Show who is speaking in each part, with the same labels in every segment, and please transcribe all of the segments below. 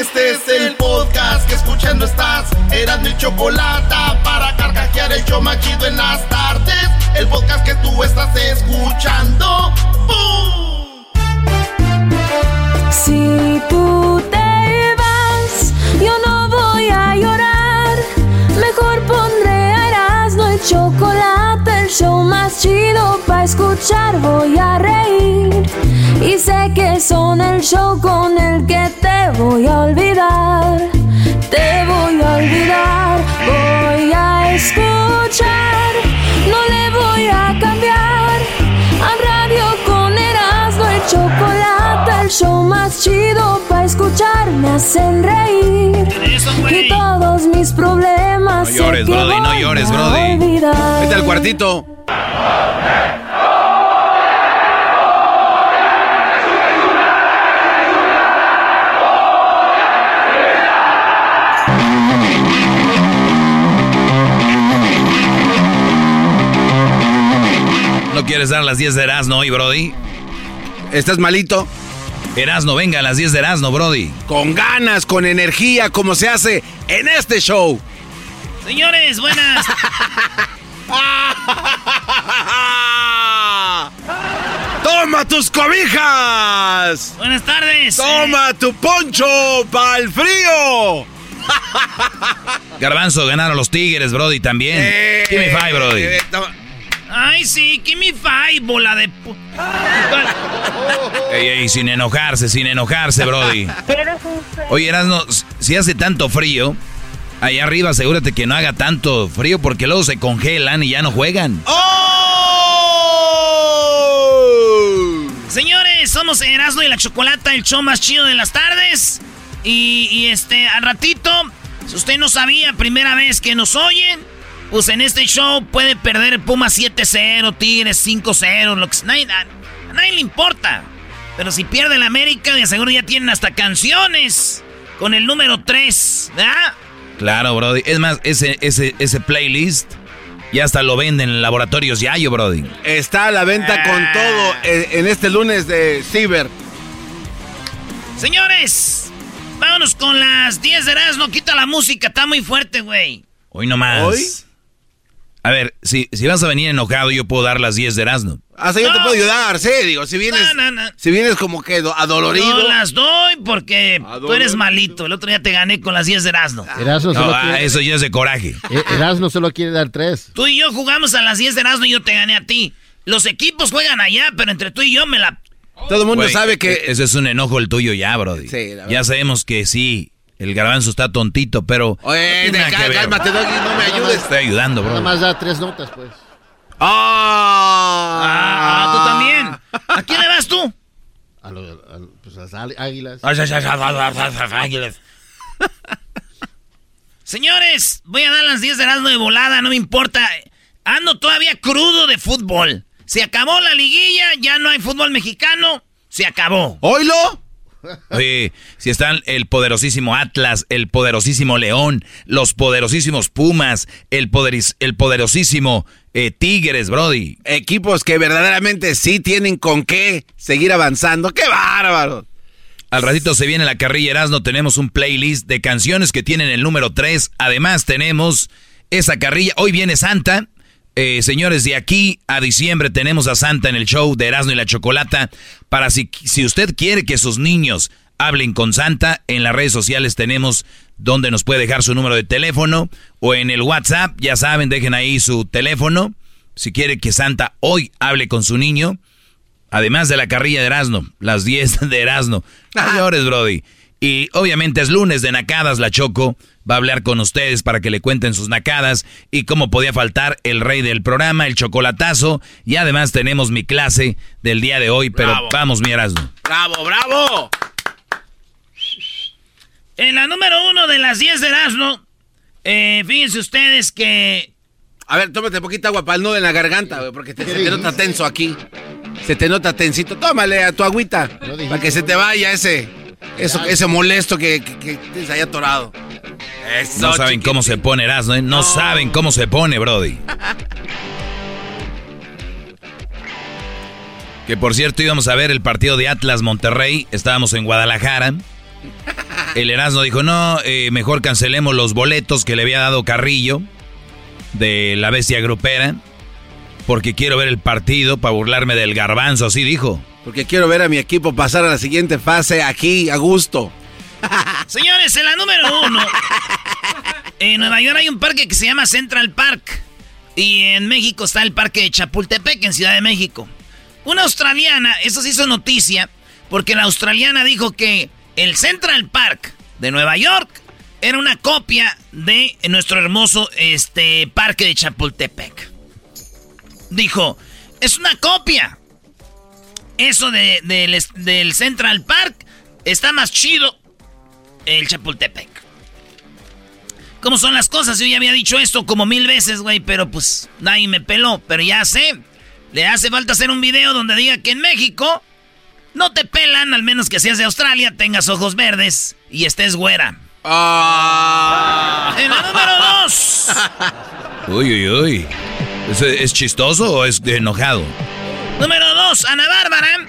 Speaker 1: Este es el podcast que escuchando estás. Eran mi chocolate para carcajear el show machido en las tardes. El podcast que tú estás escuchando. ¡Bum!
Speaker 2: Si tú te vas, yo no voy a llorar. Mejor pondré a Erasmo y chocolate, el show más chido para escuchar. Voy a reír y sé que son el show con el que te voy a olvidar. Te voy a olvidar, voy a escuchar. No le voy a cambiar a radio con Erasmo y chocolate, el show más chido para escuchar. Me hacen reír y todos mis problemas.
Speaker 3: No llores, Brody, no llores, Brody. Vete al cuartito. ¿No quieres dar las 10 de Erasmo hoy, Brody?
Speaker 4: ¿Estás malito?
Speaker 3: Erasmo, venga a las 10 de Erasmo, Brody.
Speaker 4: Con ganas, con energía, como se hace en este show.
Speaker 5: Señores, buenas.
Speaker 4: ¡Toma tus cobijas!
Speaker 5: Buenas tardes.
Speaker 4: ¡Toma tu poncho para el frío!
Speaker 3: Garbanzo, ganaron los Tigres, Brody, también.
Speaker 4: Eh,
Speaker 3: Give me five, Brody.
Speaker 4: eh.
Speaker 5: Ay, sí, give me five, bola de...
Speaker 3: Ey, ey, sin enojarse, sin enojarse, Brody. Oye, Erasmo, si hace tanto frío, allá arriba asegúrate que no haga tanto frío porque luego se congelan y ya no juegan.
Speaker 4: ¡Oh!
Speaker 5: Señores, somos Erasmo y la Chocolata, el show más chido de las tardes. Y, y, este, al ratito, si usted no sabía, primera vez que nos oyen, pues en este show puede perder el Puma 7-0, Tigres 5-0, lo que sea. Nadie- a, a nadie le importa. Pero si pierde el América, de seguro ya tienen hasta canciones con el número 3, ¿verdad?
Speaker 3: Claro, Brody. Es más, ese, ese, ese playlist ya hasta lo venden en laboratorios Yayo, Brody.
Speaker 4: Está a la venta con
Speaker 5: Ah.
Speaker 4: todo en, en este lunes de Ciber.
Speaker 5: Señores, vámonos con las 10 de Erasmo. Quita la música, está muy fuerte, güey.
Speaker 3: Hoy nomás.
Speaker 4: ¿Hoy?
Speaker 3: A ver, si, si vas a venir enojado, yo puedo dar las 10 de Erasmo.
Speaker 4: Ah, sí, yo te
Speaker 5: No.
Speaker 4: puedo ayudar, sí, digo, si vienes,
Speaker 5: No, no, no.
Speaker 4: si vienes como que do- adolorido.
Speaker 5: No las doy porque tú eres malito. El otro día te gané con las 10 de Erasmo.
Speaker 6: Erasmo
Speaker 3: No,
Speaker 6: solo,
Speaker 3: ah,
Speaker 6: quiere,
Speaker 3: eso ya es de coraje.
Speaker 6: Eh, Erasmo solo quiere dar tres.
Speaker 5: Tú y yo jugamos a las 10 de Erasmo y yo te gané a ti. Los equipos juegan allá, pero entre tú y yo me la...
Speaker 4: Todo el mundo sabe
Speaker 3: e-
Speaker 4: que
Speaker 3: Ese es un enojo el tuyo ya, Brody.
Speaker 4: Sí, la verdad.
Speaker 3: ya sabemos que sí, el garbanzo está tontito, pero... no
Speaker 4: Oye,
Speaker 3: tiene
Speaker 4: de-
Speaker 3: nada
Speaker 4: cálmate, Doggy, no me ayudes.
Speaker 3: Estoy ayudando,
Speaker 6: Nada
Speaker 3: bro.
Speaker 6: más da tres notas, pues.
Speaker 4: ¡Ah!
Speaker 5: Ah, tú también. ¿A quién le vas tú?
Speaker 6: A, lo- a pues, las á- águilas.
Speaker 5: Señores, voy a dar las 10 de Erasmo de volada, no me importa. Ando todavía crudo de fútbol. Se acabó la liguilla, ya no hay fútbol mexicano. Se acabó.
Speaker 4: ¿Oílo?
Speaker 3: Oye, si están el poderosísimo Atlas, el poderosísimo León, los poderosísimos Pumas, el, poderis- el poderosísimo eh, Tigres, Brody.
Speaker 4: Equipos que verdaderamente sí tienen con qué seguir avanzando. ¡Qué bárbaro!
Speaker 3: Al ratito se viene la carrilla Erasmo, tenemos un playlist de canciones que tienen el número 3. Además tenemos esa carrilla. Hoy viene Santa. Eh, señores, de aquí a diciembre tenemos a Santa en el show de Erasmo y la Chocolata. Para si, si usted quiere que sus niños hablen con Santa, en las redes sociales tenemos donde nos puede dejar su número de teléfono o en el WhatsApp, ya saben, dejen ahí su teléfono. Si quiere que Santa hoy hable con su niño, además de la carrilla de Erasmo, las 10 de Erasmo. Señores, Brody. Y obviamente es lunes de Nacadas, la Choco va a hablar con ustedes para que le cuenten sus nacadas y cómo podía faltar el rey del programa, el chocolatazo. Y además tenemos mi clase del día de hoy, pero vamos, mi Erasmo.
Speaker 4: ¡Bravo, bravo!
Speaker 5: En la número uno de las 10 de Erasmo, eh, fíjense ustedes que...
Speaker 4: A ver, tómate poquita agua para el nudo en la garganta, porque te, se te nota tenso aquí. Se te nota tensito. Tómale a tu agüita para que se te vaya ese, eso, ese molesto que, que, que tienes ahí atorado. Eso,
Speaker 3: No saben cómo se pone Erasmo, ¿eh? No, saben cómo se pone, Brody. Que por cierto íbamos a ver el partido de Atlas Monterrey, estábamos en Guadalajara. El Erasmo dijo, no, eh, mejor cancelemos los boletos que le había dado Carrillo de la bestia grupera, porque quiero ver el partido para burlarme del garbanzo, así dijo.
Speaker 4: Porque quiero ver a mi equipo pasar a la siguiente fase aquí, a gusto.
Speaker 5: Señores, en la número uno, en Nueva York hay un parque que se llama Central Park. Y en México está el parque de Chapultepec, en Ciudad de México. Una australiana, eso se hizo noticia, porque la australiana dijo que el Central Park de Nueva York era una copia de nuestro hermoso este, parque de Chapultepec. Dijo, es una copia. Eso de- del Central Park está más chido el Chapultepec. ¿Cómo son las cosas? Yo ya había dicho esto como mil veces, güey, pero pues nadie me peló. Pero ya sé, le hace falta hacer un video donde diga que en México no te pelan, al menos que seas de Australia, tengas ojos verdes y estés güera.
Speaker 4: Ah.
Speaker 5: En la número dos.
Speaker 3: Uy, uy, uy. ¿Es, es chistoso o es enojado?
Speaker 5: Número 2, Ana Bárbara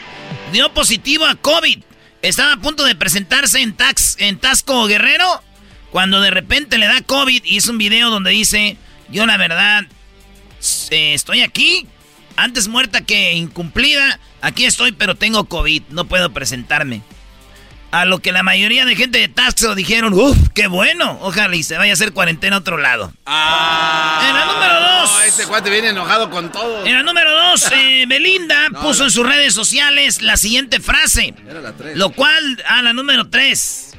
Speaker 5: dio positivo a COVID. Estaba a punto de presentarse en, Tax, en Tasco Guerrero cuando de repente le da COVID y hizo un video donde dice, yo la verdad eh, estoy aquí, antes muerta que incumplida, aquí estoy pero tengo COVID, no puedo presentarme. A lo que la mayoría de gente de Taxo dijeron, uff, qué bueno. Ojalá y se vaya a hacer cuarentena a otro lado.
Speaker 4: Ah,
Speaker 5: en la número dos.
Speaker 4: No, ese cuate viene enojado con todo.
Speaker 5: En la número dos, eh, Belinda no, puso no. en sus redes sociales la siguiente frase.
Speaker 4: Era la tres.
Speaker 5: Lo cual, a la número tres.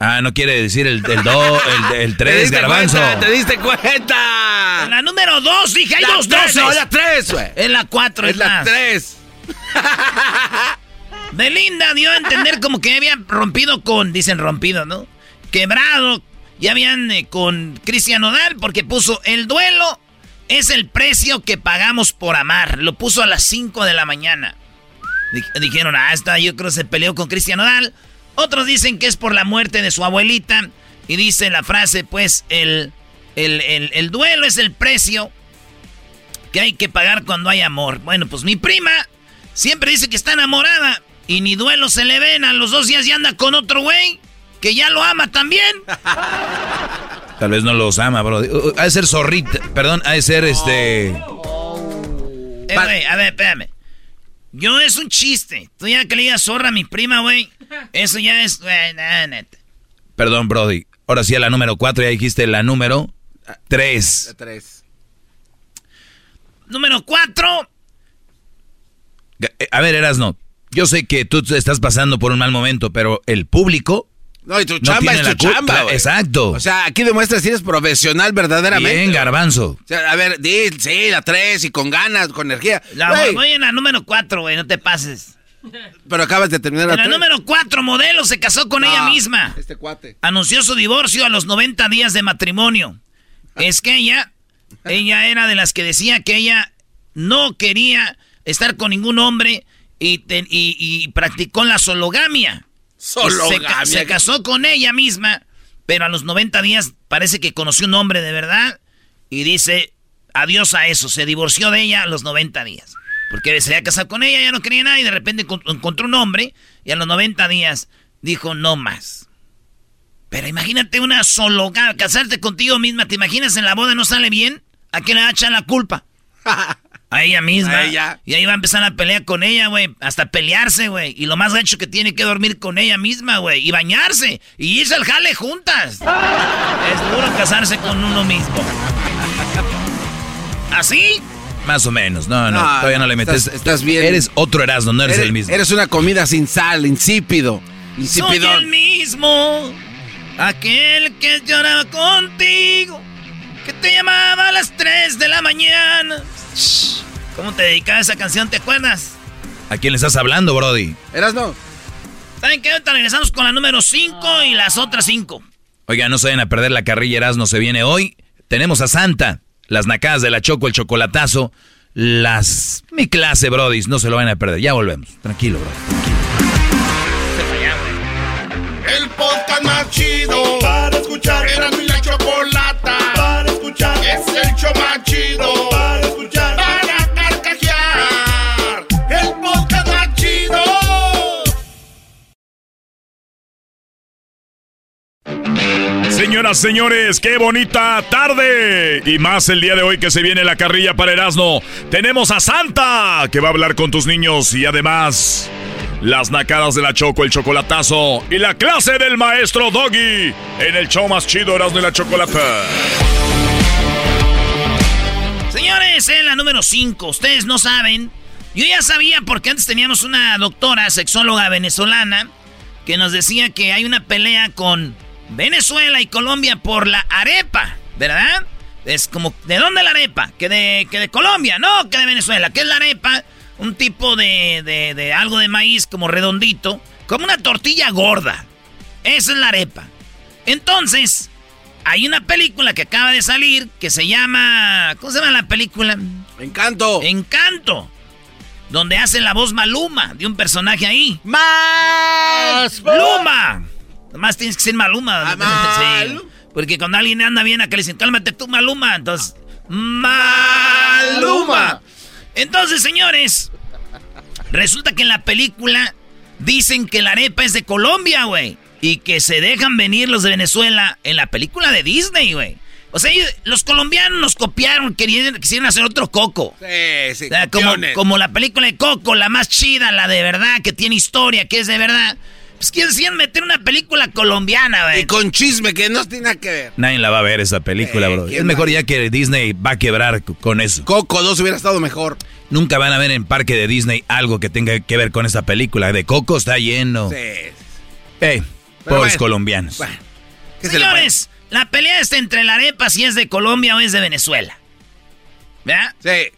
Speaker 3: Ah, no quiere decir el 2, el, do, el,
Speaker 4: el
Speaker 3: 3, garbanzo.
Speaker 4: Cuenta, ¡Te diste cuenta!
Speaker 5: En la número 2, dije, hay
Speaker 4: la
Speaker 5: dos 12.
Speaker 4: No, la 3, güey.
Speaker 5: En la 4,
Speaker 4: es,
Speaker 5: es
Speaker 4: la 3.
Speaker 5: Belinda dio a entender como que había rompido con, dicen rompido, ¿no? Quebrado. Ya habían eh, con Cristian Nodal porque puso el duelo es el precio que pagamos por amar. Lo puso a las 5 de la mañana. Dij- Dijeron, ah, esta yo creo se peleó con Cristian Nodal. Otros dicen que es por la muerte de su abuelita. Y dice la frase, pues, el, el, el- el duelo es el precio que hay que pagar cuando hay amor. Bueno, pues mi prima siempre dice que está enamorada y ni duelo se le ven. A los dos días ya anda con otro güey que ya lo ama también.
Speaker 3: Tal vez no los ama, bro. Uh, uh, Ha de ser zorrita, perdón, ha de ser este...
Speaker 5: Eh, güey, a ver, espérame. Yo es un chiste. Tú ya que le digas zorra a mi prima, güey. Eso ya es, neta.
Speaker 3: Perdón, Brody. Ahora sí a la número 4, ya dijiste la número 3.
Speaker 4: La tres.
Speaker 5: Número cuatro.
Speaker 3: Eh, A ver, Erasno, yo sé que tú estás pasando por un mal momento, pero el público...
Speaker 4: No, y tu
Speaker 3: No
Speaker 4: chamba
Speaker 3: tiene
Speaker 4: es
Speaker 3: la
Speaker 4: tu chamba, güey.
Speaker 3: exacto.
Speaker 4: O sea, aquí demuestras si eres profesional verdaderamente.
Speaker 3: Bien, garbanzo.
Speaker 4: O sea, a ver, di, sí, la tres y con ganas, con energía.
Speaker 5: La,
Speaker 4: Güey,
Speaker 5: voy en la número cuatro, güey, no te pases.
Speaker 4: pero acabas de terminar la
Speaker 5: En la número cuatro, modelo se casó con
Speaker 4: No,
Speaker 5: ella misma.
Speaker 4: Este cuate.
Speaker 5: Anunció su divorcio a los 90 días de matrimonio. Es que ella, ella era de las que decía que ella no quería estar con ningún hombre y, te- y- y practicó la sologamia.
Speaker 4: Sologamia.
Speaker 5: Se, ca- se casó con ella misma, pero a los 90 días parece que conoció un hombre de verdad y dice adiós a eso. Se divorció de ella a los 90 días. Porque se había casado con ella, ya no quería nada y de repente encont- encontró un hombre y a los 90 días dijo no más. Pero imagínate una sologamia, casarte contigo misma, ¿te imaginas en la boda no sale bien? ¿A quién le echar la culpa? A ella misma.
Speaker 4: A ella.
Speaker 5: Y ahí va a empezar a pelear con ella, güey. Hasta pelearse, güey. Y lo más gacho que tiene que dormir con ella misma, güey. Y bañarse. Y irse al jale juntas. es duro casarse con uno mismo. ¿Así?
Speaker 3: Más o menos. No, no,
Speaker 4: No,
Speaker 3: todavía no le metes.
Speaker 4: estás bien.
Speaker 3: Eres otro Erasmo, no eres,
Speaker 4: Eres,
Speaker 3: el mismo.
Speaker 4: eres una comida sin sal, insípido.
Speaker 5: Soy el mismo. Aquel que lloraba contigo. Que te llamaba a las 3 de la mañana. Shh. ¿Cómo te dedicaba esa canción? ¿Te acuerdas?
Speaker 3: ¿A quién le estás hablando, Brody?
Speaker 4: Eras no.
Speaker 5: ¿Saben qué? Ahorita regresamos con la número 5 y las otras 5.
Speaker 3: Oiga, no se vayan a perder la carrilla Erasmo se viene hoy. Tenemos a Santa, las nacadas de la Choco, el chocolatazo, las... Mi clase, Brody, no se lo van a perder. Ya volvemos. Tranquilo, Brody.
Speaker 1: El podcast más chido para escuchar. Era mi la chocolata para escuchar. Es el show
Speaker 7: Señoras, señores, qué bonita tarde. Y más el día de hoy que se viene la carrilla para Erasmo. Tenemos a Santa, que va a hablar con tus niños y además las nacadas de la Choco, el chocolatazo y la clase del maestro Doggy en el show más chido Erasmo y la Chocolata.
Speaker 5: Señores, en la número 5, ustedes no saben. Yo ya sabía porque antes teníamos una doctora sexóloga venezolana que nos decía que hay una pelea con Venezuela y Colombia por la arepa, ¿verdad? Es como, ¿de dónde la arepa? Que de, que de Colombia, no, que de Venezuela. ¿Qué es la arepa? Un tipo de, de, de algo de maíz como redondito, como una tortilla gorda. Esa es la arepa. Entonces, hay una película que acaba de salir que se llama. ¿Cómo se llama la película?
Speaker 4: Encanto.
Speaker 5: Encanto. Donde hace la voz Maluma de un personaje ahí.
Speaker 4: Más.
Speaker 5: ¡Luma! Nomás tienes que ser Maluma.
Speaker 4: Ah.
Speaker 5: Sí. Porque cuando alguien anda bien acá le dicen, cálmate tú, Maluma. Entonces, Maluma. Entonces, señores, resulta que en la película dicen que la arepa es de Colombia, güey. Y que se dejan venir los de Venezuela en la película de Disney, güey. O sea, los colombianos nos copiaron, querían, quisieron hacer otro Coco.
Speaker 4: Sí, sí,
Speaker 5: O sea, como, como la película de Coco, la más chida, la de verdad, que tiene historia, que es de verdad. Pues quisieron meter una película colombiana, güey.
Speaker 4: Y con chisme que no tiene nada que ver.
Speaker 3: Nadie la va a ver esa película,
Speaker 4: Eh,
Speaker 3: bro.
Speaker 4: ¿quién
Speaker 3: Es mejor
Speaker 4: va?
Speaker 3: ya que Disney va a quebrar con eso.
Speaker 4: Coco 2 hubiera estado mejor.
Speaker 3: Nunca van a ver en parque de Disney algo que tenga que ver con esa película. De Coco está lleno.
Speaker 4: Sí.
Speaker 3: Ey,
Speaker 4: Pero
Speaker 3: pobres
Speaker 4: bueno,
Speaker 3: colombianos.
Speaker 4: Bueno, ¿qué se le puede-
Speaker 5: Señores, la pelea está entre la arepa si es de Colombia o es de Venezuela. ¿Verdad?
Speaker 4: Sí.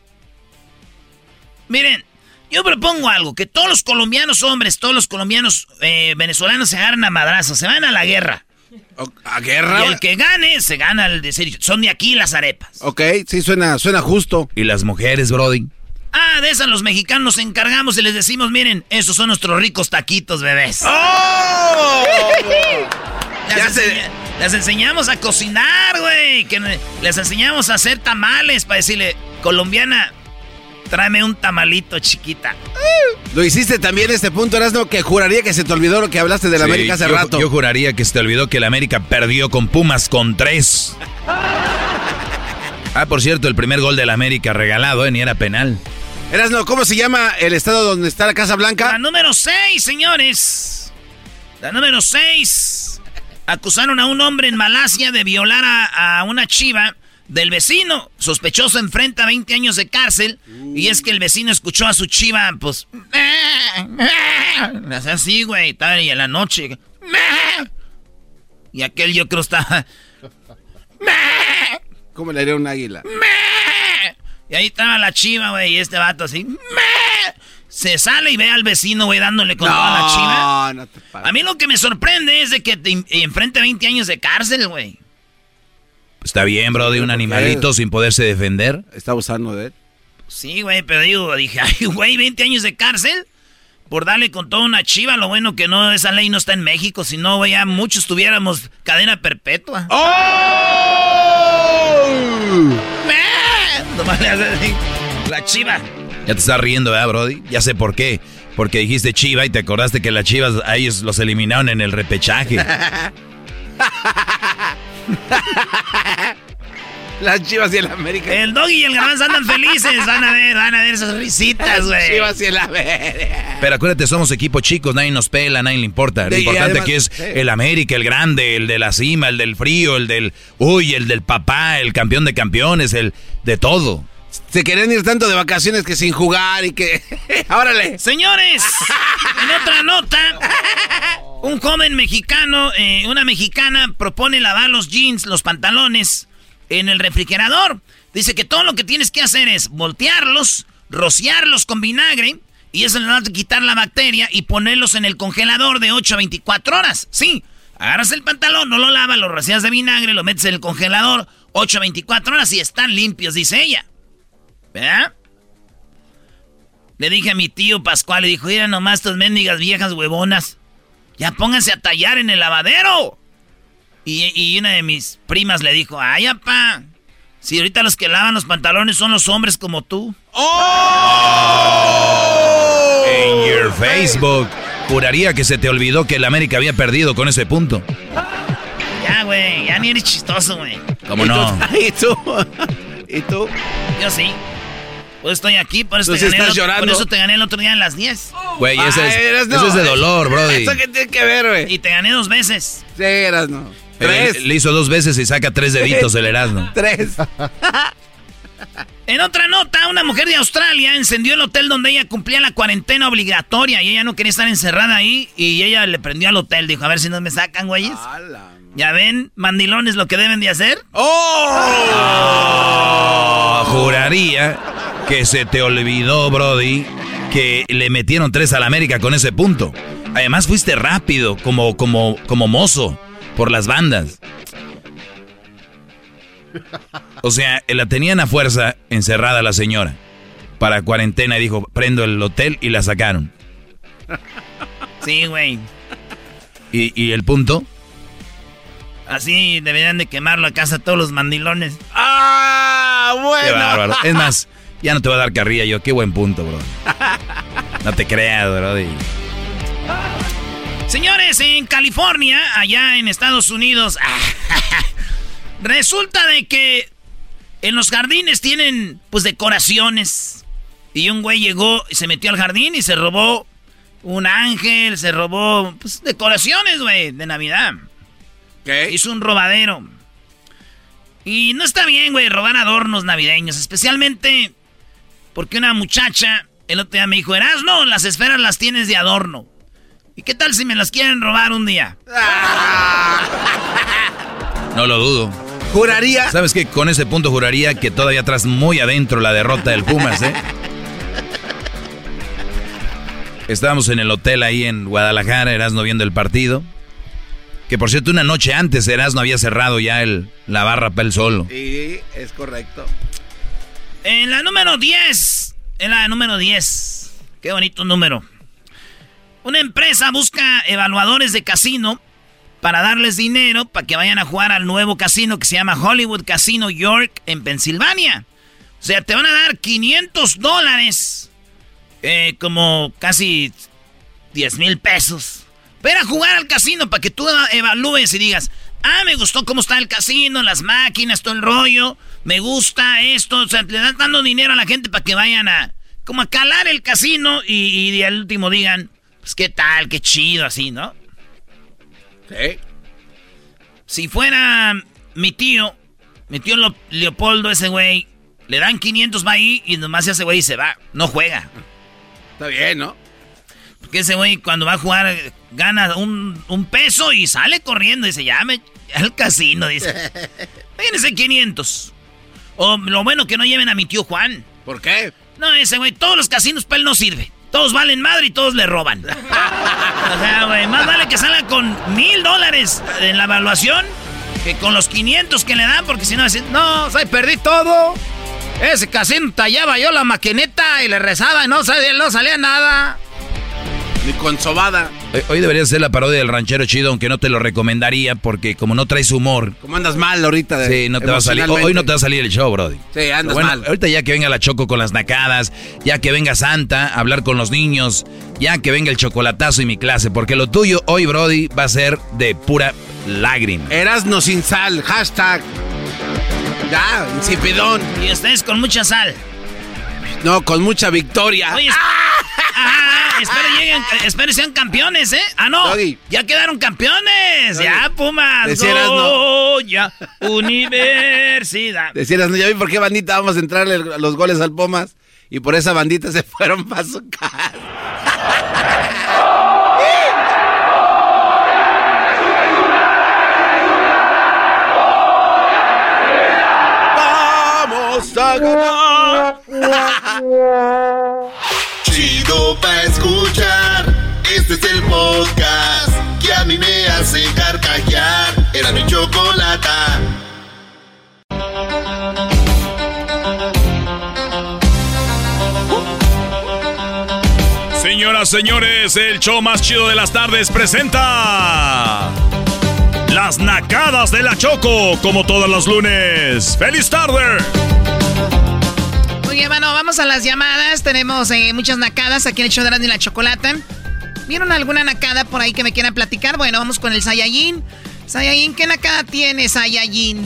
Speaker 5: Miren, yo propongo algo, que todos los colombianos hombres, todos los colombianos eh, venezolanos se agarren a madrazos, se van a la guerra.
Speaker 4: ¿A guerra?
Speaker 5: Y el que gane, se gana el decir, son de aquí las arepas.
Speaker 4: Ok, sí, suena, suena justo.
Speaker 3: Y las mujeres, Brody.
Speaker 5: Ah, de esas los mexicanos nos encargamos y les decimos, miren, esos son nuestros ricos taquitos, bebés.
Speaker 4: ¡Oh!
Speaker 5: Las,
Speaker 4: Ya se-
Speaker 5: enseña- las enseñamos a cocinar, güey. Les enseñamos a hacer tamales para decirle, colombiana, tráeme un tamalito chiquita.
Speaker 4: Lo hiciste también este punto, Erasmo, que juraría que se te olvidó lo que hablaste de la
Speaker 3: Sí,
Speaker 4: América hace
Speaker 3: yo,
Speaker 4: rato.
Speaker 3: Yo juraría que se te olvidó que el América perdió con Pumas con tres. Ah, por cierto, el primer gol del América regalado, ¿eh? Ni era penal.
Speaker 4: Erasmo, ¿cómo se llama el estado donde está la Casa
Speaker 5: La
Speaker 4: Blanca?
Speaker 5: número 6, señores. La número 6. Acusaron a un hombre en Malasia de violar a, a una chiva del vecino. Sospechoso enfrenta 20 años de cárcel. Y es que el vecino escuchó a su chiva, pues. Así, güey. Estaba ahí en la noche. Y aquel yo creo estaba.
Speaker 4: ¿Cómo le haría un águila?
Speaker 5: Y ahí estaba la chiva, güey. Y este vato así. Se sale y ve al vecino, güey, dándole con toda la chiva.
Speaker 4: No, te.
Speaker 5: A mí lo que me sorprende es de que te en- enfrente 20 años de cárcel, güey.
Speaker 3: Está bien, Brody, un
Speaker 4: ¿Por qué?
Speaker 3: animalito sin poderse defender.
Speaker 4: Está abusando de él.
Speaker 5: Sí, güey, pero digo, dije, ay, güey, 20 años de cárcel por darle con toda una chiva. Lo bueno que no, esa ley no está en México, si no, güey, ya muchos tuviéramos cadena perpetua.
Speaker 4: ¡Oh!
Speaker 5: Nomás le hace así, la chiva.
Speaker 3: Ya te estás riendo, ¿verdad, Brody? Ya sé por qué. Porque dijiste Chiva y te acordaste que las Chivas a ellos los eliminaron en el repechaje.
Speaker 4: Las chivas y el América.
Speaker 5: El Doggy y el Garbanzo andan felices. Van a ver, van a ver esas risitas, güey.
Speaker 4: Chivas y el América.
Speaker 3: Pero acuérdate, somos equipos chicos, nadie nos pela, nadie le importa. Lo
Speaker 4: Sí,
Speaker 3: importante
Speaker 4: además,
Speaker 3: aquí es
Speaker 4: sí.
Speaker 3: el América, el grande, el de la cima, el del frío, el del... Uy, el del papá, el campeón de campeones, el de todo.
Speaker 4: Se querían ir tanto de vacaciones que sin jugar y que. ¡Órale!
Speaker 5: Señores, en otra nota, un joven mexicano, eh, una mexicana propone lavar los jeans, los pantalones en el refrigerador. Dice que todo lo que tienes que hacer es voltearlos, rociarlos con vinagre y eso le va a quitar la bacteria y ponerlos en el congelador de 8 a 24 horas. Sí, agarras el pantalón, no lo lavas, lo rocias de vinagre, lo metes en el congelador 8 a 24 horas y están limpios, dice ella. ¿Verdad? Le dije a mi tío Pascual, le dijo, mira nomás estas mendigas viejas huevonas. Ya pónganse a tallar en el lavadero. Y, y una de mis primas le dijo, ay, apá. Si ahorita los que lavan los pantalones son los hombres como tú.
Speaker 3: En your Facebook. Juraría que se te olvidó que el América había perdido con ese punto.
Speaker 5: Ya, güey, ya ni eres chistoso, güey.
Speaker 3: ¿Cómo no?
Speaker 4: ¿Y tú? ¿Y tú?
Speaker 5: Yo sí. Pues estoy aquí, por eso, te gané, el
Speaker 4: estás
Speaker 5: otro- por eso te gané el otro día en las 10.
Speaker 3: Güey, ese es,
Speaker 4: no,
Speaker 3: de dolor, brody.
Speaker 4: ¿Eso qué tiene que ver, güey?
Speaker 5: Y te gané dos veces.
Speaker 4: Sí, eras, no.
Speaker 3: Pero
Speaker 4: Tres.
Speaker 3: él- Le hizo dos veces y saca tres deditos el Erasmo.
Speaker 4: Tres.
Speaker 5: En otra nota, una mujer de Australia encendió el hotel donde ella cumplía la cuarentena obligatoria y ella no quería estar encerrada ahí y ella le prendió al hotel. Dijo, a ver si no me sacan, güeyes. ¿Ya ven, mandilones, lo que deben de hacer?
Speaker 3: Oh, juraría que se te olvidó, Brody, que le metieron tres al América con ese punto. Además fuiste rápido, como, como, como mozo, por las bandas. O sea, la tenían a fuerza encerrada la señora. Para cuarentena y dijo, prendo el hotel y la sacaron.
Speaker 5: Sí, güey.
Speaker 3: ¿Y, y el punto?
Speaker 5: Así deberían de quemar la casa todos los mandilones.
Speaker 4: ¡Ah!
Speaker 3: Qué
Speaker 4: Bueno.
Speaker 3: bárbaro. Es más, ya no te voy a dar carrilla yo. Qué buen punto, bro. No te creas, Brody.
Speaker 5: Señores, en California, allá en Estados Unidos, resulta de que en los jardines tienen pues decoraciones. Y un güey llegó y se metió al jardín y se robó un ángel, se robó pues decoraciones, güey, de Navidad.
Speaker 4: ¿Qué?
Speaker 5: Hizo un robadero. Y no está bien, güey, robar adornos navideños, especialmente porque una muchacha el otro día me dijo, no, las esferas las tienes de adorno. ¿Y qué tal si me las quieren robar un día?
Speaker 3: No lo dudo.
Speaker 4: Juraría.
Speaker 3: ¿Sabes qué? Con ese punto juraría que todavía atrás muy adentro la derrota del Pumas, ¿eh? Estábamos en el hotel ahí en Guadalajara, Erasno viendo el partido. Que por cierto, una noche antes Erasno había cerrado ya el, la barra para él solo.
Speaker 4: Sí, es correcto.
Speaker 5: En la número 10. En la número 10. Qué bonito número. Una empresa busca evaluadores de casino para darles dinero para que vayan a jugar al nuevo casino que se llama Hollywood Casino York en Pensilvania. O sea, te van a dar 500 dólares. eh, como casi 10 mil pesos. Ir a jugar al casino para que tú evalúes y digas, ah, me gustó cómo está el casino, las máquinas, todo el rollo, me gusta esto. O sea, le dan dando dinero a la gente para que vayan a, como a calar el casino y, y al último digan, pues qué tal, qué chido, así, ¿no?
Speaker 4: Sí.
Speaker 5: Si fuera mi tío, mi tío Leopoldo, ese güey, le dan 500 va ahí y nomás ese güey se va, no juega.
Speaker 4: Está bien, ¿no?
Speaker 5: Porque ese güey cuando va a jugar gana un, un peso y sale corriendo. Dice, ya me... Al casino, dice. Fíjense 500. O lo bueno que no lleven a mi tío Juan.
Speaker 4: ¿Por qué?
Speaker 5: No, ese güey, todos los casinos para él no sirve. Todos valen madre y todos le roban. o sea, güey, más vale que salga con mil dólares en la evaluación que con los 500 que le dan, porque si no, decir, no, o sea, perdí todo. Ese casino tallaba yo la maquineta y le rezaba y no, salía- no salía nada.
Speaker 4: Ni con sobada.
Speaker 3: Hoy- Hoy debería ser la parodia del ranchero chido, aunque no te lo recomendaría porque como no traes humor,
Speaker 4: ¿Cómo andas mal ahorita? de-
Speaker 3: sí, no te va a salir. Hoy no te va a salir el show, Brody.
Speaker 4: Sí, andas
Speaker 3: Bueno,
Speaker 4: mal.
Speaker 3: ahorita ya que venga la Choco con las nacadas, ya que venga Santa a hablar con los niños, ya que venga el chocolatazo y mi clase, porque lo tuyo hoy, Brody, va a ser de pura lágrima.
Speaker 4: Erasno sin sal, hashtag. Ya, insipidón.
Speaker 5: Y ustedes con mucha sal.
Speaker 4: No, con mucha victoria.
Speaker 5: Oye, ah, espero lleguen, espero sean campeones, ¿eh? Ah, no,
Speaker 4: Doggy.
Speaker 5: ya quedaron campeones.
Speaker 4: Doggy.
Speaker 5: Ya, Pumas.
Speaker 4: Decieras,
Speaker 5: no, ya, universidad.
Speaker 4: Decieras, no, ya vi por qué bandita vamos a entrarle los goles al Pumas. Y por esa bandita se fueron para su casa. Vamos a ganar.
Speaker 1: Chido pa' escuchar. Este es el podcast que a mí me hace carcajear. Era mi chocolata.
Speaker 7: Señoras, señores, el show más chido de las tardes presenta. Las nacadas de la Choco, como todos los lunes. ¡Feliz tarde!
Speaker 5: Bueno, vamos a las llamadas. Tenemos eh, muchas nacadas aquí en el show de y la Chocolata. ¿Vieron alguna nacada por ahí que me quieran platicar? Bueno, vamos con el Saiyajin. Saiyajin, ¿qué nacada tienes, Saiyajin?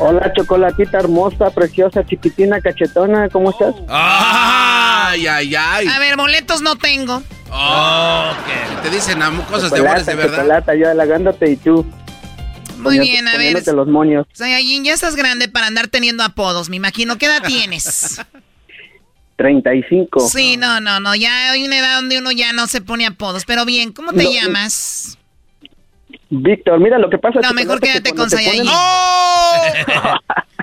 Speaker 8: Hola, chocolatita hermosa, preciosa, chiquitina, cachetona, ¿cómo estás?
Speaker 4: Ay, ay, ay.
Speaker 5: A ver, boletos no tengo.
Speaker 4: Oh, que te dicen cosas de amores de verdad.
Speaker 8: chocolata, yo halagándote y tú.
Speaker 5: Muy bien, a ver.
Speaker 8: poniéndote los moños.
Speaker 5: Saiyajin, ya estás grande para andar teniendo apodos, me imagino. ¿Qué edad tienes?
Speaker 8: 35.
Speaker 5: Sí, no, no, no. Ya hay una edad donde uno ya no se pone apodos. Pero bien, ¿cómo te
Speaker 8: No,
Speaker 5: llamas?
Speaker 8: Víctor, mira lo que pasa.
Speaker 5: No, mejor quédate
Speaker 8: que
Speaker 5: con
Speaker 8: te
Speaker 5: Saiyajin.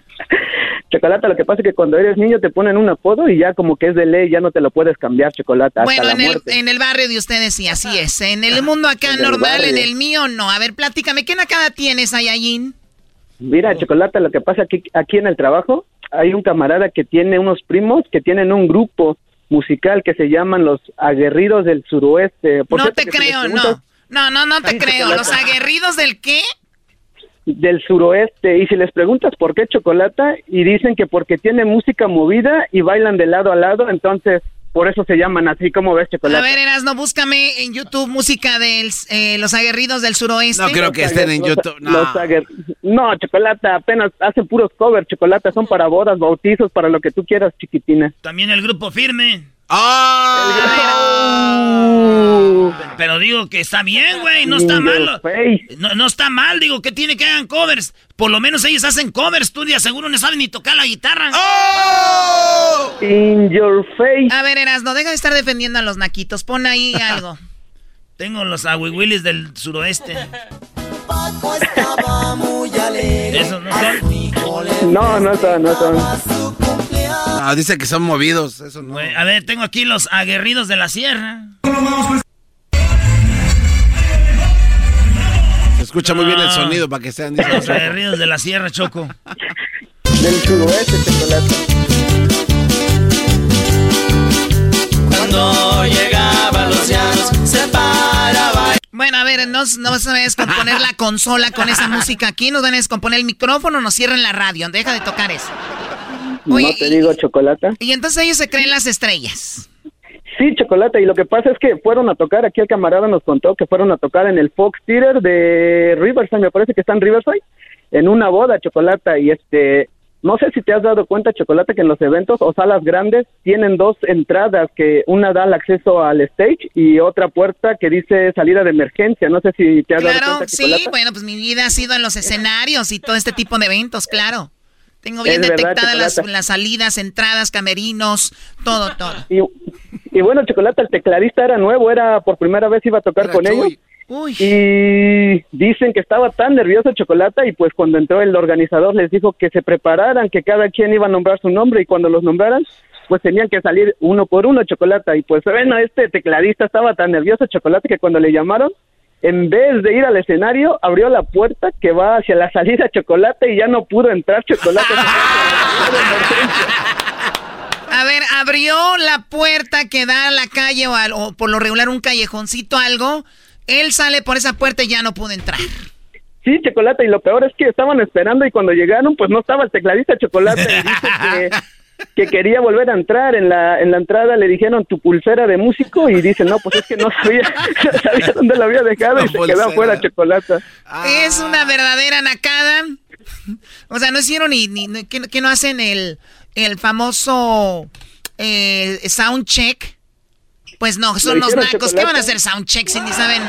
Speaker 8: Chocolata, lo que pasa es que cuando eres niño te ponen un apodo y ya como que es de ley, ya no te lo puedes cambiar, Chocolata, hasta
Speaker 5: Bueno,
Speaker 8: la
Speaker 5: en el,
Speaker 8: muerte.
Speaker 5: en el barrio de ustedes sí, así es. En el mundo acá
Speaker 8: En el
Speaker 5: normal, en el mío no. A ver, platícame, ¿qué nacada tienes, Saiyajin?
Speaker 8: Mira, Chocolata, lo que pasa aquí, aquí en el trabajo, hay un camarada que tiene unos primos que tienen un grupo musical que se llaman los Aguerridos del Suroeste. Por
Speaker 5: No
Speaker 8: cierto,
Speaker 5: te
Speaker 8: que
Speaker 5: creo, no. No, no, no te creo. ¿Los aguerridos del qué?
Speaker 8: Del suroeste y si les preguntas por qué chocolata y dicen que porque tiene música movida y bailan de lado a lado, entonces por eso se llaman así como ves chocolata.
Speaker 5: A ver, Erasno, búscame en YouTube música de los aguerridos del suroeste.
Speaker 4: No creo que estén en
Speaker 8: Los-
Speaker 4: YouTube. No.
Speaker 8: los aguer- no, chocolata, apenas hacen puros covers, chocolata, son para bodas, bautizos, para lo que tú quieras, chiquitina.
Speaker 5: También el grupo firme.
Speaker 4: ¡Ah!
Speaker 5: Pero digo que está bien, güey, no está mal. No, no está mal, digo, que tiene que hagan covers? Por lo menos ellos hacen covers, tú de seguro no saben ni tocar la guitarra.
Speaker 4: ¡Oh!
Speaker 8: In your face.
Speaker 5: A ver, Erasno, deja de estar defendiendo a los naquitos, pon ahí algo. Tengo los aguiwilis del suroeste. Esos no son.
Speaker 8: No, no son, no son.
Speaker 4: No, dice que son movidos. Eso no.
Speaker 5: A ver, tengo aquí los aguerridos de la sierra.
Speaker 4: Se escucha muy bien el
Speaker 5: Ah.
Speaker 4: sonido para que sean.
Speaker 5: Los aguerridos de la sierra, Choco.
Speaker 8: Del suroeste, chocolata.
Speaker 9: Cuando llegaba los llanos, se paraba.
Speaker 5: Bueno, a ver, no, no se va a descomponer la consola con esa música aquí. Nos van a descomponer el micrófono, nos cierran la radio. Deja de tocar eso. Oye,
Speaker 8: no te digo chocolata.
Speaker 5: Y entonces ellos se creen las estrellas.
Speaker 8: Sí, chocolate. Y lo que pasa es que fueron a tocar, aquí el camarada nos contó que fueron a tocar en el Fox Theater de Riverside, me parece que está en Riverside, en una boda, chocolate. Y este, no sé si te has dado cuenta, chocolate, que en los eventos o salas grandes tienen dos entradas, que una da el acceso al stage y otra puerta que dice salida de emergencia. No sé si te has dado
Speaker 5: Claro,
Speaker 8: cuenta,
Speaker 5: sí,
Speaker 8: chocolate.
Speaker 5: bueno, pues mi vida ha sido en los escenarios y todo este tipo de eventos, claro. Tengo bien
Speaker 8: Es
Speaker 5: detectadas las,
Speaker 8: Chocolata.
Speaker 5: las salidas, entradas, camerinos, todo, todo.
Speaker 8: Y, y bueno, chocolate, el tecladista era nuevo, era por primera vez iba a tocar
Speaker 4: Era
Speaker 8: con ellos.
Speaker 5: Uy,
Speaker 8: Y dicen que estaba tan nervioso Chocolata y pues cuando entró el organizador les dijo que se prepararan, que cada quien iba a nombrar su nombre y cuando los nombraran pues tenían que salir uno por uno Chocolata y pues bueno, este tecladista estaba tan nervioso Chocolata que cuando le llamaron en vez de ir al escenario abrió la puerta que va hacia la salida Chocolata y ya no pudo entrar Chocolata.
Speaker 5: a ver, abrió la puerta que da a la calle o, al- o por lo regular un callejoncito, algo. Él sale por esa puerta y ya no pudo entrar.
Speaker 8: Sí, Chocolata, y lo peor es que estaban esperando y cuando llegaron, pues no estaba el tecladista Chocolata y dice que, que quería volver a entrar. En la, en la entrada le dijeron tu pulsera de músico y dice, no, pues es que no sabía, sabía dónde la había dejado y se quedó afuera Chocolata.
Speaker 5: Es una verdadera nacada. O sea, no hicieron ni, ni, ni- que, que no hacen el, el famoso eh, sound check. Pues no, son
Speaker 4: ¿Lo
Speaker 5: los nacos. ¿Qué van a hacer sound check si ni saben?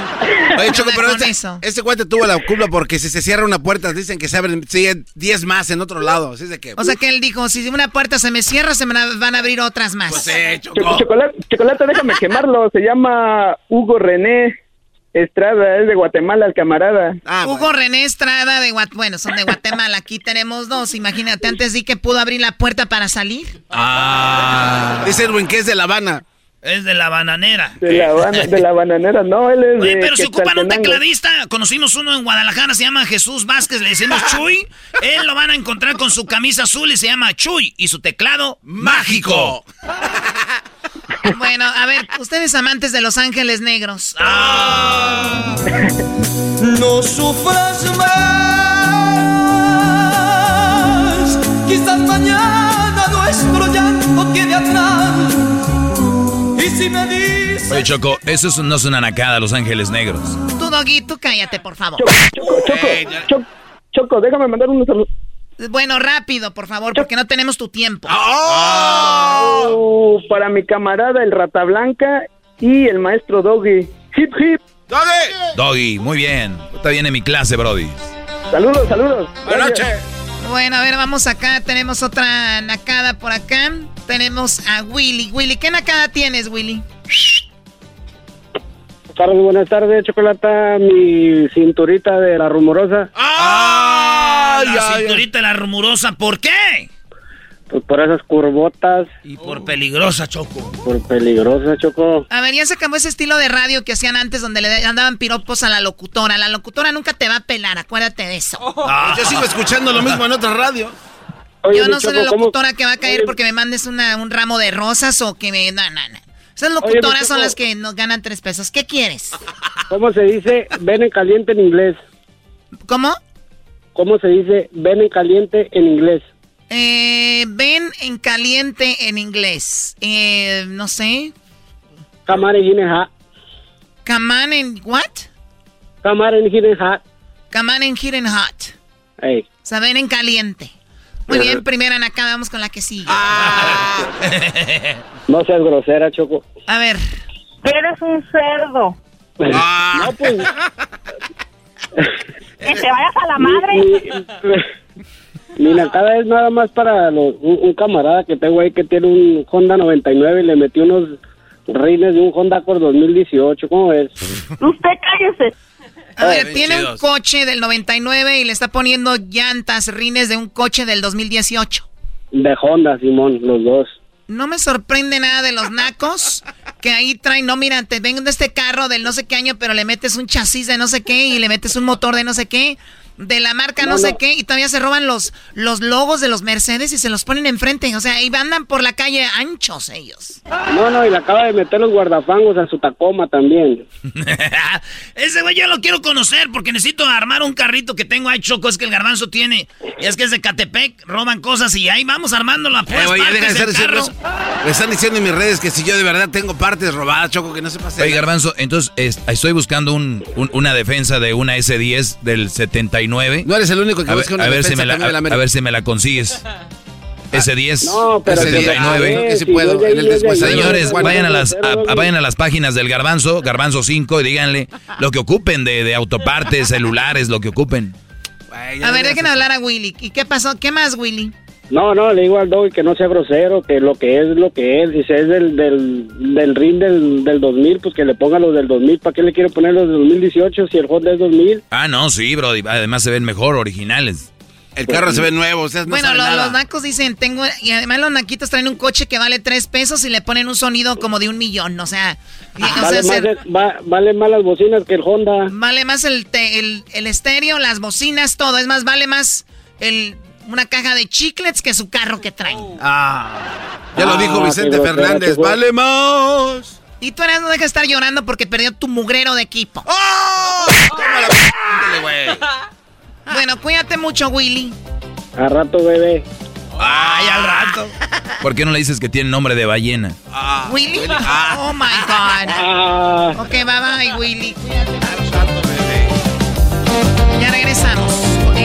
Speaker 4: Oye, Choco, pero este,
Speaker 5: eso?
Speaker 4: este cuate tuvo la culpa porque si se cierra una puerta, dicen que se abren sigue 10 más en otro lado. Así es de que.
Speaker 5: O sea que él dijo, si una puerta se me cierra, se me van a abrir otras más.
Speaker 4: Pues sí,
Speaker 8: Cho- chocolate, chocolate, déjame quemarlo. Se llama Hugo René Estrada, es de Guatemala, el camarada.
Speaker 5: Hugo René Estrada de Guatemala. Bueno, son de Guatemala. Aquí tenemos dos. Imagínate, antes di que pudo abrir la puerta para salir.
Speaker 4: Ah. Dice Edwin que es de La Habana.
Speaker 10: Es de la bananera.
Speaker 8: De la, bana- de la bananera, no, él es
Speaker 10: Oye,
Speaker 8: de
Speaker 10: pero si ocupan un tecladista, conocimos uno en Guadalajara, se llama Jesús Vázquez, le decimos Chuy. Él lo van a encontrar con su camisa azul y se llama Chuy. Y su teclado, mágico.
Speaker 5: Bueno, a ver, ustedes amantes de Los Ángeles Negros.
Speaker 9: No sufras más. Quizás mañana nuestro llanto quede atrás. Y si me dices.
Speaker 3: Oye, Choco, eso es- no es una nacada, Los Ángeles Negros.
Speaker 5: Tú, Doggy, tú cállate, por favor.
Speaker 8: Choco, Choco, Choco, déjame mandar unos saludos.
Speaker 5: Bueno, rápido, por favor, porque no tenemos tu tiempo.
Speaker 8: Oh, para mi camarada el Rata Blanca y el maestro Doggy. Hip hip.
Speaker 3: Doggy, muy bien. Está bien en mi clase, Brody.
Speaker 8: Saludos, saludos.
Speaker 4: Buenas noches.
Speaker 5: Bueno, a ver, vamos acá. Tenemos otra nacada por acá. Tenemos a Willy. Willy, ¿qué nacada tienes, Willy?
Speaker 11: tardes, buenas tardes, Chocolata, mi cinturita de la rumorosa.
Speaker 10: ¡Ah! La cinturita de la rumorosa, ¿por qué?
Speaker 11: Pues por esas curvotas,
Speaker 10: Y por peligrosa, Choco.
Speaker 11: por peligrosa, Choco.
Speaker 5: A ver, ya se acabó ese estilo de radio que hacían antes donde le andaban piropos a la locutora. La locutora nunca te va a pelar, acuérdate de eso.
Speaker 4: Yo sigo escuchando lo mismo en otra radio.
Speaker 11: Oye,
Speaker 5: Yo no soy la
Speaker 11: ¿cómo-
Speaker 5: locutora que va a caer
Speaker 11: Oye.
Speaker 5: porque me mandes una- un ramo de rosas o que me... No, no, no. Esas
Speaker 11: Oye,
Speaker 5: locutoras son las que nos ganan tres pesos. ¿Qué quieres?
Speaker 11: ¿Cómo se dice ven en caliente en inglés?
Speaker 5: ¿Cómo?
Speaker 11: ¿Cómo se dice ven en caliente en inglés?
Speaker 5: Eh, ven en caliente en inglés. Eh, no sé.
Speaker 11: Camar en hine hot.
Speaker 5: Kaman en what?
Speaker 11: Camar en hine hot.
Speaker 5: Kaman en hidden hot.
Speaker 11: Ey.
Speaker 5: O sea, ven en caliente. Muy bien, primera acá, vamos con la que sigue.
Speaker 11: No seas grosera, Choco.
Speaker 5: A ver.
Speaker 12: Eres un cerdo.
Speaker 11: No, pues.
Speaker 12: Que te vayas a la madre.
Speaker 11: Mi nacada es nada más para los- un, un camarada que tengo ahí que tiene un Honda 99 y le metí unos rines de un Honda Accord 2018. ¿Cómo ves?
Speaker 12: Usted cállese.
Speaker 5: A ver, tiene un coche del 99 y le está poniendo llantas, rines de un coche del 2018.
Speaker 11: De Honda, Simón, los dos.
Speaker 5: No me sorprende nada de los nacos que ahí traen, no, mira, te ven de este carro del no sé qué año, pero le metes un chasis de no sé qué y le metes un motor de no sé qué, de la marca no,
Speaker 11: No,
Speaker 5: sé
Speaker 11: no.
Speaker 5: qué, y todavía se roban los, los logos de los Mercedes y se los ponen enfrente. O sea, y andan por la calle anchos ellos.
Speaker 11: No, no, y le acaba de meter los guardafangos a su Tacoma también.
Speaker 10: Ese güey yo lo quiero conocer porque necesito armar un carrito que tengo ahí, Choco. Es que el garbanzo tiene. Y es que es de Catepec, roban cosas y ahí vamos armándolo a
Speaker 4: Eh,
Speaker 10: puras
Speaker 4: güey, ya deja de
Speaker 10: partes
Speaker 4: estar
Speaker 10: del
Speaker 4: diciendo
Speaker 10: carro.
Speaker 4: eso. Me están diciendo en mis redes que si yo de verdad tengo partes robadas, Choco, que no se pase.
Speaker 3: Oye, Garbanzo, entonces es- estoy buscando un- un- una defensa de una S10 del 79.
Speaker 4: No eres el único que
Speaker 3: a ver,
Speaker 4: busca una
Speaker 3: a ver si me la,
Speaker 4: también de la
Speaker 3: a,
Speaker 4: América.
Speaker 3: a ver si me la consigues. S10,
Speaker 11: No, pero que-
Speaker 3: S19.
Speaker 11: a ver,
Speaker 4: que sí
Speaker 11: si
Speaker 4: puedo, en el.
Speaker 3: Señores, vayan a las
Speaker 11: pero,
Speaker 3: a- a- vayan a las páginas del Garbanzo, Garbanzo 5 y díganle lo que ocupen de, de autopartes, celulares, lo que ocupen.
Speaker 5: A ver, dejen hablar a Willy. ¿Y qué pasó? ¿Qué más, Willy?
Speaker 11: No, no, le digo al dog que no sea grosero, que lo que es lo que es. Si es del, del, del ring del, del 2000, pues que le ponga los del 2000. ¿Para qué le quiero poner los del 2018 si el Honda es 2000?
Speaker 3: Ah, no, sí, bro. Además se ven mejor, originales.
Speaker 4: El carro se ve nuevo, ustedes no
Speaker 5: bueno,
Speaker 4: saben
Speaker 5: lo-
Speaker 4: nada.
Speaker 5: los nacos dicen, tengo, y además los naquitos traen un coche que vale tres pesos y le ponen un sonido como de un millón, o sea, sea,
Speaker 11: Vale más,
Speaker 5: se-
Speaker 11: de- va- vale más las bocinas que el Honda.
Speaker 5: vale más el, te- el, el estéreo, las bocinas, todo, es más, vale más el, una caja de chiclets que su carro que traen.
Speaker 4: Ya lo dijo
Speaker 11: Ah,
Speaker 4: Vicente
Speaker 11: qué grosera,
Speaker 4: Fernández. Vale más.
Speaker 5: Y tú eras no dejas de estar llorando porque perdió tu mugrero de equipo.
Speaker 4: ¡Oh! Tómala, güey.
Speaker 5: Bueno, cuídate mucho, Willy.
Speaker 11: A rato, bebé.
Speaker 10: Ay, al rato.
Speaker 3: ¿Por qué no le dices que tiene nombre de ballena?
Speaker 5: Willy. Oh my God.
Speaker 11: Ah,
Speaker 5: Ok, bye bye, Willy. Cuídate. Ya regresamos.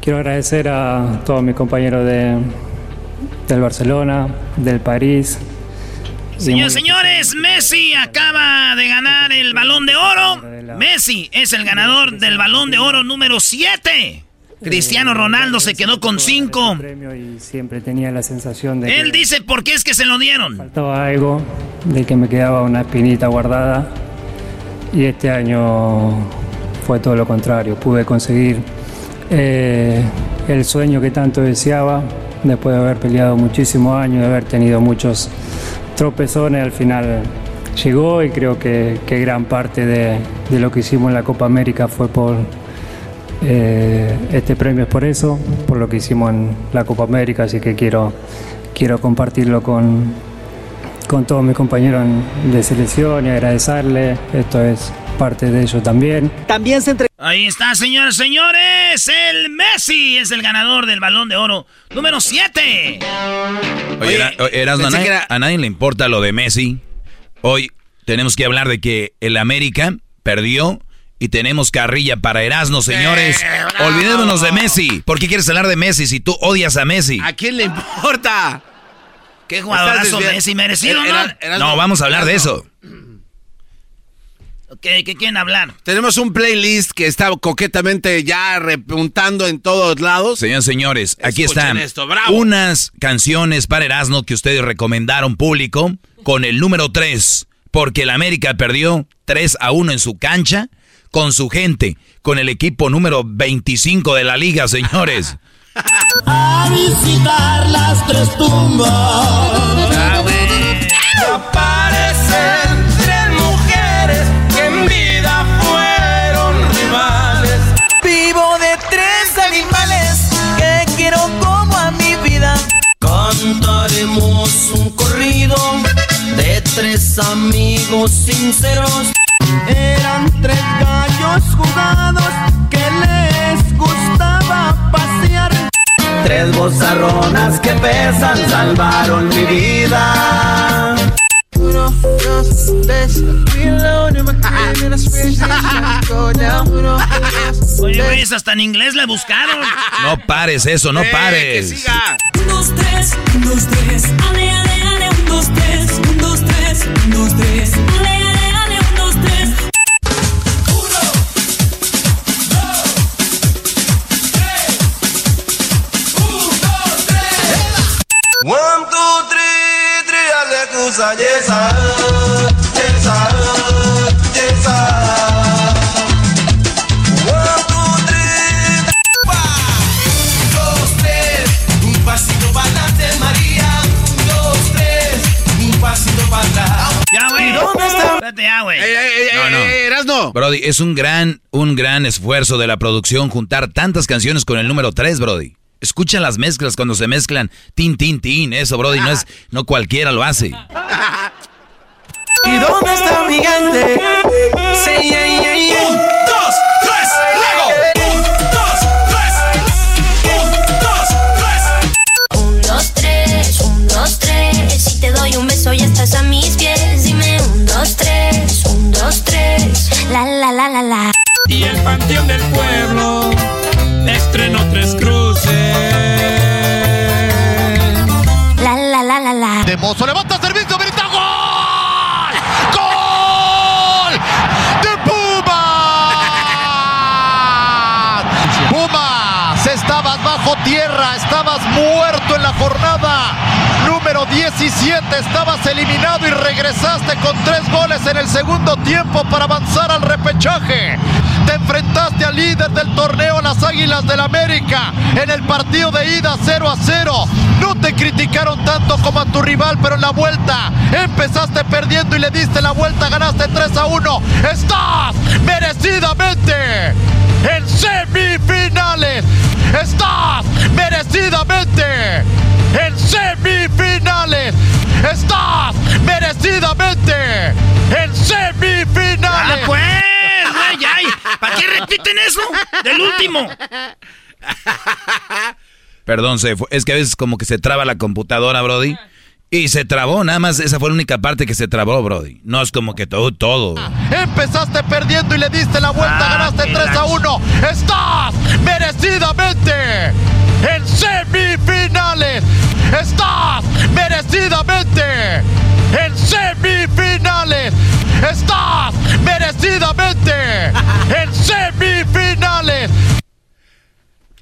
Speaker 13: Quiero agradecer a todos mis compañeros de, del Barcelona, del París. y
Speaker 5: Señores, Messi acaba de ganar el balón de oro. Messi es el ganador del balón de oro número 7. Cristiano Ronaldo se quedó con 5.
Speaker 13: y siempre tenía la sensación de
Speaker 5: Él dice por qué es que se lo dieron.
Speaker 13: faltaba algo, de que me quedaba una espinita guardada. Y este año fue todo lo contrario. Pude conseguir eh, el sueño que tanto deseaba, después de haber peleado muchísimos años, de haber tenido muchos tropezones, al final llegó y creo que, que gran parte de, lo que hicimos en la Copa América fue por, eh, este premio es por eso, por lo que hicimos en la Copa América, así que quiero, quiero compartirlo con, con todos mis compañeros de selección y agradecerle. Esto es parte de ello también.
Speaker 5: También se Ahí está, señores, señores. El Messi es el ganador del balón de oro número 7.
Speaker 3: Oye, Era- a, nadie,
Speaker 5: que era-
Speaker 3: a nadie le importa lo de Messi. Hoy tenemos que hablar de que el América perdió y tenemos carrilla para Erasmo, señores. Olvidémonos de Messi. ¿Por qué quieres hablar de Messi si tú odias a Messi?
Speaker 4: ¿A quién le importa?
Speaker 5: Qué jugadorazo Messi, merecido,
Speaker 4: Era-
Speaker 5: ¿no?
Speaker 3: No, vamos a hablar de eso.
Speaker 5: Ok, ¿qué quieren hablar?
Speaker 4: Tenemos un playlist que está coquetamente ya repuntando en todos lados.
Speaker 3: Señores, señores, aquí están
Speaker 4: esto, bravo.
Speaker 3: unas canciones para Erasmo que ustedes recomendaron público con el número 3, porque el América perdió 3 a 1 en su cancha con su gente, con el equipo número 25 de la liga, señores.
Speaker 1: A visitar las tres tumbas. Aparecen Cantaremos un corrido de tres amigos sinceros. Eran tres gallos jugados que les gustaba pasear. Tres bozarronas que pesan salvaron mi vida. Uno, dos, tres.
Speaker 5: Oye, hasta en inglés le buscaron.
Speaker 3: No pares eso, no pares.
Speaker 1: Un, dos, tres, un, dos, tres. Ale, ale, ale, un, dos, tres. Un, dos, tres, un, dos, tres. Ale,
Speaker 3: Brody, es un gran, un gran esfuerzo de la producción juntar tantas canciones con el número 3, Brody. Escucha las mezclas cuando se mezclan. Tin, tin, tin. Eso, Brody, no es, no cualquiera lo hace.
Speaker 1: ¿Y dónde está mi gente? Sí, yeah, yeah, yeah. Un, dos, tres, luego. Un, dos, tres. Un, dos, tres.
Speaker 14: Un, dos, tres, un, dos, tres. Si te doy un beso ya estás a mis pies. Dos, tres. La, la, la, la, la.
Speaker 1: Y el panteón del pueblo estrenó tres cruces.
Speaker 14: La, la, la, la, la.
Speaker 15: De Mozo levanta servicio, grita gol. ¡Gol! ¡De Pumas! Pumas, estabas bajo tierra, estabas muerto en la jornada número 17, estabas eliminado y regresaste con tres goles en el segundo tiempo para avanzar al repechaje. Te enfrentaste al líder del torneo, las Águilas del América, en el partido de ida 0 a 0. No te criticaron tanto como a tu rival, pero en la vuelta empezaste perdiendo y le diste la vuelta, ganaste 3 a 1. Estás merecidamente en semifinales. Estás merecidamente en semifinales. Estás merecidamente en semifinales.
Speaker 5: Ah, pues, ay, ay. ¿Para qué repiten eso? Del último.
Speaker 3: Perdón, se fue. es que a veces como que se traba la computadora, Brody. Y se trabó, nada más esa fue la única parte que se trabó, Brody. No es como que todo, todo.
Speaker 15: Empezaste perdiendo y le diste la vuelta,
Speaker 5: Ah,
Speaker 15: ganaste
Speaker 5: qué
Speaker 15: 3 a
Speaker 5: la-
Speaker 15: 1. Estás merecidamente en semifinales. Estás merecidamente en semifinales. Estás merecidamente en semifinales.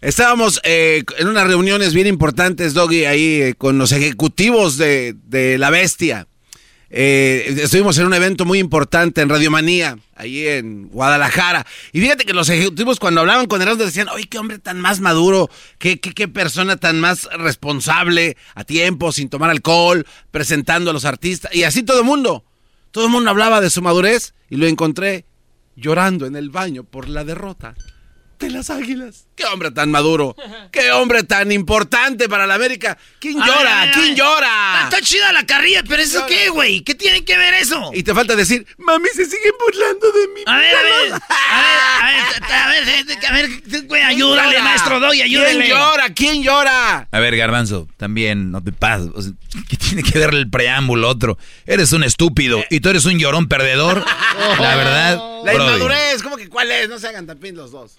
Speaker 4: Estábamos eh, en unas reuniones bien importantes, Doggy, ahí eh, con los ejecutivos de, de La Bestia. Eh, estuvimos en un evento muy importante en Radiomanía, ahí en Guadalajara. Y fíjate que los ejecutivos cuando hablaban con Erasmo decían, oye, qué hombre tan más maduro, qué, qué, qué persona tan más responsable, a tiempo, sin tomar alcohol, presentando a los artistas. Y así todo el mundo. Todo el mundo hablaba de su madurez y lo encontré llorando en el baño por la derrota de las águilas. ¡Qué hombre tan maduro! ¡Qué hombre tan importante para la América! ¿Quién
Speaker 5: A
Speaker 4: llora?
Speaker 5: ver,
Speaker 4: ¿Quién llora?
Speaker 5: Está, está chida la carrilla, pero ¿eso qué, güey? ¿Qué tiene que ver eso?
Speaker 4: Y te falta decir, mami, se siguen burlando de mí.
Speaker 5: A ver, a ver, a ver, a ver, güey, ayúdale,
Speaker 4: llora?
Speaker 5: maestro Doy, ayúdale.
Speaker 4: ¿Quién llora? ¿Quién llora?
Speaker 3: A ver, Garbanzo, también no te pases. O sea, ¿Qué tiene que ver el preámbulo otro? Eres un estúpido y tú eres un llorón perdedor. La verdad,
Speaker 4: La
Speaker 3: Brody.
Speaker 4: inmadurez, ¿cómo que cuál es? No se hagan tapín los dos.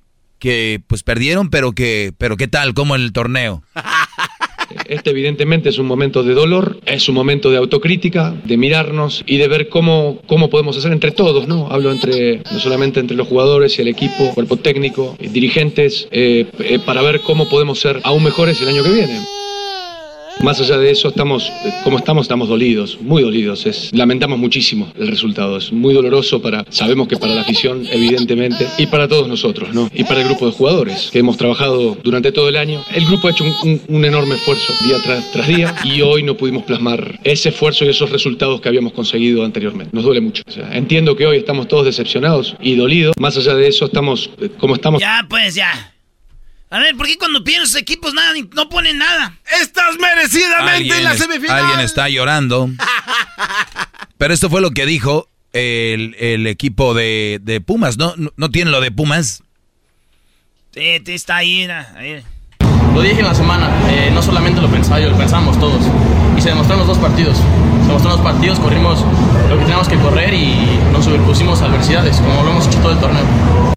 Speaker 3: que pues perdieron, pero que, pero qué tal, como el torneo.
Speaker 16: Este evidentemente es un momento de dolor, es un momento de autocrítica, de mirarnos y de ver cómo, cómo podemos hacer entre todos, ¿no? Hablo entre, no solamente entre los jugadores y el equipo, cuerpo técnico, eh, dirigentes, eh, eh, para ver cómo podemos ser aún mejores el año que viene. Más allá de eso, estamos, eh, como estamos, estamos dolidos, muy dolidos. Es, lamentamos muchísimo el resultado. Es muy doloroso para, sabemos que para la afición, evidentemente, y para todos nosotros, ¿no? Y para el grupo de jugadores que hemos trabajado durante todo el año. El grupo ha hecho un, un- un enorme esfuerzo día tras, tras día y hoy no pudimos plasmar ese esfuerzo y esos resultados que habíamos conseguido anteriormente. Nos duele mucho. O sea, entiendo que hoy estamos todos decepcionados y dolidos. Más allá de eso, estamos, eh, como estamos.
Speaker 5: Ya, pues ya. A ver, ¿por qué cuando piden sus equipos nada, no ponen nada?
Speaker 4: ¡Estás merecidamente en la
Speaker 3: es-
Speaker 4: semifinal!
Speaker 3: alguien está llorando. Pero esto fue lo que dijo el, el equipo de, de Pumas, ¿no? ¿no? ¿No tiene lo de Pumas?
Speaker 5: Sí, está ahí.
Speaker 17: Lo dije en la semana, eh, no solamente lo pensaba yo, lo pensábamos todos. Y se demostraron los dos partidos. Se demostraron los partidos, corrimos lo que teníamos que correr y nos superpusimos a adversidades, como lo hemos hecho todo el torneo.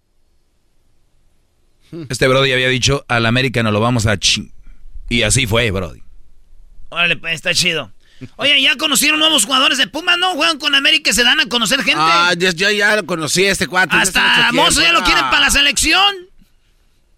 Speaker 3: Este Brody había dicho, al América no lo vamos a ching. Y así fue, Brody.
Speaker 5: Órale, pues está chido. Oye, ya conocieron nuevos jugadores de Pumas, ¿no? Juegan con América y se dan a conocer gente.
Speaker 4: Ah, yo, yo ya lo conocí a este cuate.
Speaker 5: Hasta Mozo ya lo quieren
Speaker 4: Ah.
Speaker 5: para la selección.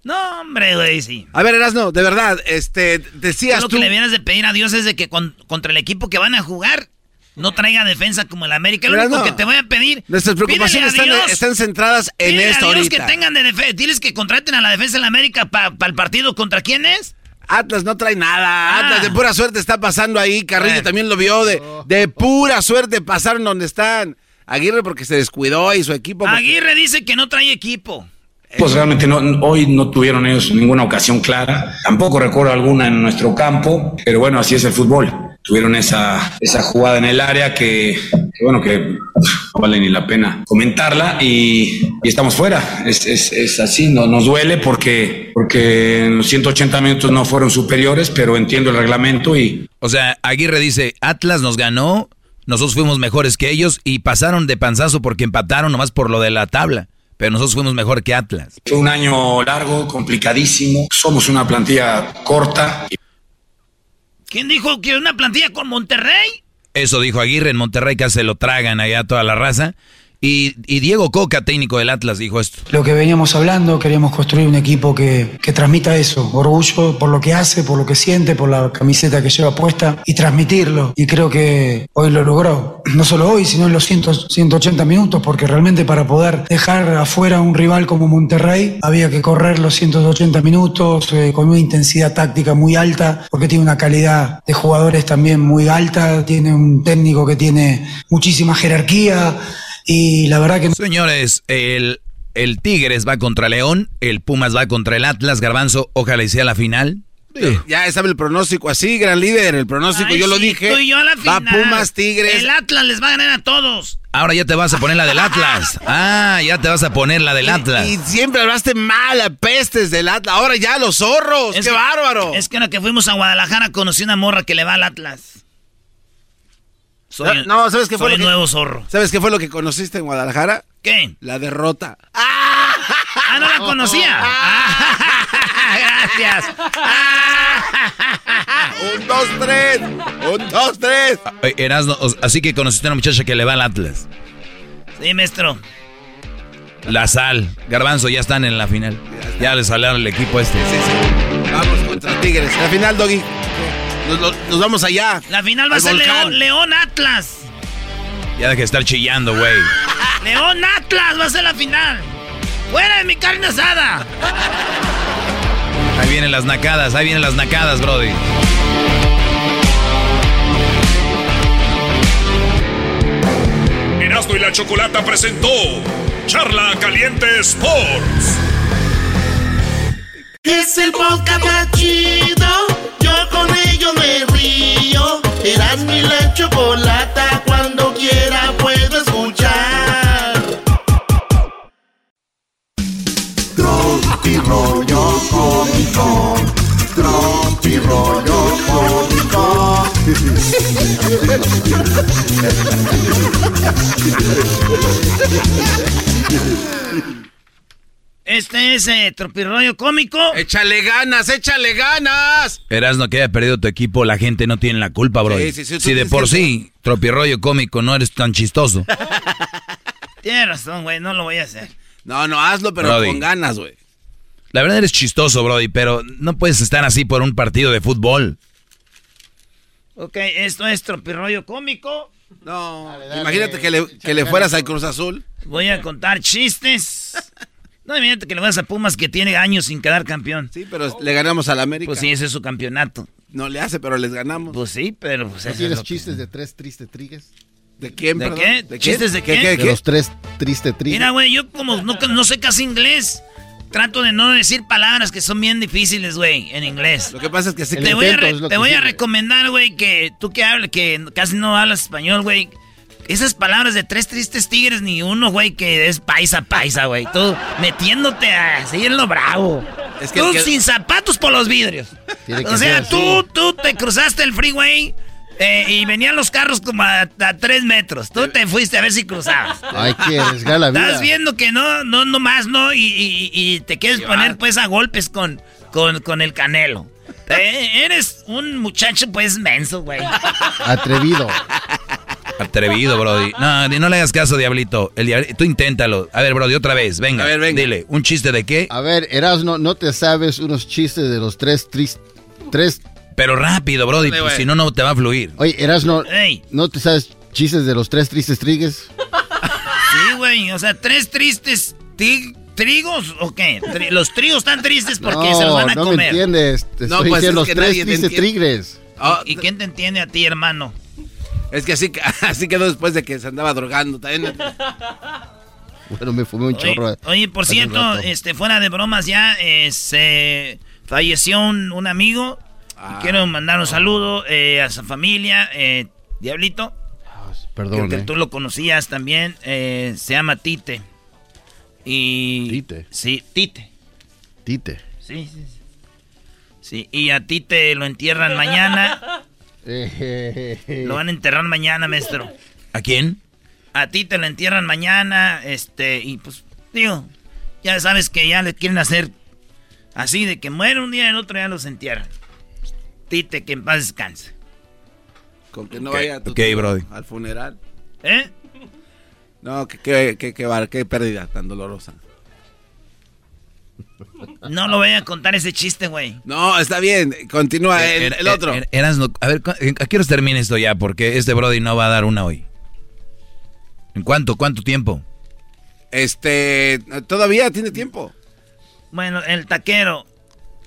Speaker 5: No, hombre, güey, sí.
Speaker 4: A ver, Erasno, de verdad, este, decías
Speaker 5: lo
Speaker 4: tú...
Speaker 5: que le vienes de pedir a Dios es de que con- contra el equipo que van a jugar no traiga defensa como el América. Lo único
Speaker 4: no.
Speaker 5: que te voy a pedir.
Speaker 4: Nuestras preocupaciones están,
Speaker 5: a Dios-
Speaker 4: están centradas en esto
Speaker 5: a Dios
Speaker 4: ahorita.
Speaker 5: que tengan de defensa. Diles que contraten a la defensa de la América para el partido. ¿Contra quién es?
Speaker 4: Atlas no trae nada. Atlas de pura suerte está pasando ahí. Carrillo también lo vio. De, de pura suerte pasaron donde están. Aguirre porque se descuidó y su equipo. porque-
Speaker 5: Aguirre dice que no trae equipo.
Speaker 18: Pues realmente no, hoy no tuvieron ellos ninguna ocasión clara. Tampoco recuerdo alguna en nuestro campo, pero bueno, así es el fútbol. Tuvieron esa, esa jugada en el área que, que, bueno, que no vale ni la pena comentarla y, y estamos fuera. Es, es, es así, no, nos duele porque, porque en los 180 minutos no fueron superiores, pero entiendo el reglamento y,
Speaker 3: O sea, Aguirre dice, Atlas nos ganó, nosotros fuimos mejores que ellos y pasaron de panzazo porque empataron nomás por lo de la tabla. Pero nosotros fuimos mejor que Atlas.
Speaker 18: Fue un año largo, complicadísimo. Somos una plantilla corta.
Speaker 5: ¿Quién dijo que una plantilla con Monterrey?
Speaker 3: Eso dijo Aguirre en Monterrey, que se lo tragan allá toda la raza. Y, Diego Coca, técnico del Atlas, dijo esto.
Speaker 19: Lo que veníamos hablando, queríamos construir un equipo que, que transmita eso, orgullo por lo que hace, por lo que siente, por la camiseta que lleva puesta y transmitirlo. Y creo que hoy lo logró. No solo hoy, sino en los 100, 180 minutos, porque realmente para poder dejar afuera a un rival como Monterrey había que correr los 180 minutos eh, con una intensidad táctica muy alta, porque tiene una calidad de jugadores también muy alta, tiene un técnico que tiene muchísima jerarquía. Y la verdad que...
Speaker 3: Señores, el, el Tigres va contra León, el Pumas va contra el Atlas, Garbanzo, ojalá y sea la final.
Speaker 4: Ya sabe el pronóstico así, gran líder. El pronóstico,
Speaker 5: Ay,
Speaker 4: yo lo dije.
Speaker 5: tú y yo a la
Speaker 4: Va
Speaker 5: final.
Speaker 4: Pumas, Tigres.
Speaker 5: El Atlas les va a ganar a todos.
Speaker 3: Ahora ya te vas a poner la del Atlas. Ah, ya te vas a poner la del Atlas.
Speaker 4: Y siempre hablaste mal, a pestes del Atlas. Ahora ya los zorros.
Speaker 5: Es
Speaker 4: ¡Qué
Speaker 5: que-
Speaker 4: bárbaro!
Speaker 5: Es que ahora que fuimos a Guadalajara conocí una morra que le va al Atlas. Soy,
Speaker 4: no, ¿sabes qué fue
Speaker 5: soy
Speaker 4: lo que-
Speaker 5: nuevo zorro.
Speaker 4: ¿Sabes qué fue lo que conociste en Guadalajara?
Speaker 5: ¿Qué?
Speaker 4: La derrota.
Speaker 5: Ah, no la conocía. Ah, gracias.
Speaker 4: Un, dos, tres. Un, dos, tres.
Speaker 3: Oye, Erasno, o- así que conociste a una muchacha que le va al Atlas.
Speaker 5: Sí, maestro.
Speaker 3: La Sal, Garbanzo, ya están en la final. Ya les salieron el equipo este.
Speaker 4: Vamos contra Tigres. La final, Doggy. Nos, nos- nos vamos allá.
Speaker 5: La final va a ser. León, León Atlas.
Speaker 3: Ya deja de estar chillando, güey.
Speaker 5: León Atlas va a ser la final. ¡Fuera de mi carne asada!
Speaker 3: Ahí vienen las nacadas, ahí vienen las nacadas, Brody.
Speaker 7: Erasmo y la Chocolata presentó Charla Caliente Sports.
Speaker 1: Es el podcast chido. Yo con ello me río. Eras mi la chocolata. Cuando quiera puedo escuchar.
Speaker 9: Tropi rollo cómico. Tropi rollo cómico.
Speaker 5: Este es eh, Tropirroyo Cómico.
Speaker 4: Échale ganas, échale ganas.
Speaker 3: Erasno, que haya perdido tu equipo, la gente no tiene la culpa, Brody.
Speaker 4: Sí, sí, sí,
Speaker 3: si de por sí, tropirroyo cómico, no eres tan chistoso.
Speaker 5: Tienes razón, güey, no lo voy a hacer.
Speaker 4: No, no, hazlo, pero
Speaker 3: Brody.
Speaker 4: con ganas, güey.
Speaker 3: La verdad eres chistoso, Brody, pero no puedes estar así por un partido de fútbol.
Speaker 5: Ok, esto es Tropirroyo Cómico.
Speaker 4: No, imagínate que le, que le fueras al Cruz Azul.
Speaker 5: Voy a contar chistes. No, imagínate que le vas a Pumas que tiene años sin quedar campeón.
Speaker 4: Sí, pero le ganamos al América.
Speaker 5: Pues sí, ese es su campeonato.
Speaker 4: No le hace, pero les ganamos.
Speaker 5: Pues sí, pero pues
Speaker 6: ¿No tienes
Speaker 5: que-
Speaker 6: chistes de tres tristes trigues?
Speaker 4: ¿De quién,
Speaker 5: ¿De qué? ¿Chistes de qué?
Speaker 6: De los tres tristes trigues.
Speaker 5: Mira, güey, yo como no, no sé casi inglés, trato de no decir palabras que son bien difíciles, güey, en inglés.
Speaker 4: Lo que pasa es que sí
Speaker 5: Te voy a, re- te voy a recomendar, güey, que tú que hables, que casi no hablas español, güey. Esas palabras de tres tristes tigres, ni uno, güey, que es paisa, paisa, güey. Tú metiéndote así en lo bravo.
Speaker 4: Es que
Speaker 5: tú
Speaker 4: que-
Speaker 5: sin zapatos por los vidrios. O sea,
Speaker 6: ser
Speaker 5: tú, tú te cruzaste el freeway eh, y venían los carros como a, a tres metros. Tú te fuiste a ver si cruzabas.
Speaker 6: Hay que arriesgar la vida.
Speaker 5: Estás viendo que no, no, no más, ¿no? Y, y- y te quieres poner pues a golpes con, con, con el canelo. Eh, eres un muchacho pues menso, güey.
Speaker 6: Atrevido.
Speaker 3: Atrevido, Brody. No, no le hagas caso, Diablito. El diabli- Tú inténtalo. A ver, Brody, otra vez. Venga.
Speaker 4: A ver, venga.
Speaker 3: Dile, ¿un chiste de qué?
Speaker 6: A ver, Erasno, ¿no te sabes unos chistes de los tres tristes... Tres...
Speaker 3: Pero rápido, Brody, pues, si no, no te va a fluir.
Speaker 6: Oye, Erasno,
Speaker 5: Ey.
Speaker 6: ¿no te sabes chistes de los tres tristes trigues?
Speaker 5: Sí, güey. O sea, tres tristes tig-
Speaker 3: trigos o qué? Tri- los trigos están tristes porque se los van a
Speaker 6: no
Speaker 3: comer.
Speaker 6: me entiendes. Te
Speaker 4: No,
Speaker 6: estoy
Speaker 4: pues,
Speaker 6: diciendo
Speaker 4: es
Speaker 6: los
Speaker 4: que
Speaker 6: tres tristes tigres.
Speaker 3: ¿Y quién te entiende a ti, hermano?
Speaker 4: Es que así, así quedó después de que se andaba drogando. También.
Speaker 6: Bueno, me fumé un
Speaker 3: Oye,
Speaker 6: chorro.
Speaker 3: oye, por cierto, este, fuera de bromas ya, eh, se falleció un, un amigo.
Speaker 6: Ah.
Speaker 3: Quiero mandar un saludo eh, a su familia, eh, Diablito.
Speaker 6: Perdón,
Speaker 3: Creo que
Speaker 6: eh.
Speaker 3: tú lo conocías también. eh, se llama Tite. Y...
Speaker 6: Tite.
Speaker 3: Sí, Tite.
Speaker 6: Tite.
Speaker 3: Sí, sí, sí. Sí, y a Tite lo entierran mañana. Lo van a enterrar mañana, maestro.
Speaker 20: ¿A quién?
Speaker 3: A ti te lo entierran mañana, este, y pues, digo, ya sabes que ya le quieren hacer así, de que muere un día y el otro ya los entierran. Tite, que en paz descanse.
Speaker 4: Con que no
Speaker 20: Ok,
Speaker 4: vaya tu
Speaker 20: ok,
Speaker 4: tío
Speaker 20: Brody.
Speaker 4: al funeral.
Speaker 3: ¿Eh?
Speaker 4: No, que qué que, que, qué pérdida tan dolorosa.
Speaker 3: No lo voy a contar ese chiste, güey.
Speaker 4: No, está bien. Continúa el,
Speaker 20: Er-
Speaker 4: el otro.
Speaker 20: er- Erasno, a ver, ¿cu- ¿a qué hora termina esto ya? Porque este Brody no va a dar una hoy. ¿En cuánto? ¿Cuánto tiempo?
Speaker 4: Este, todavía tiene tiempo.
Speaker 3: Bueno, el taquero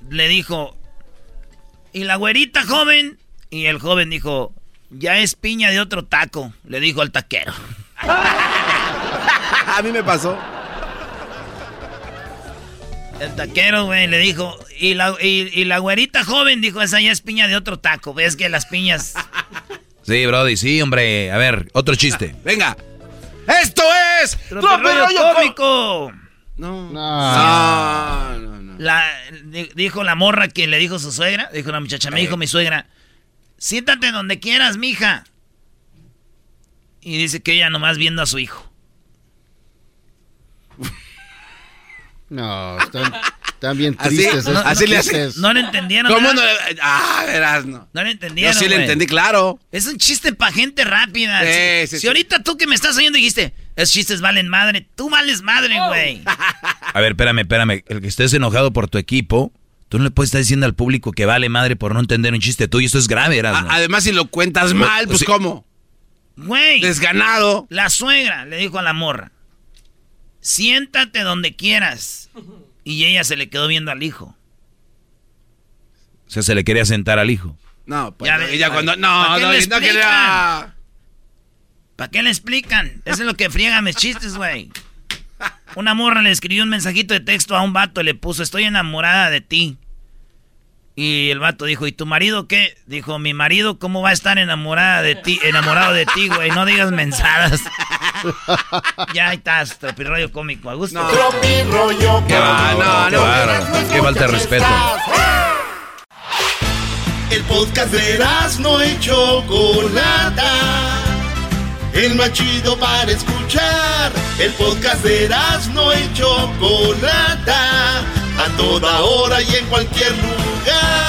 Speaker 3: le dijo, ¿y la güerita joven? Y el joven dijo, ya es piña de otro taco, le dijo al taquero.
Speaker 4: A mí me pasó.
Speaker 3: El taquero, güey, le dijo, y la, y, y la güerita joven, dijo, esa ya es piña de otro taco. Ves que las piñas...
Speaker 20: Sí, Brody, sí, hombre. A ver, otro chiste.
Speaker 4: Venga. Esto es
Speaker 3: ¡Tropirollo
Speaker 4: Tropirollo
Speaker 3: cómico!
Speaker 4: No.
Speaker 6: No.
Speaker 4: No, no,
Speaker 3: La, di- dijo la morra que le dijo su suegra, dijo la muchacha, me dijo mi suegra, siéntate donde quieras, mija. Y dice que ella nomás viendo a su hijo.
Speaker 6: No, están, están bien
Speaker 4: Así-
Speaker 6: tristes.
Speaker 4: no, así le hace-
Speaker 6: chistes.
Speaker 3: No lo entendieron.
Speaker 4: ¿Cómo no? Ah, verás, no.
Speaker 3: No lo entendieron.
Speaker 4: Yo sí le
Speaker 3: güey.
Speaker 4: entendí, claro.
Speaker 3: Es un chiste para gente rápida.
Speaker 4: Sí,
Speaker 3: si
Speaker 4: sí,
Speaker 3: si
Speaker 4: sí.
Speaker 3: ahorita tú que me estás oyendo dijiste, esos chistes valen madre, tú vales madre, güey.
Speaker 20: A ver, espérame, espérame. El que estés enojado por tu equipo, tú no le puedes estar diciendo al público que vale madre por no entender un chiste tuyo. Esto es grave, Erasno.
Speaker 4: A- Además, si lo cuentas mal, pues. ¿cómo?
Speaker 3: Güey.
Speaker 4: Desganado.
Speaker 3: La suegra le dijo a la morra, siéntate donde quieras. Y ella se le quedó viendo al hijo.
Speaker 20: O sea, se le quería sentar al hijo.
Speaker 4: No, pues
Speaker 3: Ya
Speaker 4: no,
Speaker 3: ves,
Speaker 4: ella
Speaker 3: ¿para-
Speaker 4: cuando.
Speaker 3: para
Speaker 4: No,
Speaker 3: qué
Speaker 4: no, no quería.
Speaker 3: ¿Para qué le explican? Eso es lo que friega mis chistes, güey. Una morra le escribió un mensajito de texto a un vato y le puso, estoy enamorada de ti. Y el vato dijo, ¿y tu marido qué? Dijo, mi marido, ¿cómo va a estar enamorada de ti, enamorado de ti, güey? No digas mensadas. ya ahí estás, tropirroyo cómico, a gusto.
Speaker 1: Tropirollo
Speaker 20: Qué bárbaro, qué bárbaro. Qué falta de respeto.
Speaker 1: El podcast de no y Chocolata. El más chido para escuchar. El podcast de no y Chocolata. A toda hora y en cualquier lugar.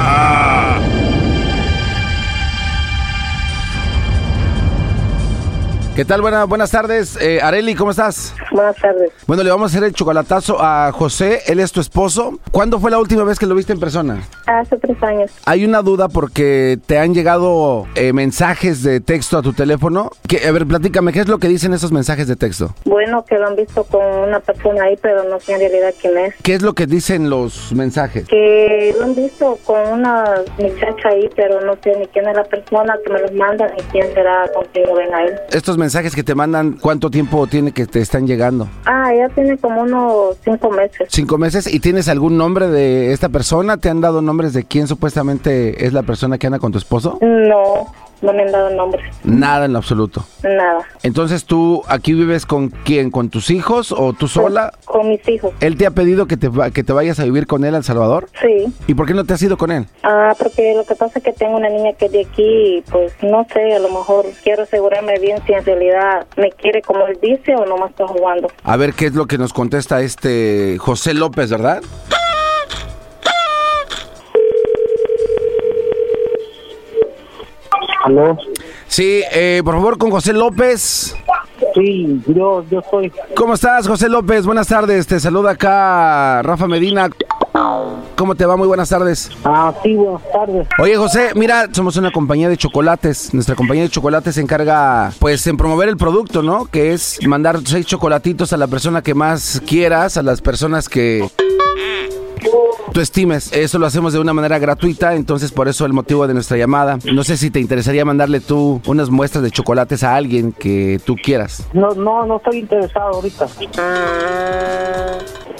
Speaker 4: ¿Qué tal? Buena- buenas tardes. Eh, Areli, ¿cómo estás?
Speaker 12: Buenas tardes.
Speaker 4: Bueno, le vamos a hacer el chocolatazo a José. Él es tu esposo. ¿Cuándo fue la última vez que lo viste en persona?
Speaker 12: Hace tres años.
Speaker 4: Hay una duda porque te han llegado eh, mensajes de texto a tu teléfono. Que, a ver, platícame, ¿qué es lo que dicen esos mensajes de texto?
Speaker 12: Bueno, que lo han visto con una persona ahí, pero no sé en realidad quién es.
Speaker 4: ¿Qué es lo que dicen los mensajes?
Speaker 12: Que lo han visto con una muchacha ahí, pero no sé ni quién es la persona que me los manda ni quién será con quien lo ven a él.
Speaker 4: Estos mensajes que te mandan, ¿cuánto tiempo tiene que te están llegando?
Speaker 12: Ah, ya tiene como unos cinco meses.
Speaker 4: ¿Cinco meses? ¿Y tienes algún nombre de esta persona? ¿Te han dado nombres de quién supuestamente es la persona que anda con tu esposo?
Speaker 12: No, no me han dado nombre,
Speaker 4: Nada en lo absoluto.
Speaker 12: nada.
Speaker 4: Entonces tú aquí vives con quién, con tus hijos o tú sola?
Speaker 12: Con mis hijos.
Speaker 4: ¿Él te ha pedido que te, que te vayas a vivir con él a El Salvador?
Speaker 12: Sí.
Speaker 4: ¿Y por qué no te has ido con él?
Speaker 12: Ah, porque lo que pasa es que tengo una niña que es de aquí y pues no sé, a lo mejor quiero asegurarme bien si en realidad me quiere como él dice o no me está jugando.
Speaker 4: A ver qué es lo que nos contesta este José López, ¿verdad?
Speaker 21: ¿Aló?
Speaker 4: Sí, eh, por favor, con José López.
Speaker 21: Sí, yo, yo soy.
Speaker 4: ¿Cómo estás, José López? Buenas tardes. Te saluda acá Rafa Medina. ¿Cómo te va? Muy buenas tardes.
Speaker 21: Ah, sí, buenas tardes.
Speaker 4: Oye, José, mira, somos una compañía de chocolates. Nuestra compañía de chocolates se encarga, pues, en promover el producto, ¿no? Que es mandar seis chocolatitos a la persona que más quieras, a las personas que tú estimes. Eso lo hacemos de una manera gratuita, entonces por eso el motivo de nuestra llamada. No sé si te interesaría mandarle tú unas muestras de chocolates a alguien que tú quieras.
Speaker 21: No, no, no estoy interesado ahorita.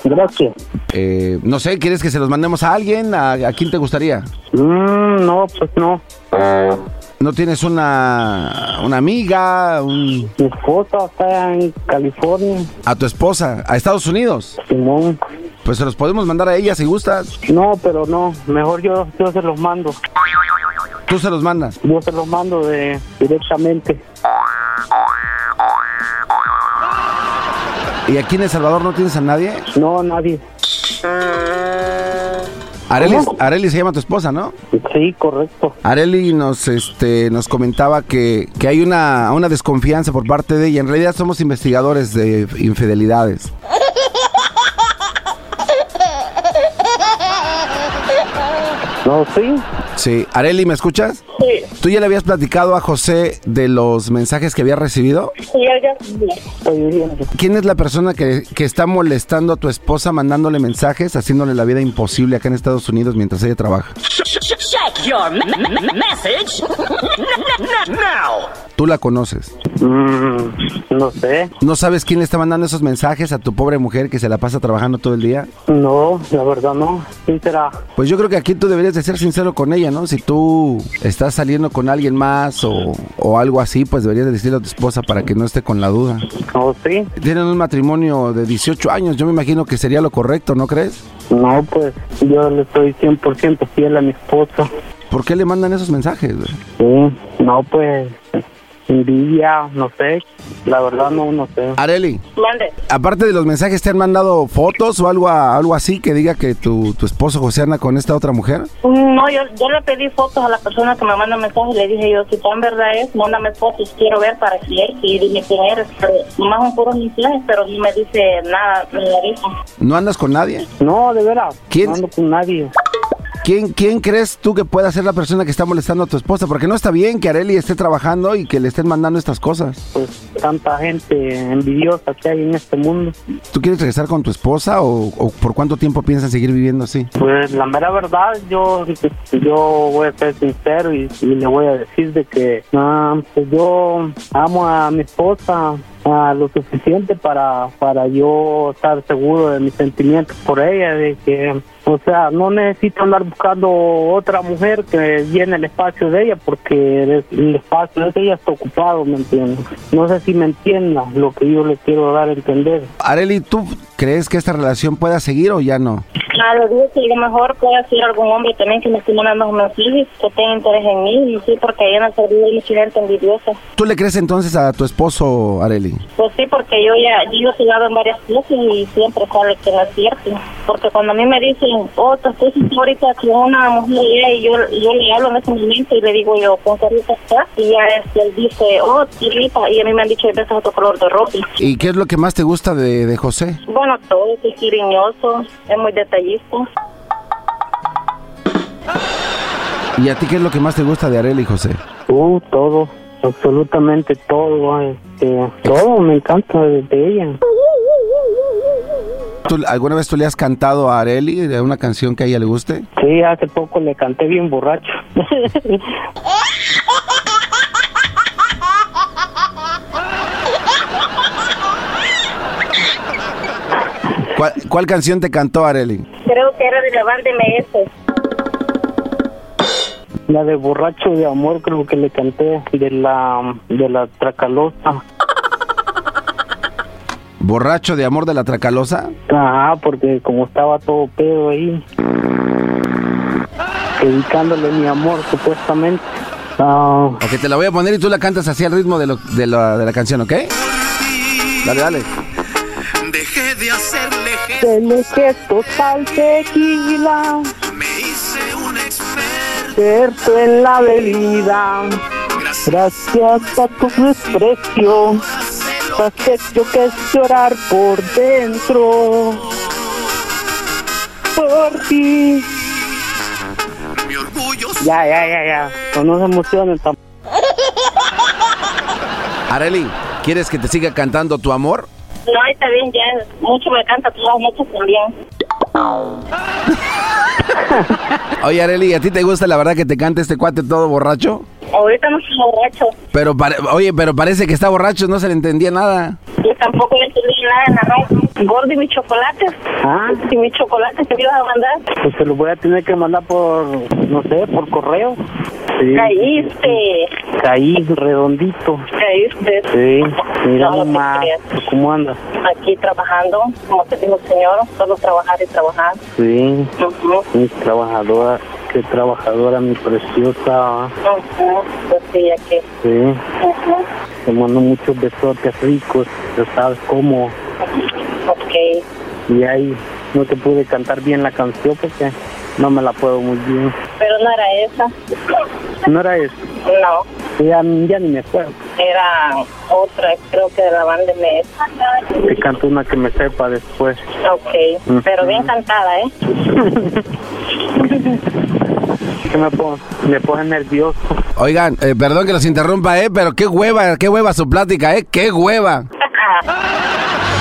Speaker 21: Gracias.
Speaker 4: Eh, no sé, ¿quieres que se los mandemos a alguien? ¿A, a quién te gustaría?
Speaker 21: Mm, no, pues no.
Speaker 4: ¿No tienes una, una amiga? Un...
Speaker 21: Mi esposa está en California.
Speaker 4: ¿A tu esposa? ¿A Estados Unidos?
Speaker 21: Simón.
Speaker 4: Pues se los podemos mandar a ella si gustas.
Speaker 21: No, pero no. Mejor yo, yo se los mando.
Speaker 4: ¿Tú se los mandas?
Speaker 21: Yo se los mando de, directamente.
Speaker 4: ¿Y aquí en El Salvador no tienes a nadie?
Speaker 21: No, nadie.
Speaker 4: Areli. Areli se llama tu esposa, ¿no?
Speaker 21: Sí, correcto.
Speaker 4: Areli nos, este, nos comentaba que, que hay una, una desconfianza por parte de ella. En realidad somos investigadores de infidelidades.
Speaker 21: No, sí.
Speaker 4: Sí. Areli, ¿me escuchas?
Speaker 12: Sí.
Speaker 4: ¿Tú ya le habías platicado a José de los mensajes que había recibido?
Speaker 12: Sí, ya.
Speaker 4: ¿Quién es la persona que, que está molestando a tu esposa, mandándole mensajes, haciéndole la vida imposible acá en Estados Unidos mientras ella trabaja? Tú la conoces.
Speaker 21: Mm, no sé.
Speaker 4: ¿No sabes quién le está mandando esos mensajes a tu pobre mujer que se la pasa trabajando todo el día?
Speaker 21: No, la verdad no. ¿Quién será?
Speaker 4: Pues yo creo que aquí tú deberías de ser sincero con ella, ¿no? Si tú estás saliendo con alguien más o, o algo así, pues deberías de decirle a tu esposa para que no esté con la duda.
Speaker 21: No, sí.
Speaker 4: Tienen un matrimonio de 18 años, yo me imagino que sería lo correcto, ¿no crees?
Speaker 21: No, pues yo le estoy 100% fiel a mi esposa.
Speaker 4: ¿Por qué le mandan esos mensajes? güey?
Speaker 21: Sí. No, pues envidia, no sé. La verdad no, no sé.
Speaker 4: Areli,
Speaker 12: Mande.
Speaker 4: aparte de los mensajes, ¿te han mandado fotos o algo, a- algo así que diga que tu, tu esposo José anda con esta otra mujer?
Speaker 12: No, yo, yo le pedí fotos a la persona que me manda mensajes y le dije yo, si tan verdad es, mándame fotos, quiero ver para que él, y dime quién eres. Pero nomás son puros mensajes, pero no me dice nada, me la dijo.
Speaker 4: ¿No andas con nadie?
Speaker 21: No, de veras.
Speaker 4: ¿Quién?
Speaker 21: No ando con nadie.
Speaker 4: ¿Quién, ¿Quién crees tú que pueda ser la persona que está molestando a tu esposa? Porque no está bien que Areli esté trabajando y que le estén mandando estas cosas.
Speaker 21: Pues tanta gente envidiosa que hay en este mundo.
Speaker 4: ¿Tú quieres regresar con tu esposa o, o por cuánto tiempo piensas seguir viviendo así?
Speaker 21: Pues la mera verdad, yo yo voy a ser sincero y, y le voy a decir de que ah, pues yo amo a mi esposa ah, lo suficiente para para yo estar seguro de mis sentimientos por ella, de que o sea, no necesito andar buscando otra mujer que llene el espacio de ella porque el, espacio de ella está ocupado, ¿me entiendes? No sé si me entienda lo que yo le quiero dar a entender.
Speaker 4: Areli, ¿tú crees que esta relación pueda seguir o ya no?
Speaker 12: Lo digo que a lo mejor puede ser algún hombre también que me esté mandando mensajes, que tenga interés en mí, y sí, porque ahí en el servicio hay mucha gente envidiosa.
Speaker 4: ¿Tú le crees entonces a tu esposo, Areli?
Speaker 12: Pues sí, porque yo ya yo he jugado en varias cosas y siempre sale que no es cierto. Porque cuando a mí me dicen, oh, te estoy sintiendo ahorita con una mujer y yo, yo le hablo en ese momento y le digo yo, ¿con qué rica estás? Y ya este, él dice, oh, qué rica. Y a mí me han dicho, veces otro color de ropa.
Speaker 4: ¿Y qué es lo que más te gusta de, de José?
Speaker 12: Bueno, todo, es cariñoso, es muy detallista.
Speaker 4: ¿Y a ti qué es lo que más te gusta de Areli, José?
Speaker 21: Uh, todo, absolutamente todo, este, todo me encanta de, de ella.
Speaker 4: ¿Tú, ¿Alguna vez tú le has cantado a Areli de una canción que a ella le guste?
Speaker 21: Sí, hace poco le canté bien borracho.
Speaker 4: ¿Cuál, cuál canción te cantó Areli?
Speaker 12: Creo que era de la banda MS.
Speaker 21: La de borracho de amor creo que le canté de la de la Tracalosa.
Speaker 4: ¿Borracho de amor de la Tracalosa?
Speaker 21: Ajá, porque como estaba todo pedo ahí, dedicándole mi amor supuestamente. Ah,
Speaker 4: Ok, te la voy a poner y tú la cantas así al ritmo de, lo- de, la, de la canción, ¿ok? Dale, dale.
Speaker 9: Dejé de hacerle
Speaker 21: gestos al tequila,
Speaker 9: Experto
Speaker 21: en la bebida. Gracias a tu desprecio, has hecho que es llorar por dentro. Por ti.
Speaker 22: Mi orgullo.
Speaker 21: Ya, ya, ya, ya. No nos emocionen tampoco.
Speaker 4: Areli, ¿quieres que te siga cantando tu amor?
Speaker 12: No, está bien, ya. Mucho me canta las noches también.
Speaker 4: Oye, Areli, ¿a ti te gusta la verdad que te cante este cuate todo borracho?
Speaker 12: Ahorita no soy borracho.
Speaker 4: Pero pare- oye, pero parece que está borracho, no se le entendía nada.
Speaker 12: Yo tampoco le entendí nada en la radio. Gordo y mi chocolate.
Speaker 21: Ah.
Speaker 12: ¿Y mi chocolate que me ibas a mandar?
Speaker 21: Pues se lo voy a tener que mandar por, no sé, por correo. Sí.
Speaker 12: Caíste.
Speaker 21: Caí redondito.
Speaker 12: Caíste.
Speaker 21: Sí. Mira
Speaker 12: No, te
Speaker 21: nomás.
Speaker 12: creas.
Speaker 21: ¿Cómo andas?
Speaker 12: Aquí trabajando, como te dijo el señor, solo trabajar y trabajar.
Speaker 21: Sí.
Speaker 12: Ujú.
Speaker 21: Mi trabajadora. Qué trabajadora, mi preciosa.
Speaker 12: Pues sí.
Speaker 21: Te mando muchos besotes ricos. Ya sabes cómo.
Speaker 12: Ok.
Speaker 21: Y ahí no te pude cantar bien la canción porque no me la puedo muy bien.
Speaker 12: Pero no era esa.
Speaker 21: No era eso.
Speaker 12: No.
Speaker 21: Ya, ya ni me acuerdo.
Speaker 12: Era otra, creo que de la banda MS.
Speaker 21: Te canto una que me sepa después.
Speaker 12: Ok. Pero bien cantada, ¿eh?
Speaker 21: que me pongo, me pone nervioso.
Speaker 4: Oigan, eh, perdón que los interrumpa, ¿eh? Pero qué hueva, qué hueva su plática, ¿eh? ¡Qué hueva!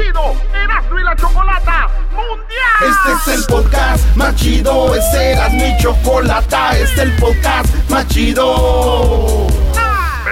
Speaker 22: chido Erasmo y la Chocolata Mundial.
Speaker 1: Este es el podcast más chido, este era mi chocolata, este es el podcast más chido.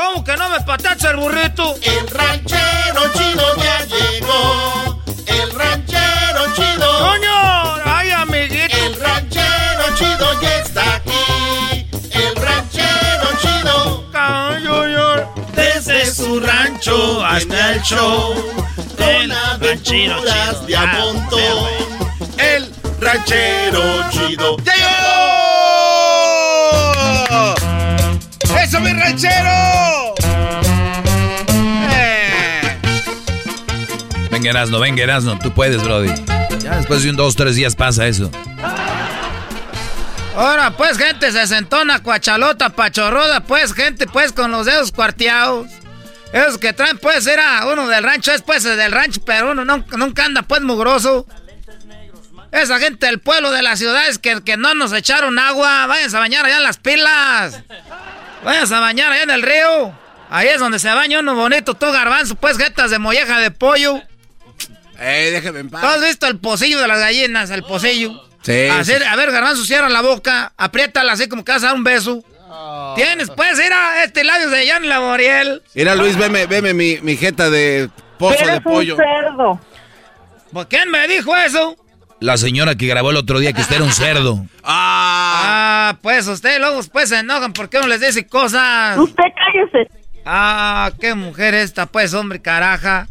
Speaker 5: ¿Cómo que no me patacha el burrito?
Speaker 1: El ranchero chido ya llegó. El ranchero chido.
Speaker 5: ¡Coño! ¡Ay, amiguito!
Speaker 1: El ranchero chido ya está aquí. El ranchero chido.
Speaker 5: Desde su rancho hasta el show.
Speaker 1: Con aventuras de a montón. El ranchero chido.
Speaker 4: ¡Ya llegó! ¡Eso, mi ranchero!
Speaker 3: Venga, Erasno, venga, Erasno. Tú puedes, Brody. Ya después de un dos, tres días pasa eso.
Speaker 5: Ahora, pues, gente se sentona, cuachalota, pachorroda, pues, gente, pues, con los dedos cuarteados. Esos que traen, pues, era uno del rancho, es, pues, del rancho, pero uno no- nunca anda, pues, mugroso. Esa gente del pueblo, de las ciudades, que, que no nos echaron agua, váyanse a bañar allá en las pilas. Váyanse a bañar allá en el río. Ahí es donde se baña uno bonito, todo garbanzo, pues, jetas de molleja de pollo.
Speaker 4: ¡Eh, déjeme en paz!
Speaker 5: ¿Tú has visto el pocillo de las gallinas, el pocillo?
Speaker 4: Sí,
Speaker 5: Hacer-
Speaker 4: sí.
Speaker 5: A ver, garbanzo, cierra la boca, apriétala así como que vas a dar un beso. Tienes, pues, mira, este labio de Jan Laboriel.
Speaker 4: Mira, Luis, veme, veme mi, mi jeta de pozo de pollo.
Speaker 5: cerdo. ¿Por quién me dijo eso?
Speaker 3: La señora que grabó el otro día que usted era un cerdo.
Speaker 5: Ah, pues ustedes luego pues se enojan porque uno les dice cosas.
Speaker 12: Usted cállese.
Speaker 5: Ah, qué mujer esta, pues, hombre, caraja.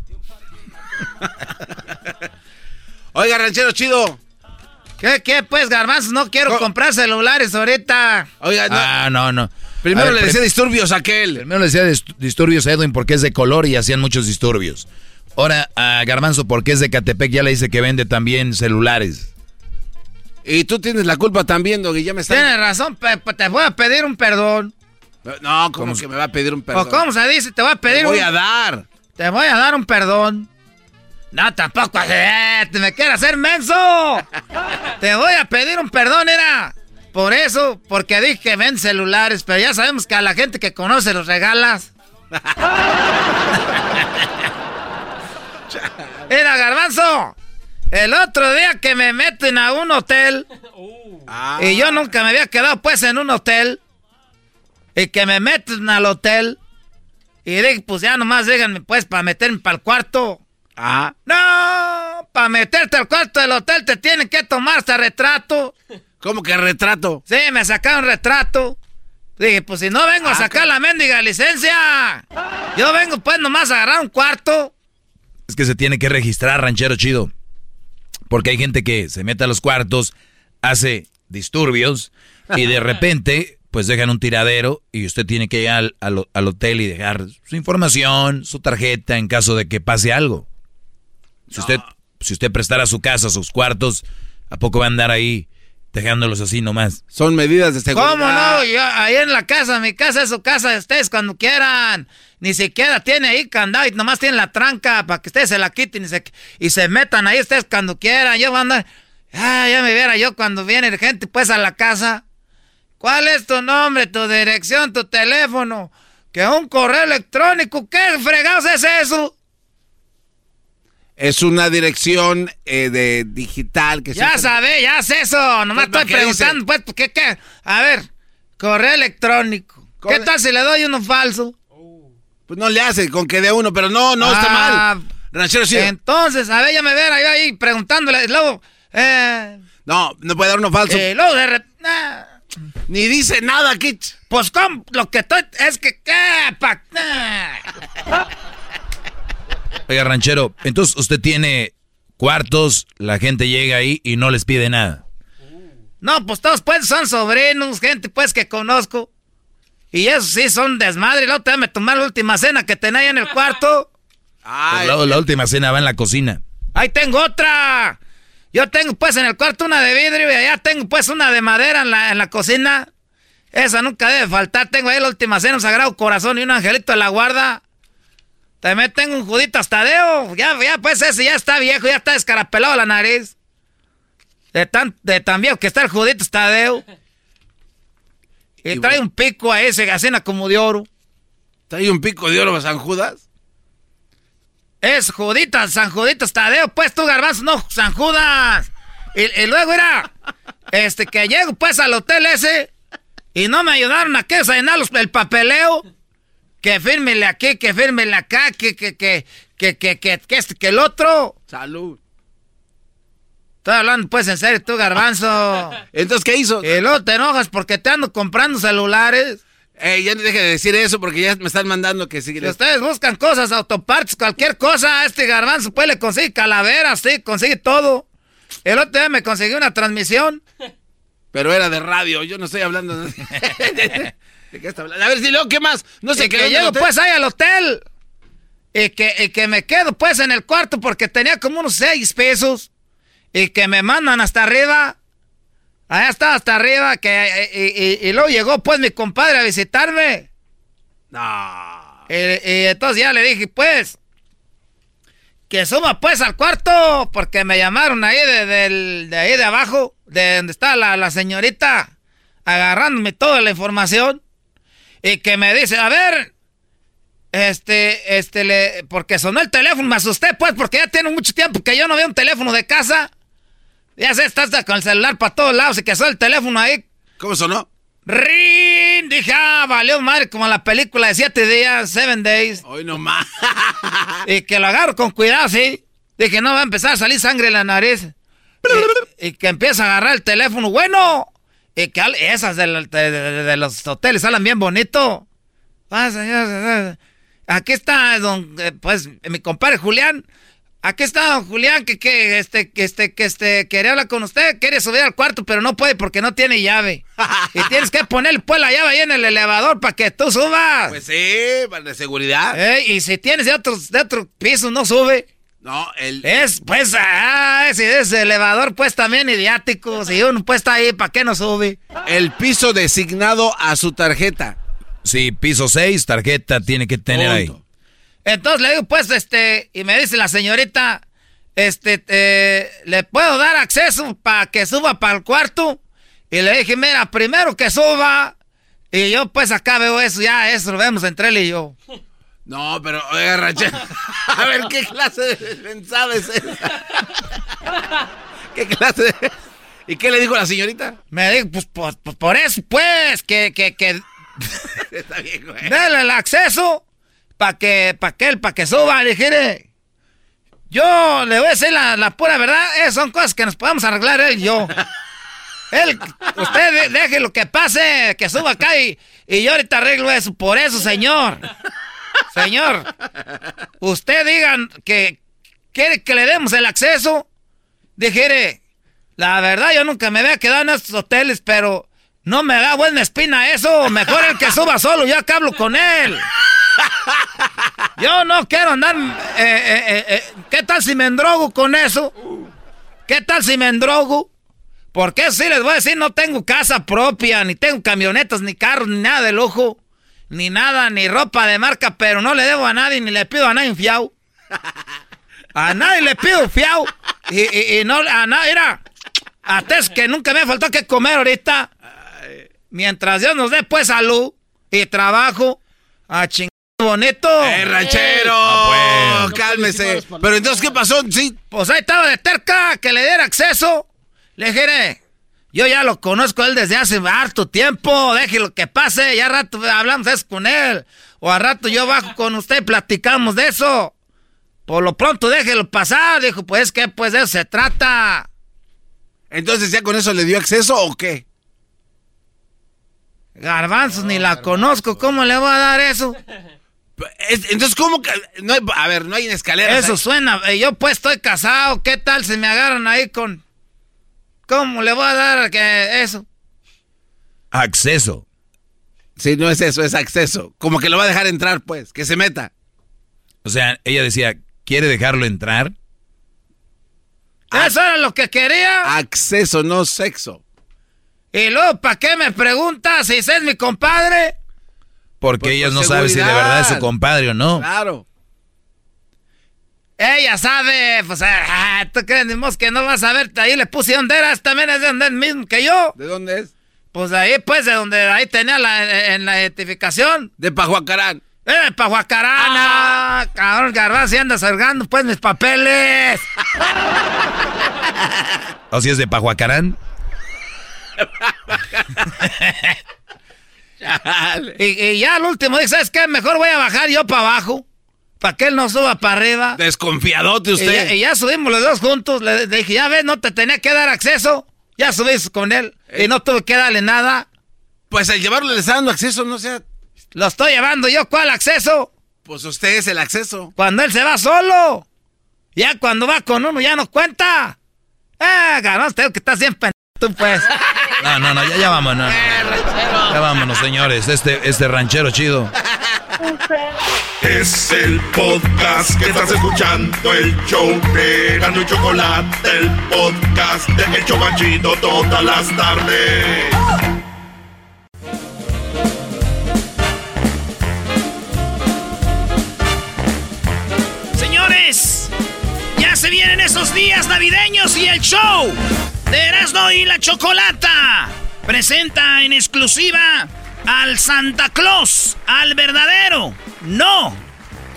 Speaker 4: Oiga, ranchero chido.
Speaker 5: ¿Qué, qué, pues, garbanzos? No quiero comprar celulares ahorita.
Speaker 4: Oiga, no.
Speaker 3: Ah, no, no.
Speaker 4: Primero
Speaker 3: ver,
Speaker 4: le decía disturbios a aquel.
Speaker 3: Primero le decía dist- disturbios a Edwin porque es de color y hacían muchos disturbios. Ahora a Garbanzo porque es de Catepec ya le dice que vende también celulares.
Speaker 4: Y tú tienes la culpa también, Doggy, ya me estás...
Speaker 5: Tienes razón, te voy a pedir un perdón.
Speaker 4: No, ¿cómo que me va a pedir un perdón?
Speaker 5: ¿O cómo se dice? Te voy a pedir
Speaker 4: Te voy
Speaker 5: un...
Speaker 4: a dar.
Speaker 5: Te voy a dar un perdón. No, tampoco. eh, te me quieres hacer menso. te voy a pedir un perdón, era. Por eso, porque dije que ven celulares, pero ya sabemos que a la gente que conoce los regalas. Mira, garbanzo. El otro día que me meten a un hotel.
Speaker 4: Ah.
Speaker 5: Y yo nunca me había quedado pues en un hotel. Y que me meten al hotel. Y dije, pues ya nomás díganme pues para meterme para el cuarto.
Speaker 4: Ah.
Speaker 5: No, para meterte al cuarto del hotel te tienen que tomar hasta retrato.
Speaker 4: ¿Cómo que retrato?
Speaker 5: Sí, me sacaron retrato. Dije, pues si no vengo a
Speaker 4: Ah,
Speaker 5: sacar la mendiga licencia. Yo vengo pues nomás a agarrar un cuarto.
Speaker 3: Es que se tiene que registrar, ranchero chido. Porque hay gente que se mete a los cuartos, hace disturbios y de repente pues dejan un tiradero y usted tiene que ir al, al- al hotel y dejar su información, su tarjeta en caso de que pase algo. Si usted, si usted prestara su casa, sus cuartos, ¿a poco va a andar ahí dejándolos así nomás?
Speaker 4: Son medidas de seguridad.
Speaker 5: ¿Cómo no? Yo, ahí en la casa, mi casa es su casa de ustedes cuando quieran. Ni siquiera tiene ahí candado y nomás tiene la tranca para que ustedes se la quiten y se, y se metan ahí ustedes cuando quieran. Yo voy a andar... Ah, ya me viera yo cuando viene gente pues a la casa. ¿Cuál es tu nombre, tu dirección, tu teléfono? Que un correo electrónico. ¿Qué fregados es eso?
Speaker 4: Es una dirección eh, de digital que
Speaker 5: Ya
Speaker 4: se-
Speaker 5: sabes, ya sé eso. Nomás
Speaker 4: Pues, ¿para
Speaker 5: estoy preguntando, pues, ¿qué, qué? A ver, correo electrónico. ¿Qué tal si le doy uno falso?
Speaker 4: Pues no le hace con que dé uno, pero no, no está
Speaker 5: Ah,
Speaker 4: mal. Ranchero sí.
Speaker 5: Entonces, a ver, ya me verá yo ahí preguntándole. Luego, eh.
Speaker 4: No, no puede dar uno falso.
Speaker 5: eh, luego de re- nah.
Speaker 4: Ni dice nada, Kitch.
Speaker 5: Pues, ¿cómo? Lo que estoy. Es que, ¿qué? Pa- nah.
Speaker 3: Oiga, ranchero, entonces usted tiene cuartos, la gente llega ahí y no les pide nada.
Speaker 5: No, pues todos pues son sobrinos, gente pues que conozco. Y esos sí son desmadre. Y luego te me tomar la última cena que tenía ahí en el cuarto.
Speaker 3: Pues la, la última cena va en la cocina.
Speaker 5: Ahí tengo otra. Yo tengo pues en el cuarto una de vidrio y allá tengo pues una de madera en la, en la cocina. Esa nunca debe faltar. Tengo ahí la última cena, un sagrado corazón y un angelito de la guarda. También tengo un judito Tadeo. Ya, ya pues ese ya está viejo, ya está descarapelado la nariz. De tan, de tan viejo que está el judito Tadeo. Y trae un pico a ese, gacena como de oro.
Speaker 4: ¿Trae un pico de oro San Judas?
Speaker 5: Es Juditas, San Juditas Tadeo, pues tú garbanzo, no San Judas. Y, y luego era, este, que llego pues al hotel ese y no me ayudaron a que llenar el papeleo. Que fírmele aquí, que fírmele acá, que, que, que, que, que, que, que este, que el otro.
Speaker 4: Salud.
Speaker 5: Estoy hablando pues en serio, tú garbanzo.
Speaker 4: Entonces, ¿qué hizo?
Speaker 5: Y luego te enojas porque te ando comprando celulares.
Speaker 4: Ey, ya no deje de decir eso porque ya me están mandando que sí.
Speaker 5: Si ustedes buscan cosas, autopartes, cualquier cosa, este garbanzo pues le consigue calaveras, sí, consigue todo. El otro día me consiguió una transmisión.
Speaker 4: Pero era de radio, yo no estoy hablando de... ¿De qué está hablando? A ver, si luego, ¿qué más? No sé
Speaker 5: y
Speaker 4: qué.
Speaker 5: que llego pues ahí al hotel. Y que, y que me quedo pues en el cuarto porque tenía como unos seis pesos. Y que me mandan hasta arriba. Allá estaba hasta arriba. Que, y, y- luego llegó pues mi compadre a visitarme.
Speaker 4: No.
Speaker 5: Y, entonces ya le dije pues. Que suba pues al cuarto. Porque me llamaron ahí de, del- de ahí de abajo. De donde está la, la señorita. Agarrándome toda la información. Y que me dice, a ver, este, este, le, porque sonó el teléfono, me asusté pues, porque ya tiene mucho tiempo que yo no veo un teléfono de casa. Ya sé, estás con el celular para todos lados y que sonó el teléfono ahí.
Speaker 4: ¿Cómo sonó?
Speaker 5: ¡Rin! Dije, ah, valió madre, como la película de siete días, seven days.
Speaker 4: Hoy nomás.
Speaker 5: y que lo agarro con cuidado, sí. Dije, no va a empezar a salir sangre en la nariz. y, y que empieza a agarrar el teléfono, bueno. Y que esas de, la- de- de- de los hoteles salen bien bonito. Aquí está, don, eh, pues, mi compadre Julián. Aquí está don Julián, que, que, este, que, este, que, este, quería hablar con usted. Quiere subir al cuarto, pero no puede porque no tiene llave. y tienes que poner, pues, la llave ahí en el elevador para que tú subas.
Speaker 4: Pues sí, para de seguridad.
Speaker 5: Eh, y si tienes de otro, de otro piso, no sube.
Speaker 4: No, el...
Speaker 5: Es, pues, ah, ese, ese elevador, pues, también idiático. Si uno, pues, está ahí, ¿para qué no sube?
Speaker 4: El piso designado a su tarjeta.
Speaker 3: Sí, piso 6, tarjeta tiene que tener ahí.
Speaker 5: Entonces le digo, pues, este, y me dice la señorita, este, eh, ¿le puedo dar acceso para que suba para el cuarto? Y le dije, mira, primero que suba. Y yo, pues, acá veo eso, ya, eso lo vemos entre él y yo.
Speaker 4: No, pero, oiga, ranchero. A ver, ¿qué clase de pensada es esa? ¿Qué clase de.? ¿Y qué le dijo la señorita?
Speaker 23: Me dijo, pues, pues, pues, por eso, pues, que, que, que.
Speaker 4: Está bien, güey.
Speaker 23: Dale el acceso para que, para que él, para que suba. Le dije, yo le voy a decir la, la pura verdad, esas son cosas que nos podemos arreglar él y yo. Él, usted de- deje lo que pase, que suba acá y, y yo ahorita arreglo eso. Por eso, señor. Señor, usted digan que quiere que le demos el acceso. Dijere, la verdad yo nunca me había quedado en estos hoteles, pero no me da buena espina eso. Mejor el que suba solo, ya que hablo con él. Yo no quiero andar... eh, eh, eh, ¿Qué tal si me endrogo con eso? ¿Qué tal si me endrogo? Porque sí les voy a decir, no tengo casa propia, ni tengo camionetas, ni carros, ni nada de lujo, ni nada, ni ropa de marca, pero no le debo a nadie, ni le pido a nadie fiao. A nadie le pido fiao. Y, y- y no, a nadie, mira, hasta es que nunca me faltó que comer ahorita. Mientras Dios nos dé pues salud y trabajo, a ching bonito.
Speaker 4: ¡Eh, ranchero!
Speaker 23: Ah, pues.
Speaker 4: Cálmese. Pero entonces, ¿qué pasó? Sí.
Speaker 23: Pues ahí estaba de terca que le diera acceso. Le dije, yo ya lo conozco a él desde hace harto tiempo. Déjelo que pase. Ya rato hablamos eso con él. O a rato yo bajo con usted y platicamos de eso. Por lo pronto déjelo pasar. Dijo, pues que pues de eso se trata.
Speaker 4: Entonces, ¿ya con eso le dio acceso o qué?
Speaker 23: Garbanzos, ni la conozco. ¿Cómo le voy a dar eso?
Speaker 4: Es- entonces, ¿cómo que.? No hay- a ver, no hay escaleras.
Speaker 23: Eso
Speaker 4: ahí?
Speaker 23: suena. eh, Yo pues estoy casado. ¿Qué tal si me agarran ahí con... ¿Cómo le voy a dar que eso?
Speaker 3: Acceso.
Speaker 4: Sí, no es eso, es acceso. Como que lo va a dejar entrar, pues, que se meta.
Speaker 3: O sea, ella decía, ¿quiere dejarlo entrar?
Speaker 23: Eso era lo que quería.
Speaker 4: Acceso, no sexo.
Speaker 23: Y luego, ¿para qué me preguntas si ese es mi compadre?
Speaker 3: Porque
Speaker 4: Pues
Speaker 3: ellas
Speaker 4: por
Speaker 3: no saben si de verdad es su compadre o no.
Speaker 4: Claro.
Speaker 23: Ella sabe, pues, ah, ¿tú crees, que no vas a ver? Ahí le puse dónde eras, también es de donde es mismo que yo.
Speaker 4: ¿De dónde es?
Speaker 23: Pues de ahí, pues, de donde ahí tenía la, en la identificación.
Speaker 4: De Pajuacarán.
Speaker 23: ¡Eh, Pajuacarana! Cabrón, garbanzo, y andas cargando, pues, mis papeles.
Speaker 3: ¿O si es de Pajuacarán?
Speaker 23: y, y ya al último dije, ¿sabes qué? Mejor voy a bajar yo para abajo. Para que él no suba para arriba.
Speaker 4: Desconfiadote
Speaker 23: Y
Speaker 4: usted.
Speaker 23: ya, y ya subimos los dos juntos. Le, dije, ya ves, no te tenía que dar acceso. Ya subiste con él. Y no tuve que darle nada.
Speaker 4: Pues al llevarlo le está dando acceso, no sea.
Speaker 23: Lo estoy llevando yo. ¿Cuál acceso?
Speaker 4: Pues usted es el acceso.
Speaker 23: Cuando él se va solo. Ya cuando va con uno ya no cuenta. Ah, ganó usted que bien pendejo tú, pues.
Speaker 3: No, no, no, ya, ya vámonos. Ya vámonos, señores. Este, este ranchero chido.
Speaker 15: Es el podcast que estás escuchando, el show de Gano y Chocolate, el podcast de El Chobachito todas las tardes.
Speaker 5: Señores, ya se vienen esos días navideños y el show de Erasmo y la Chocolata presenta en exclusiva al Santa Claus, al verdadero, no,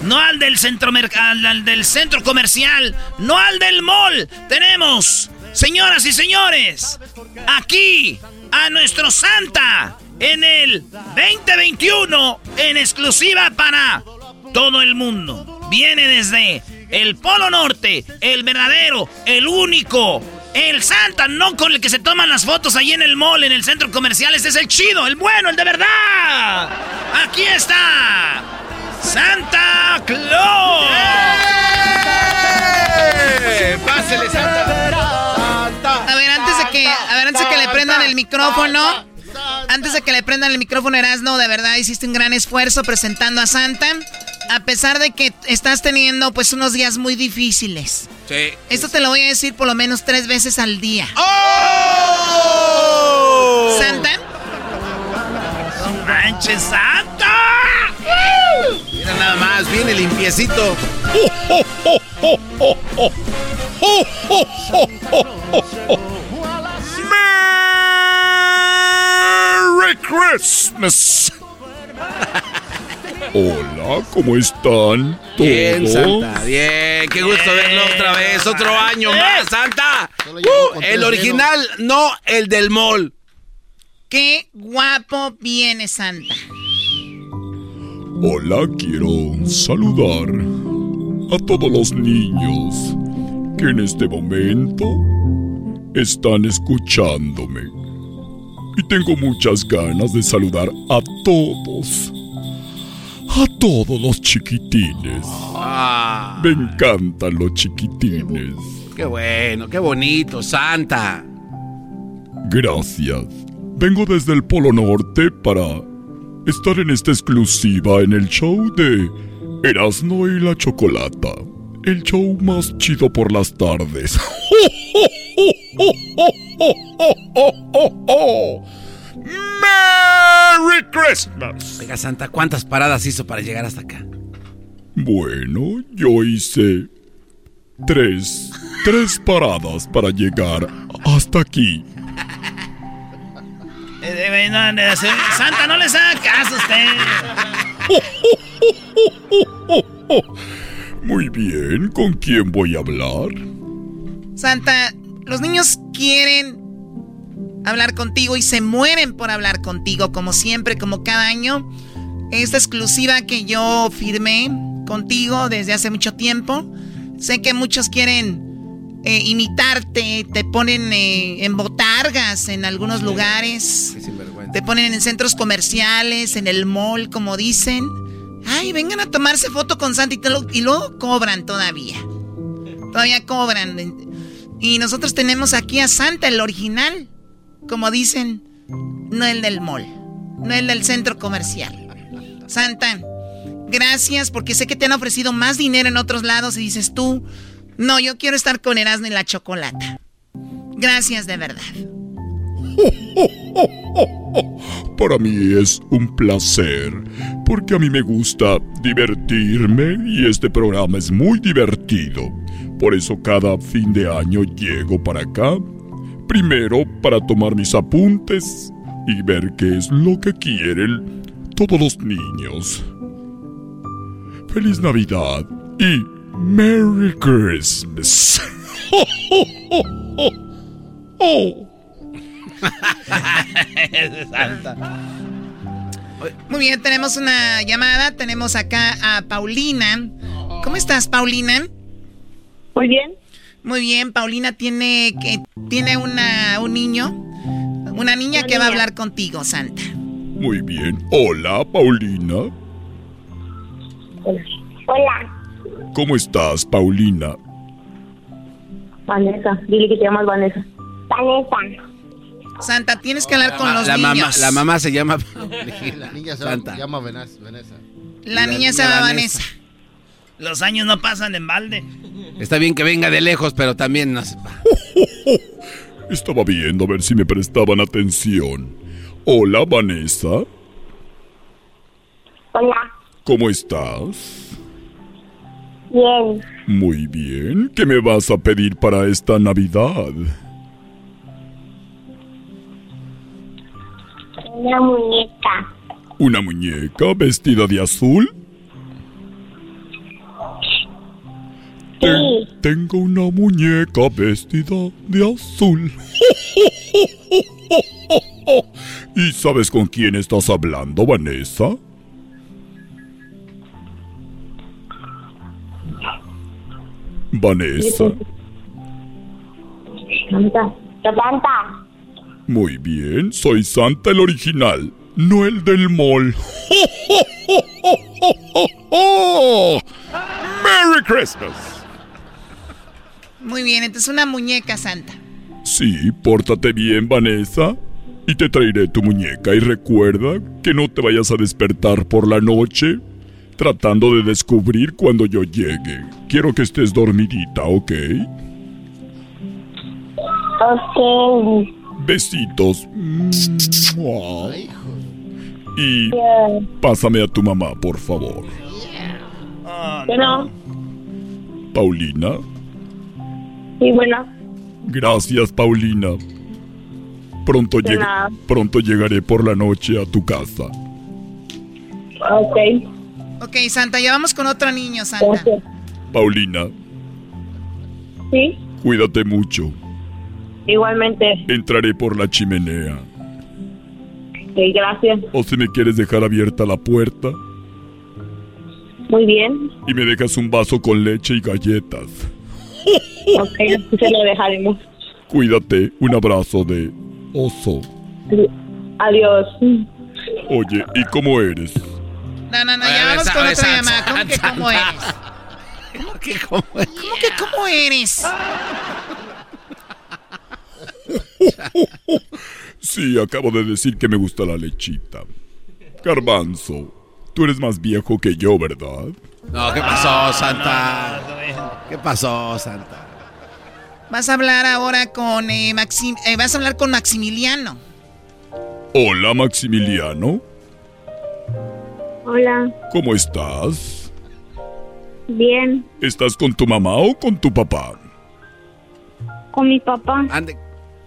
Speaker 5: no al del centro, al, al del centro comercial, no al del mall. Tenemos, señoras y señores, aquí a nuestro Santa en el 2021 en exclusiva para todo el mundo. Viene desde el Polo Norte, el verdadero, el único, el Santa, no con el que se toman las fotos ahí en el mall, en el centro comercial. Ese es el chido, el bueno, el de verdad. Aquí está. Santa Claus.
Speaker 4: ¡Pásele, Santa!
Speaker 24: A ver, antes de que, a ver, antes de que le prendan el micrófono, antes de que le prendan el micrófono, Erasno, de verdad hiciste un gran esfuerzo presentando a Santa, a pesar de que estás teniendo pues unos días muy difíciles.
Speaker 4: Sí.
Speaker 24: Esto te lo voy a decir por lo menos tres veces al día.
Speaker 4: ¡Oh!
Speaker 24: Santa,
Speaker 5: ¡Manches, Santa!
Speaker 4: Mira nada más, viene limpiecito.
Speaker 7: Merry Christmas. Hola, ¿cómo están?
Speaker 4: Bien,
Speaker 7: ¿Todo?
Speaker 4: Santa, bien. Qué gusto verlo otra vez. Otro año más, Santa. Uh, el original, no el del mall.
Speaker 5: Qué guapo viene Santa.
Speaker 7: Hola, quiero saludar a todos los niños que en este momento están escuchándome. Y tengo muchas ganas de saludar a todos. A todos los chiquitines.
Speaker 4: Ah,
Speaker 7: Me encantan los chiquitines.
Speaker 4: qué bueno, qué bonito, Santa.
Speaker 7: Gracias. Vengo desde el Polo Norte para estar en esta exclusiva en el show de Erasmo y la Chocolata. El show más chido por las tardes. ¡Merry Christmas!
Speaker 4: Oiga, Santa, ¿cuántas paradas hizo para llegar hasta acá?
Speaker 7: Bueno, yo hice tres, tres paradas para llegar hasta aquí.
Speaker 25: Eh, eh, Santa, no les haga caso a usted.
Speaker 7: Muy bien, ¿con quién voy a hablar?
Speaker 5: Santa, los niños quieren hablar contigo y se mueren por hablar contigo, como siempre, como cada año. Esta exclusiva que yo firmé contigo desde hace mucho tiempo. Sé que muchos quieren eh, imitarte, te ponen eh, en botargas en algunos lugares, te ponen en centros comerciales, en el mall, como dicen. Ay, vengan a tomarse foto con Santa y, y luego cobran todavía. Todavía cobran. Y nosotros tenemos aquí a Santa, el original. Como dicen, no el del mall, no el del centro comercial. Santa, gracias porque sé que te han ofrecido más dinero en otros lados y dices tú, no, yo quiero estar con Erasmo y la Chocolata. Gracias de verdad.
Speaker 7: Para mí es un placer, porque a mí me gusta divertirme y este programa es muy divertido. Por eso cada fin de año llego para acá, primero para tomar mis apuntes y ver qué es lo que quieren todos los niños. Feliz Navidad y Merry Christmas. Oh.
Speaker 5: Muy bien, tenemos una llamada. Tenemos acá a Paulina. ¿Cómo estás, Paulina?
Speaker 24: Muy bien.
Speaker 5: Muy bien, Paulina tiene que tiene una un niño, una niña que va a hablar contigo, Santa.
Speaker 7: Muy bien. Hola, Paulina.
Speaker 24: Hola,
Speaker 7: ¿Cómo estás, Paulina?
Speaker 24: Vanessa. Dile que te llamas Vanessa. Vanessa.
Speaker 5: Santa, tienes que hablar con los
Speaker 4: la
Speaker 5: niños.
Speaker 4: Mamá, la mamá se llama.
Speaker 6: La niña se
Speaker 4: Santa.
Speaker 6: llama Vanessa.
Speaker 5: La
Speaker 4: La
Speaker 5: niña se llama
Speaker 4: Vanessa.
Speaker 5: Vanessa.
Speaker 25: Los años no pasan en balde.
Speaker 4: Está bien que venga de lejos, pero también no se
Speaker 7: Estaba viendo a ver si me prestaban atención. Hola, Vanessa.
Speaker 24: Hola.
Speaker 7: ¿Cómo estás?
Speaker 24: Bien.
Speaker 7: Muy bien. ¿Qué me vas a pedir para esta Navidad?
Speaker 24: Una muñeca.
Speaker 7: ¿Una muñeca vestida de azul? Ten- tengo una muñeca vestida de azul. ¿Y sabes con quién estás hablando, Vanessa? Vanessa.
Speaker 24: Santa. Santa.
Speaker 7: Muy bien, soy Santa el original, no el del mall. ¡Merry Christmas!
Speaker 5: Muy bien, entonces una muñeca Santa.
Speaker 7: Sí, pórtate bien, Vanessa. Y te traeré tu muñeca y recuerda que no te vayas a despertar por la noche tratando de descubrir cuando yo llegue. Quiero que estés dormidita, ¿ok?
Speaker 24: Ok.
Speaker 7: Besitos. Y pásame a tu mamá, por favor.
Speaker 24: Bueno.
Speaker 7: Paulina.
Speaker 24: Sí, bueno.
Speaker 7: Gracias, Paulina. Pronto, lleg-
Speaker 24: nada.
Speaker 7: pronto llegaré por la noche a tu casa.
Speaker 24: Ok.
Speaker 5: Ok, Santa, ya vamos con otro niño, Santa.
Speaker 7: Paulina,
Speaker 24: Sí,
Speaker 7: cuídate mucho.
Speaker 24: igualmente.
Speaker 7: Entraré por la chimenea.
Speaker 24: Sí, gracias.
Speaker 7: O si me quieres dejar abierta la puerta
Speaker 24: Muy bien.
Speaker 7: y me dejas un vaso con leche y galletas.
Speaker 24: Ok, así se lo dejaremos.
Speaker 7: Cuídate. Un abrazo de oso.
Speaker 24: Adiós.
Speaker 7: Oye, ¿y cómo eres?
Speaker 5: No, no, no, ya vamos con otra llamada. ¿Cómo que cómo eres? ¿Cómo que cómo eres? ¿Cómo que cómo eres?
Speaker 7: Sí, acabo de decir que me gusta la lechita. Garbanzo, tú eres más viejo que yo, ¿verdad?
Speaker 4: No, ¿qué pasó, Santa? ¿Qué pasó, Santa?
Speaker 5: Vas a hablar ahora con eh, Maxim... eh, vas a hablar con Maximiliano.
Speaker 7: Hola, Maximiliano.
Speaker 24: Hola,
Speaker 7: ¿Cómo estás?
Speaker 24: bien.
Speaker 7: ¿Estás con tu mamá o con tu papá?
Speaker 24: Con mi papá.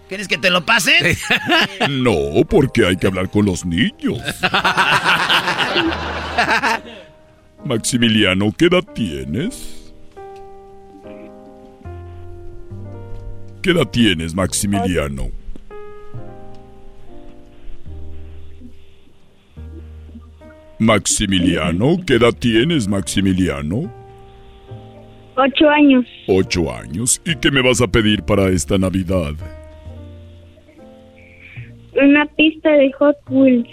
Speaker 26: ¿Quieres que te lo pase?
Speaker 7: No, porque hay que hablar con los niños. Maximiliano, ¿qué edad tienes? ¿Qué edad tienes, Maximiliano? Maximiliano, ¿qué edad tienes, Maximiliano?
Speaker 24: Ocho años.
Speaker 7: Ocho años. ¿Y qué me vas a pedir para esta Navidad?
Speaker 24: Una pista de Hot Wheels.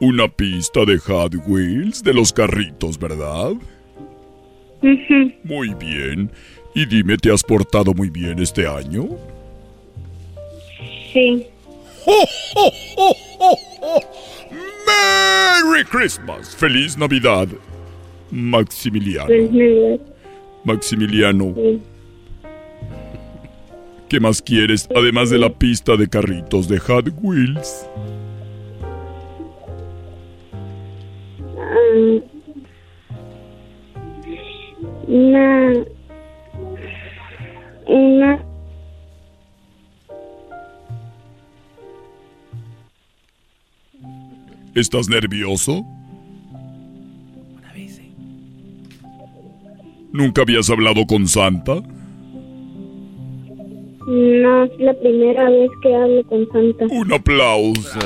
Speaker 7: Una pista de Hot Wheels de los carritos, ¿verdad?
Speaker 24: Ujú.
Speaker 7: Muy bien. Y dime, ¿te has portado muy bien este año?
Speaker 24: Sí.
Speaker 7: ¡Merry Christmas! ¡Feliz Navidad! Maximiliano. Maximiliano,
Speaker 24: sí.
Speaker 7: ¿qué más quieres además de la pista de carritos de Hot Wheels?
Speaker 24: Ah, una. Una.
Speaker 7: ¿Estás nervioso? ¿Nunca habías hablado con Santa?
Speaker 24: No, es la primera vez que hablo con Santa.
Speaker 7: Un aplauso.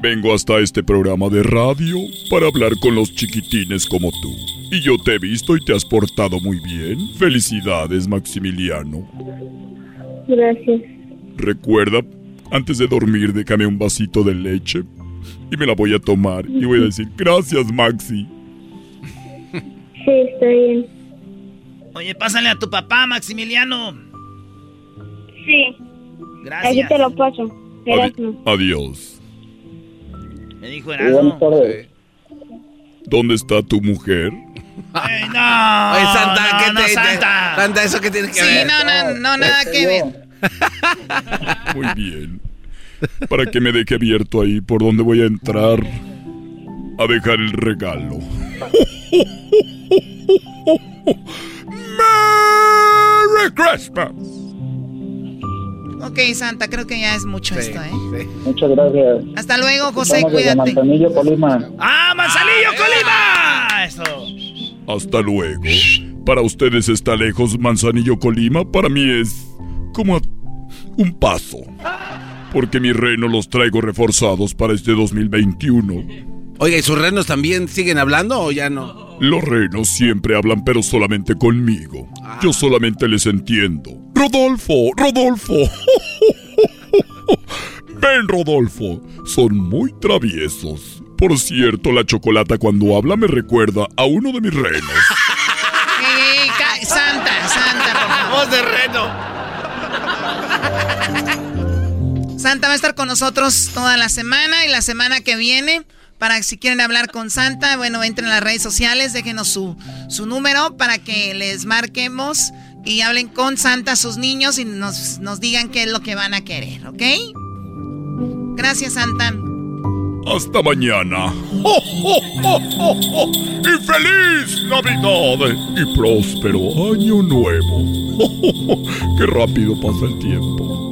Speaker 7: Vengo hasta este programa de radio para hablar con los chiquitines como tú. Y yo te he visto y te has portado muy bien. Felicidades, Maximiliano.
Speaker 24: Gracias.
Speaker 7: Recuerda, antes de dormir, déjame un vasito de leche y me la voy a tomar y voy a decir gracias, Maxi.
Speaker 24: Sí, está bien.
Speaker 26: Oye, pásale a tu papá, Maximiliano.
Speaker 24: Sí.
Speaker 26: Gracias.
Speaker 24: Aquí te lo paso.
Speaker 7: Adi- adiós.
Speaker 26: Me dijo Erasmo.
Speaker 7: ¿Dónde está tu mujer?
Speaker 26: Ay, no.
Speaker 4: Oye, Santa,
Speaker 26: no,
Speaker 4: ¿qué
Speaker 26: no,
Speaker 4: te- te-
Speaker 26: Santa.
Speaker 4: Santa, ¿eso qué tiene que
Speaker 5: Sí,
Speaker 4: ver?
Speaker 5: no, no, no, nada que ver.
Speaker 7: Muy bien. Para que me deje abierto ahí por donde voy a entrar a dejar el regalo. ¡Merry Christmas!
Speaker 5: Ok, Santa, creo que ya es mucho esto, ¿eh?
Speaker 27: Muchas gracias.
Speaker 5: Hasta luego, José,
Speaker 27: Estamos
Speaker 5: cuídate.
Speaker 27: Manzanillo, Colima.
Speaker 26: ¡Ah, Manzanillo, Colima! Eso.
Speaker 7: Hasta luego. Para ustedes está lejos Manzanillo Colima, para mí es como un paso. Porque mis renos los traigo reforzados para este 2021.
Speaker 4: Oiga, ¿y sus renos también siguen hablando o ya no?
Speaker 7: Los renos siempre hablan, pero solamente conmigo. Yo solamente les entiendo. Rodolfo, Rodolfo. Ven, Rodolfo. Son muy traviesos. Por cierto, la chocolata cuando habla me recuerda a uno de mis renos.
Speaker 5: Ey, ey, ca- Santa, Santa, por favor.
Speaker 4: Voz de reno.
Speaker 5: Santa va a estar con nosotros toda la semana y la semana que viene. Para que si quieren hablar con Santa, bueno, entren a las redes sociales, déjenos su, su número para que les marquemos y hablen con Santa sus niños y nos, nos digan qué es lo que van a querer, ¿ok? Gracias, Santa.
Speaker 7: Hasta mañana. ¡Oh, oh, oh! ¡Y feliz Navidad! ¡Y próspero Año Nuevo! ¡Qué rápido pasa el tiempo!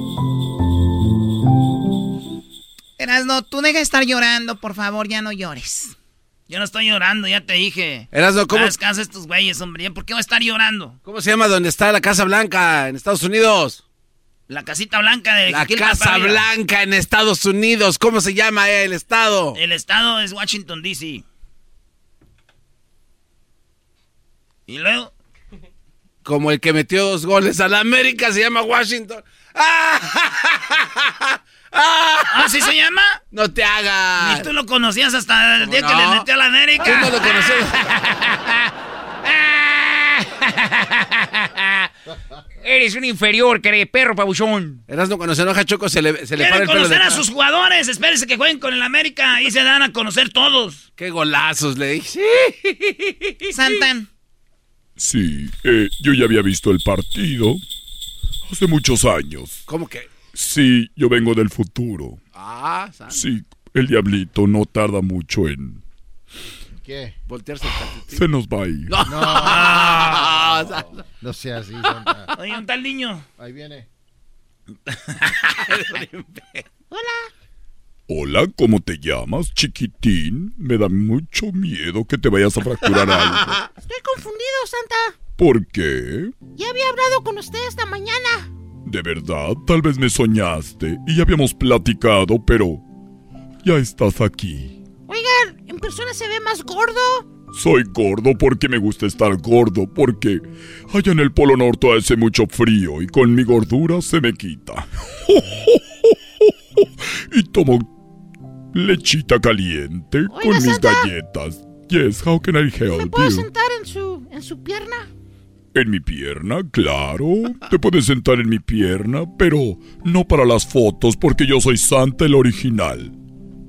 Speaker 28: Erasno, tú deja de estar llorando, por favor, ya no llores.
Speaker 5: Yo no estoy llorando, ya te dije.
Speaker 4: Erasno, ¿cómo?
Speaker 5: Las casas estos güeyes, hombre. ¿Por qué voy a estar llorando?
Speaker 4: ¿Cómo se llama donde está la Casa Blanca en Estados Unidos?
Speaker 5: La casita blanca de
Speaker 4: La Casa. Blanca en Estados Unidos. ¿Cómo se llama el estado?
Speaker 5: El estado es Washington, D.C. ¿Y luego?
Speaker 4: Como el que metió dos goles a la América se llama Washington.
Speaker 5: ¿Ah, sí se llama?
Speaker 4: No te hagas.
Speaker 5: Ni tú lo conocías hasta el día que
Speaker 4: no?
Speaker 5: le metió a la América.
Speaker 4: Tú no lo conocías.
Speaker 29: Eres un inferior, que perro pabuchón.
Speaker 4: Erasno, cuando se enoja Choco se le, se le para el pelo de
Speaker 5: conocer a sus jugadores. Espérense que jueguen con el América. Ahí se dan a conocer todos.
Speaker 4: Qué golazos le dije.
Speaker 28: Santan.
Speaker 30: Sí, eh, yo ya había visto el partido hace muchos años.
Speaker 4: ¿Cómo que?
Speaker 30: Sí, yo vengo del futuro.
Speaker 4: Ah, San-
Speaker 30: Sí, el diablito no tarda mucho en...
Speaker 6: ¿Qué?
Speaker 4: Voltearse el.
Speaker 30: Se nos va a ir.
Speaker 4: No.
Speaker 6: No, no sea así, Santa.
Speaker 5: Oye, un tal niño.
Speaker 6: Ahí viene.
Speaker 30: Hola, ¿cómo te llamas, chiquitín? Me da mucho miedo que te vayas a fracturar algo.
Speaker 31: Estoy confundido, Santa.
Speaker 30: ¿Por qué?
Speaker 31: Ya había hablado con usted esta mañana.
Speaker 30: De verdad, tal vez me soñaste y ya habíamos platicado, pero ya estás aquí.
Speaker 31: Oigan, en persona se ve más gordo.
Speaker 30: Soy gordo porque me gusta estar gordo, porque allá en el Polo Norte hace mucho frío y con mi gordura se me quita. y tomo lechita caliente
Speaker 31: Oiga,
Speaker 30: con mis
Speaker 31: Santa.
Speaker 30: galletas. Yes, how can I help
Speaker 31: ¿Me puedo
Speaker 30: you?
Speaker 31: sentar en su, en su pierna?
Speaker 30: En mi pierna, claro. Te puedes sentar en mi pierna, pero no para las fotos porque yo soy Santa el original.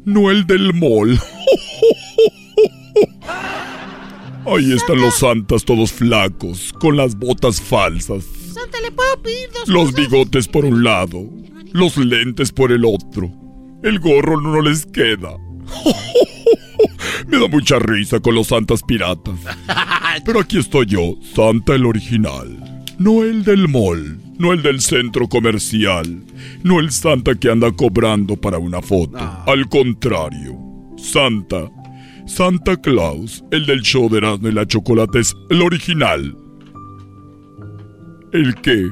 Speaker 30: No el del mall. Ahí están los santas todos flacos, con las botas falsas,
Speaker 31: Santa, ¿le puedo pedir dos
Speaker 30: los
Speaker 31: cosas?
Speaker 30: bigotes por un lado, los lentes por el otro. El gorro no les queda. Me da mucha risa con los santas piratas. Pero aquí estoy yo, Santa el original. No el del mall, no el del centro comercial, no el Santa que anda cobrando para una foto. Al contrario, Santa, Santa Claus, el del show de Erasmo y la Chocolate es el original. El que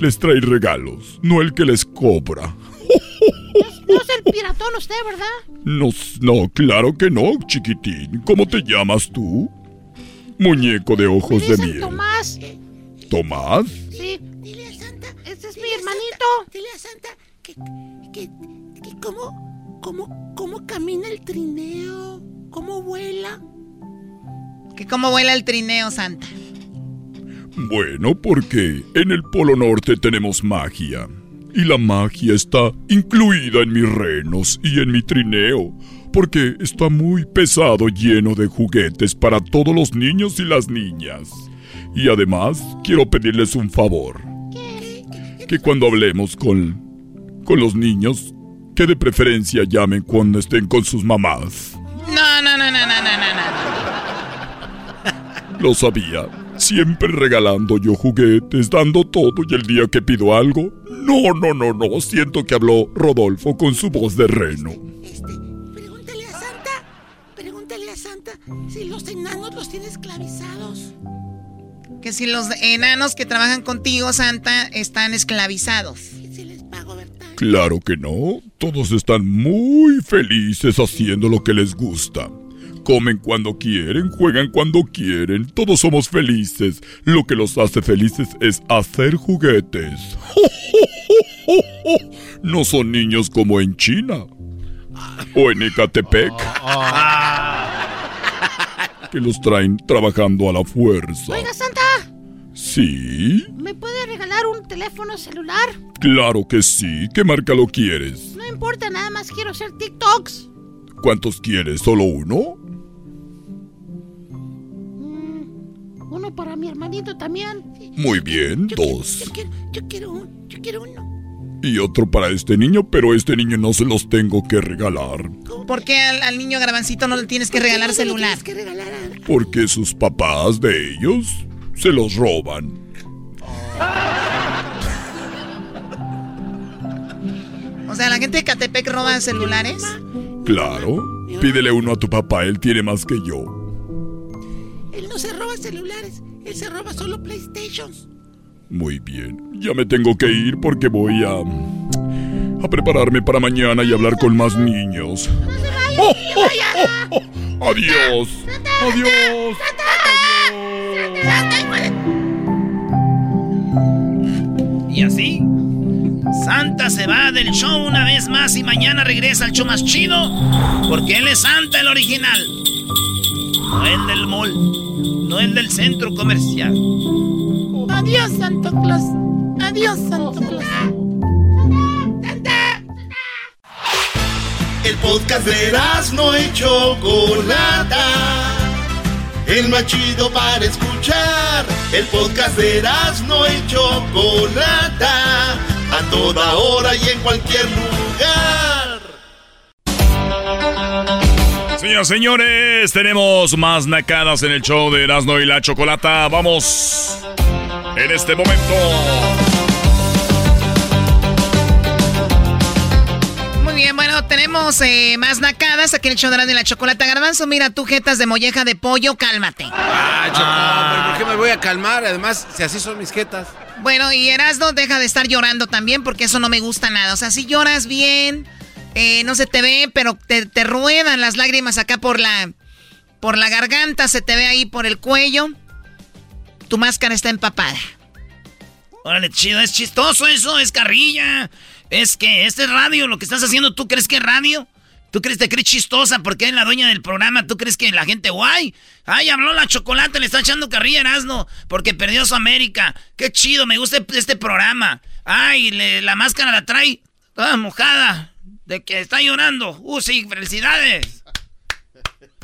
Speaker 30: les trae regalos, no el que les cobra.
Speaker 31: El piratón usted, ¿verdad?
Speaker 30: No, no, claro que no, chiquitín. ¿Cómo te llamas tú? Muñeco de ojos de miel.
Speaker 31: Tomás.
Speaker 30: ¿Tomás?
Speaker 31: Sí. Dile a Santa. Este es mi hermanito. Dile a Santa que, que, que cómo, cómo, cómo camina el trineo, cómo vuela.
Speaker 28: Que cómo vuela el trineo, Santa.
Speaker 30: Bueno, porque en el Polo Norte tenemos magia. Y la magia está incluida en mis renos y en mi trineo. Porque está muy pesado lleno de juguetes para todos los niños y las niñas. Y además, quiero pedirles un favor. Que cuando hablemos con, con los niños, que de preferencia llamen cuando estén con sus mamás.
Speaker 28: No, no, no, no, no, no, no, no.
Speaker 30: Lo sabía. Siempre regalando yo juguetes, dando todo y el día que pido algo, no, no, no, no, siento que habló Rodolfo con su voz de reno.
Speaker 31: Pregúntale a Santa. Pregúntale a Santa si los enanos los tiene esclavizados.
Speaker 28: Que si los enanos que trabajan contigo, Santa, están esclavizados.
Speaker 30: Claro que no, todos están muy felices haciendo lo que les gusta. Comen cuando quieren, juegan cuando quieren, todos somos felices. Lo que los hace felices es hacer juguetes. No son niños como en China o en Ecatepec, que los traen trabajando a la fuerza.
Speaker 31: Oiga, Santa.
Speaker 30: Sí,
Speaker 31: ¿Me puede regalar un teléfono celular?
Speaker 30: claro que sí. ¿Qué marca lo quieres?
Speaker 31: No importa, nada más quiero hacer TikToks.
Speaker 30: ¿Cuántos quieres? ¿Solo uno?
Speaker 31: Uno para mi hermanito también.
Speaker 30: Muy bien, dos.
Speaker 31: Yo quiero, yo quiero yo quiero uno.
Speaker 30: Y otro para este niño, pero este niño no se los tengo que regalar.
Speaker 28: ¿Por qué al, al niño garbancito no le tienes que regalar celular?
Speaker 30: Porque sus papás de ellos se los roban.
Speaker 5: O sea, ¿la gente de Catepec roba celulares?
Speaker 30: Claro. Pídele uno a tu papá, él tiene más que yo.
Speaker 31: No se roba celulares, él se roba solo PlayStations.
Speaker 30: Muy bien. Ya me tengo que ir porque voy a. a prepararme para mañana y hablar con más niños. ¡Oh, oh, oh, oh! Adiós. Adiós.
Speaker 32: Y así, Santa se va del show una vez más y mañana regresa al show más chido. Porque él es Santa el original. No el del mall. No el del centro comercial.
Speaker 31: Adiós, Santo Claus. Adiós, Santo Claus.
Speaker 1: El podcast de no y Chocolata. El más chido para escuchar. El podcast de no y Chocolata. A toda hora y en cualquier lugar.
Speaker 30: Señoras, señores, tenemos más nacadas en el show de Erasmo y la Chocolata. Vamos en este momento.
Speaker 5: Muy bien, bueno, tenemos eh, más nacadas aquí en el show de Erasmo y la Chocolata. Garbanzo, mira, tú jetas de molleja de pollo, cálmate.
Speaker 4: Ah, Choco, pero ¿por qué me voy a calmar? Además, si así son mis jetas.
Speaker 5: Bueno, y Erasmo, deja de estar llorando también porque eso no me gusta nada. O sea, si lloras bien, eh, no se te ve, pero te, te ruedan las lágrimas acá por la, por la garganta, se te ve ahí por el cuello. Tu máscara está empapada.
Speaker 32: Órale, chido, es chistoso eso, es carrilla. Es que este es radio, lo que estás haciendo, ¿tú crees que es radio? ¿Tú crees que te crees chistosa porque es la dueña del programa? ¿Tú crees que la gente, guay? Ay, habló la chocolate, le está echando carrilla a Erasmo porque perdió su América. Qué chido, me gusta este programa. Ay, la máscara la trae toda mojada de que está llorando. Uh, sí, felicidades.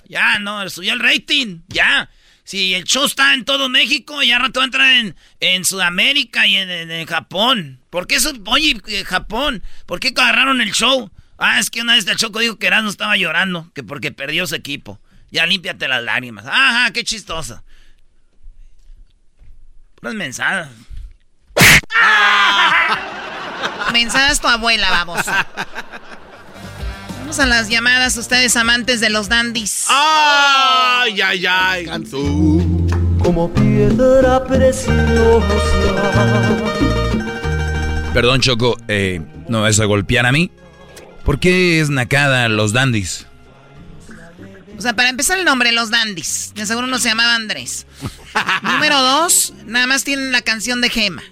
Speaker 32: Ya, no, subió el rating, ya. Si el show está en todo México, ya rato va a entrar en, en Sudamérica y en, en- Japón. ¿Por qué eso? Oye, eh, Japón, ¿por qué agarraron el show? Ah, es que una vez el Choco dijo que Erasmo estaba llorando, que porque perdió su equipo. Ya límpiate las lágrimas. Ajá, qué chistosa. Puras mensadas.
Speaker 5: Mensadas tu abuela, vamos. Vamos a las llamadas, ustedes amantes de los dandies.
Speaker 4: ¡Ay, ay, ay!
Speaker 6: Como piedra preciosa.
Speaker 3: Perdón, Choco, eh, ¿no vas a golpear a mí? ¿Por qué es nacada los dandies?
Speaker 5: O sea, para empezar el nombre, los dandies. De seguro no se llamaba Andrés. Número dos, nada más tienen la canción de Gema.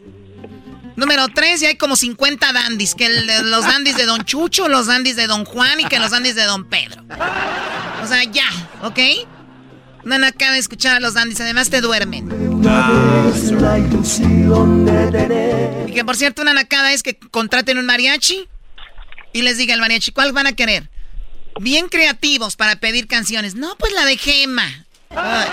Speaker 5: Número tres, ya hay como 50 dandies. Que los dandies de Don Chucho, los dandies de Don Juan y que los dandies de Don Pedro. O sea, ya, ¿ok? No acaba de escuchar a los dandies, además te duermen. Y que por cierto, una nacada es que contraten un mariachi y les diga el mariachi, ¿cuál van a querer? Bien creativos para pedir canciones. No, pues la de Gema. Ay,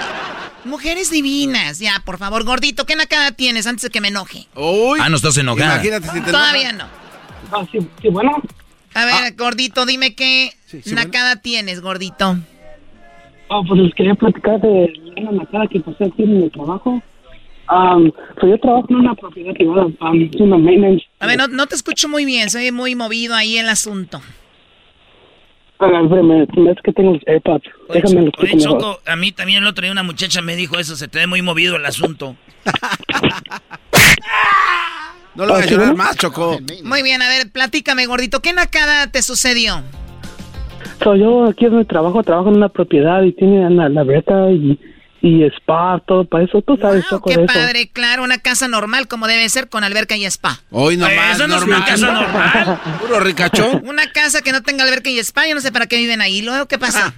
Speaker 5: mujeres divinas. Ya, por favor, gordito, ¿qué nacada tienes antes de que me enoje?
Speaker 3: ah, no estás enojada.
Speaker 4: Imagínate si te
Speaker 5: Todavía no.
Speaker 33: sí, sí, bueno.
Speaker 5: A ver, gordito, dime qué
Speaker 33: sí,
Speaker 5: nacada tienes, gordito.
Speaker 33: Ah, pues les quería platicar de una nacada que pasé aquí en el trabajo. Um, pues yo trabajo en una propiedad privada, um, una maintenance.
Speaker 5: A ver, no, no te escucho muy bien, soy muy movido ahí el asunto.
Speaker 33: Ah, es que tengo los AirPods. Déjame los
Speaker 32: Oye,
Speaker 33: escucho mejor.
Speaker 32: Choco, a mí también el otro día una muchacha me dijo eso, se te ve muy movido el asunto.
Speaker 4: No lo voy a llorar más, Choco.
Speaker 5: Muy bien, a ver, platícame, gordito, ¿qué nacada te sucedió?
Speaker 33: So, yo aquí en mi trabajo trabajo en una propiedad y tiene la, la alberca y, y spa, todo para eso. Tú sabes, Choco,
Speaker 5: Qué
Speaker 33: eso.
Speaker 5: padre, claro, una casa normal como debe ser con alberca y spa.
Speaker 4: Hoy nomás,
Speaker 32: Eh, Eso no es una
Speaker 4: normal.
Speaker 32: casa normal.
Speaker 4: Puro ricachón.
Speaker 5: Una casa que no tenga alberca y spa, yo no sé para qué viven ahí. Luego, ¿qué pasa?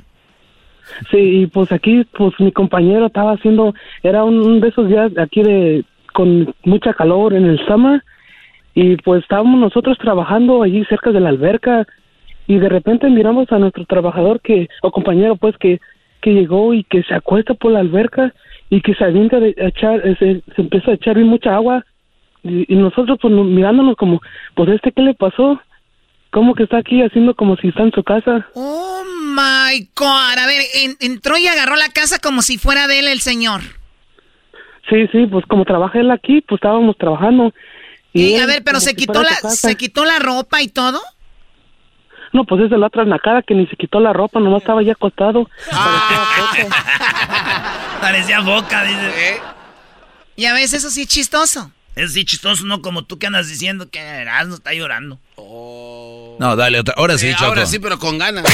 Speaker 33: Sí, y pues aquí, pues mi compañero estaba haciendo, era un, un de esos días aquí de, con mucha calor en el summer, y pues estábamos nosotros trabajando allí cerca de la alberca, y de repente miramos a nuestro trabajador que, o compañero pues que, que llegó y que se acuesta por la alberca, y que se avienta de echar, eh, se, se empieza a echar bien mucha agua, y, y nosotros pues mirándonos como, pues este qué le pasó, como que está aquí haciendo como si está en su casa.
Speaker 5: Oh my God. A ver, en- entró y agarró la casa como si fuera de él el señor.
Speaker 33: Sí, sí, pues como trabaja él aquí, pues estábamos trabajando.
Speaker 5: Y, a
Speaker 33: él
Speaker 5: ver, pero se quitó la, se quitó la ropa y todo.
Speaker 8: No, pues es de la otra nacada que ni se quitó la ropa, nomás estaba ya acostado.
Speaker 1: Parecía boca, dice.
Speaker 5: Y a veces eso sí es chistoso.
Speaker 1: Es sí chistoso, no como tú que andas diciendo que Erasmo está llorando.
Speaker 3: No, dale otra. Ahora sí,
Speaker 4: Eh,
Speaker 3: Choco.
Speaker 4: ahora sí, pero con ganas.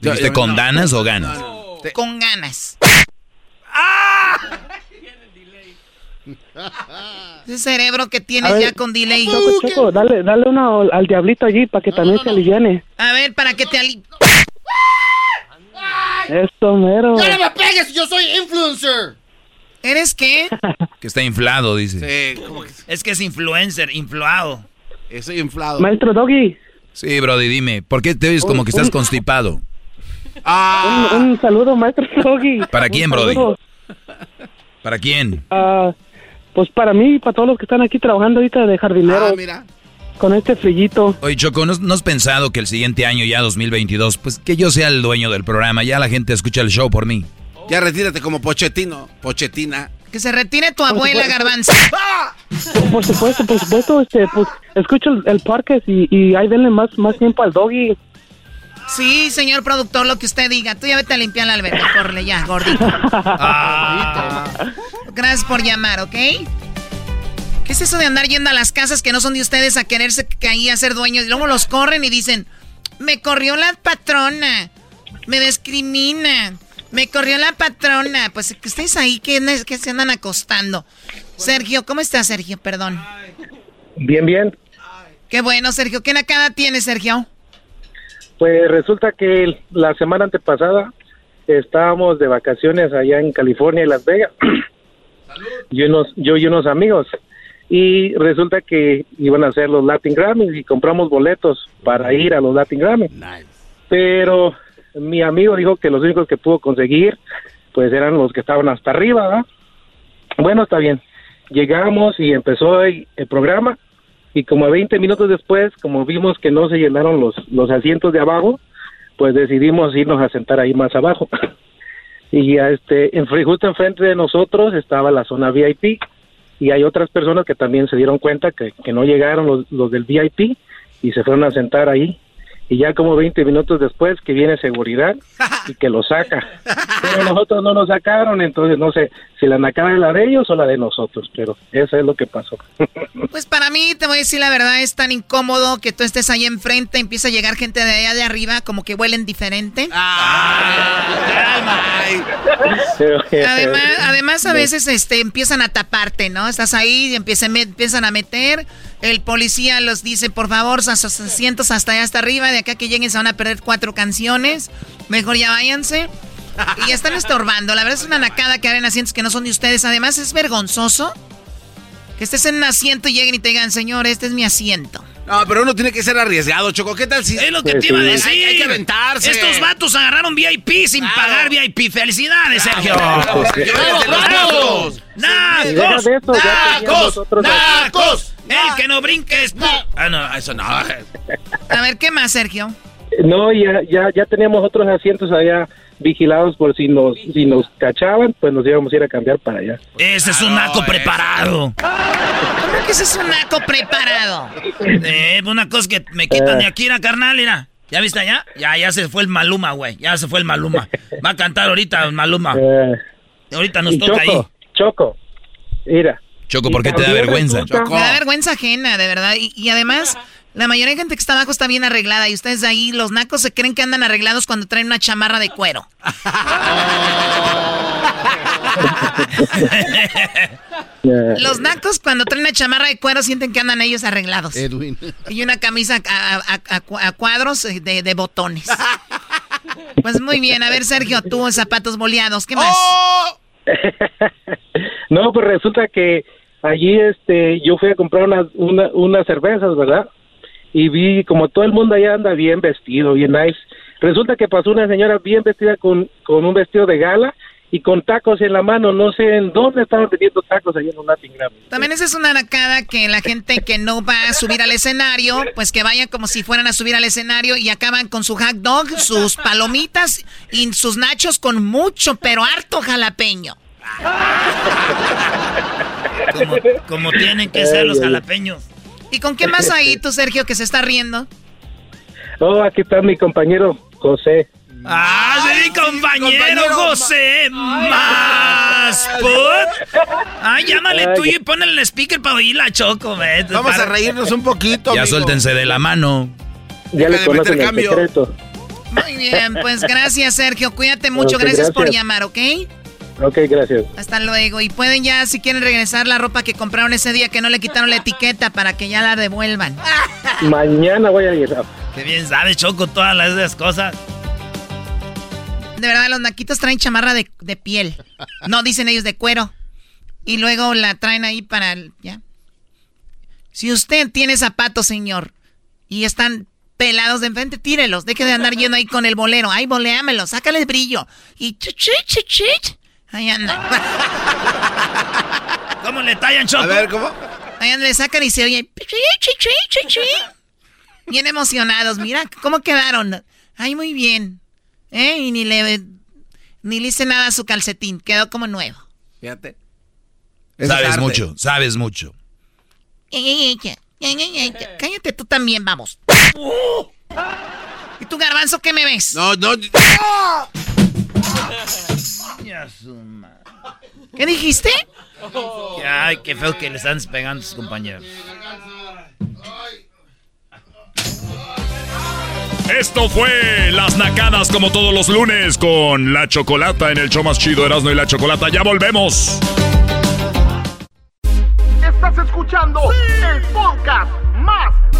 Speaker 3: ¿Dijiste con danas o ganas?
Speaker 5: Con ganas. Ese cerebro que
Speaker 8: A
Speaker 5: tienes
Speaker 8: ver,
Speaker 5: ya con delay.
Speaker 8: Choco, Choco, dale, dale uno al, al diablito allí para que también se aliviane.
Speaker 5: A ver, para que te ali...
Speaker 8: Esto mero.
Speaker 6: ¡No me pegues! ¡Yo soy influencer!
Speaker 5: ¿Eres qué?
Speaker 3: Que está inflado, dice.
Speaker 4: Sí, como que
Speaker 1: Es que es influencer, influado.
Speaker 4: estoy inflado.
Speaker 8: Maestro Doggy,
Speaker 3: Sí, Brody, dime. ¿Por qué te oyes como que estás constipado?
Speaker 4: Ah.
Speaker 8: un, un saludo, maestro Doggy.
Speaker 3: ¿Para quién, Brody? ¿Para quién?
Speaker 8: Ah, pues para mí y para todos los que están aquí trabajando ahorita de jardinero.
Speaker 4: Ah, mira.
Speaker 8: Con este frillito.
Speaker 3: Oye, Choco, ¿no, no has pensado que el siguiente año, ya 2022, pues que yo sea el dueño del programa? Ya la gente escucha el show por mí.
Speaker 4: Ya retírate como Pochettino, Pochetina.
Speaker 5: Que se retire tu abuela, garbanzo.
Speaker 8: Por, por supuesto, por supuesto, este, pues escucho el, el podcast y, y ahí denle más, más tiempo al Doggy.
Speaker 5: Sí, señor productor, lo que usted diga. Tú ya vete a limpiar la alberca, córrele ya, gordito. Gracias por llamar, ¿ok? ¿Qué es eso de andar yendo a las casas que no son de ustedes a quererse que ahí a ser dueños? Y luego los corren y dicen, me corrió la patrona, me discriminan, me corrió la patrona. Pues que estéis ahí, que, que se andan acostando. Sergio, ¿cómo estás, Sergio? Perdón.
Speaker 8: Bien, bien.
Speaker 5: Qué bueno, Sergio. ¿Qué nacada tienes, Sergio?
Speaker 8: Pues resulta que la semana antepasada estábamos de vacaciones allá en California y Las Vegas. y unos, yo y unos amigos. Y resulta que iban a hacer los Latin Grammys y compramos boletos para ir a los Latin Grammys. Pero mi amigo dijo que los únicos que pudo conseguir pues eran los que estaban hasta arriba, ¿verdad? Bueno, está bien. Llegamos y empezó el, el programa y como 20 minutos después, como vimos que no se llenaron los, los asientos de abajo, pues decidimos irnos a sentar ahí más abajo. y este, en, justo enfrente de nosotros estaba la zona VIP y hay otras personas que también se dieron cuenta que, que no llegaron los, los del VIP y se fueron a sentar ahí. Y ya como 20 minutos después que viene seguridad y que lo saca. Pero nosotros no nos sacaron, entonces no sé si la nacada es la de ellos o la de nosotros, pero eso es lo que pasó.
Speaker 5: Pues para mí, te voy a decir la verdad, es tan incómodo que tú estés ahí enfrente, empieza a llegar gente de allá de arriba, como que huelen diferente. Además, además a veces este, empiezan a taparte, ¿no? Estás ahí y empiezan a meter. El policía los dice, por favor, sus sus asientos hasta allá hasta arriba. De acá que lleguen se van a perder cuatro canciones. Mejor ya váyanse. Y ya están estorbando. La verdad es una nacada que en asientos que no son de ustedes. Además es vergonzoso que estés en un asiento y lleguen y te digan, señor, este es mi asiento.
Speaker 4: No, pero uno tiene que ser arriesgado, Choco. ¿Qué tal si...?
Speaker 1: Es lo que te iba a decir.
Speaker 4: Hay, hay que aventarse.
Speaker 1: Estos vatos agarraron VIP sin pagar VIP. Felicidades, Sergio.
Speaker 4: ¡Bravo, bravo!
Speaker 1: ¡Nacos! ¡Nacos! ¡Nacos! El que no brinques. Ah, no, eso no.
Speaker 5: A ver, ¿qué más, Sergio?
Speaker 8: No, ya, ya, ya teníamos otros asientos allá vigilados por si nos, si nos cachaban, pues nos íbamos a ir a cambiar para allá.
Speaker 1: Ese es un naco preparado.
Speaker 5: ¿Cómo que ese es un naco preparado?
Speaker 1: Eh, una cosa que me quitan de aquí, la carnal, mira. ¿Ya viste allá? Ya, ya se fue el Maluma, güey. Ya se fue el Maluma. Va a cantar ahorita el Maluma.
Speaker 8: Eh,
Speaker 1: Ahorita nos toca ahí.
Speaker 8: Choco, Choco, mira.
Speaker 3: Choco, ¿por qué te da vergüenza?
Speaker 5: Me da vergüenza ajena, de verdad. Y, y además, La mayoría de gente que está abajo está bien arreglada y ustedes ahí, los nacos, se creen que andan arreglados cuando traen una chamarra de cuero. Los nacos cuando traen una chamarra de cuero sienten que andan ellos arreglados.
Speaker 6: Edwin.
Speaker 5: Y una camisa a, a- a- a cuadros de, de botones. Pues muy bien, a ver Sergio, tú zapatos boleados, ¿qué más?
Speaker 8: No, pues resulta que allí este, yo fui a comprar unas, una- unas cervezas, ¿verdad? Y vi como todo el mundo allá anda bien vestido, bien nice. Resulta que pasó una señora bien vestida con, con un vestido de gala y con tacos en la mano. No sé en dónde estaban vendiendo tacos allá en un Latin Grammy.
Speaker 5: También esa es una nacada que la gente que no va a subir al escenario, pues que vayan como si fueran a subir al escenario y acaban con su hot dog, sus palomitas y sus nachos con mucho, pero harto jalapeño.
Speaker 4: Como, como tienen que ser los jalapeños.
Speaker 5: ¿Y con qué más ahí tú, Sergio, que se está riendo?
Speaker 8: Oh, aquí está mi compañero José.
Speaker 4: ¡Ah, de mi compañero José! ¡Más! put. ¡Ay, llámale tú y ponle el speaker para oír la choco, ve.
Speaker 34: Vamos a reírnos un poquito.
Speaker 3: Ya
Speaker 34: amigo.
Speaker 3: suéltense de la mano.
Speaker 8: Ya le conocen el
Speaker 34: cambio.
Speaker 8: secreto.
Speaker 5: Muy bien, pues gracias, Sergio. Cuídate mucho. Gracias, por llamar, ¿ok?
Speaker 8: Ok, gracias.
Speaker 5: Hasta luego. Y pueden ya, si quieren regresar la ropa que compraron ese día, que no le quitaron la etiqueta para que ya la devuelvan.
Speaker 8: Mañana voy a ir.
Speaker 4: Qué bien sabe Choco todas las- esas cosas.
Speaker 5: De verdad, los naquitos traen chamarra de, de piel. No, dicen ellos de cuero. Y luego la traen ahí para... el- ¿ya? Si usted tiene zapatos, señor, y están pelados de enfrente, tírelos. Deje de andar yendo ahí con el bolero. Ay, boleámelo, sácale el brillo. Y chuchit, chuchit. Ahí anda.
Speaker 4: ¿Cómo le tallan, Choco?
Speaker 34: A ver, ¿cómo?
Speaker 5: Ahí anda, le sacan y se oye... Bien emocionados. Mira, ¿cómo quedaron? Ay, muy bien. ¿Eh? Y ni le... Ni le hice nada a su calcetín. Quedó como nuevo.
Speaker 34: Fíjate. Eso
Speaker 3: Sabes mucho, sabes mucho.
Speaker 5: Cállate tú también, vamos. ¿Y tú, garbanzo, qué me ves?
Speaker 34: No, no.
Speaker 5: ¿Qué dijiste?
Speaker 4: Ay, qué feo que le están pegando a sus compañeros.
Speaker 7: Esto fue Las Nacadas como todos los lunes con La Chocolata en el show más chido Erasmo y La Chocolata. Ya volvemos.
Speaker 35: Estás escuchando el podcast más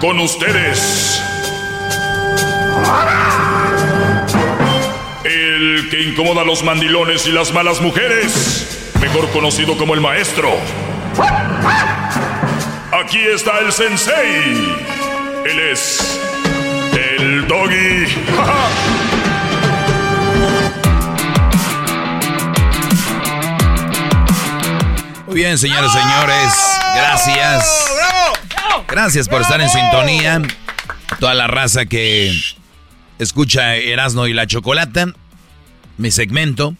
Speaker 7: Con ustedes. El que incomoda a los mandilones y las malas mujeres. Mejor conocido como el maestro. Aquí está el sensei. Él es. El doggy.
Speaker 3: Muy bien, señores, señores. Gracias. Gracias por estar en sintonía. Toda la raza que escucha Erasno y la Chocolata. Mi segmento.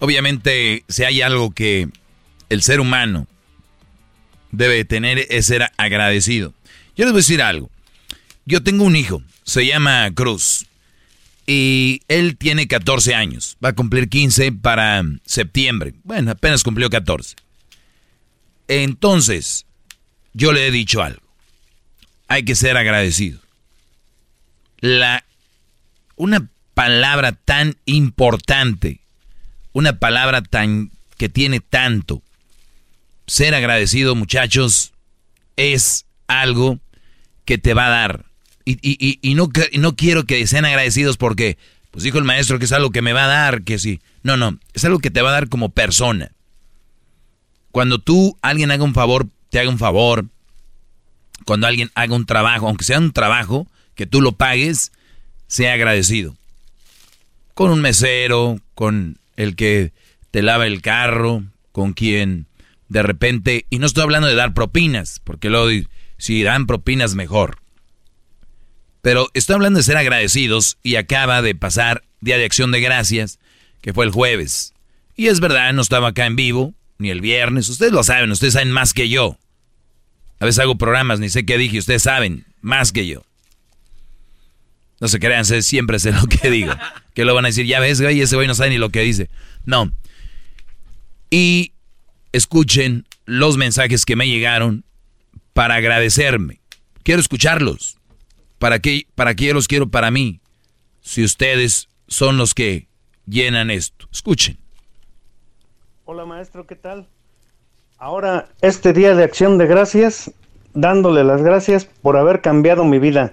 Speaker 3: Obviamente, si hay algo que el ser humano debe tener es ser agradecido. Yo les voy a decir algo. Yo tengo un hijo, se llama Cruz. Y él tiene 14 años. Va a cumplir 15 para septiembre. Bueno, apenas cumplió 14. Entonces, yo le he dicho algo. Hay que ser agradecido. La, una palabra tan importante, una palabra tan que tiene tanto. Ser agradecido, muchachos, es algo que te va a dar. Y, y- y- y no, no quiero que sean agradecidos porque, pues dijo el maestro que es algo que me va a dar, que sí. No, no, es algo que te va a dar como persona. Cuando tú, alguien haga un favor, te haga un favor. Cuando alguien haga un trabajo, aunque sea un trabajo, que tú lo pagues, sea agradecido. Con un mesero, con el que te lava el carro, con quien de repente, y no estoy hablando de dar propinas, porque luego si dan propinas mejor. Pero estoy hablando de ser agradecidos y acaba de pasar Día de Acción de Gracias, que fue el jueves. Y es verdad, no estaba acá en vivo, ni el viernes. Ustedes lo saben, ustedes saben más que yo. A veces hago programas, ni sé qué dije, ustedes saben más que yo. No se crean, siempre sé lo que digo. Que lo van a decir, ya ves, güey, ese güey no sabe ni lo que dice. No. Y escuchen los mensajes que me llegaron para agradecerme. Quiero escucharlos. ¿Para qué, ¿Para qué los quiero para mí? Si ustedes son los que llenan esto. Escuchen.
Speaker 36: Hola maestro, ¿qué tal? Ahora, este día de acción de gracias, dándole las gracias por haber cambiado mi vida.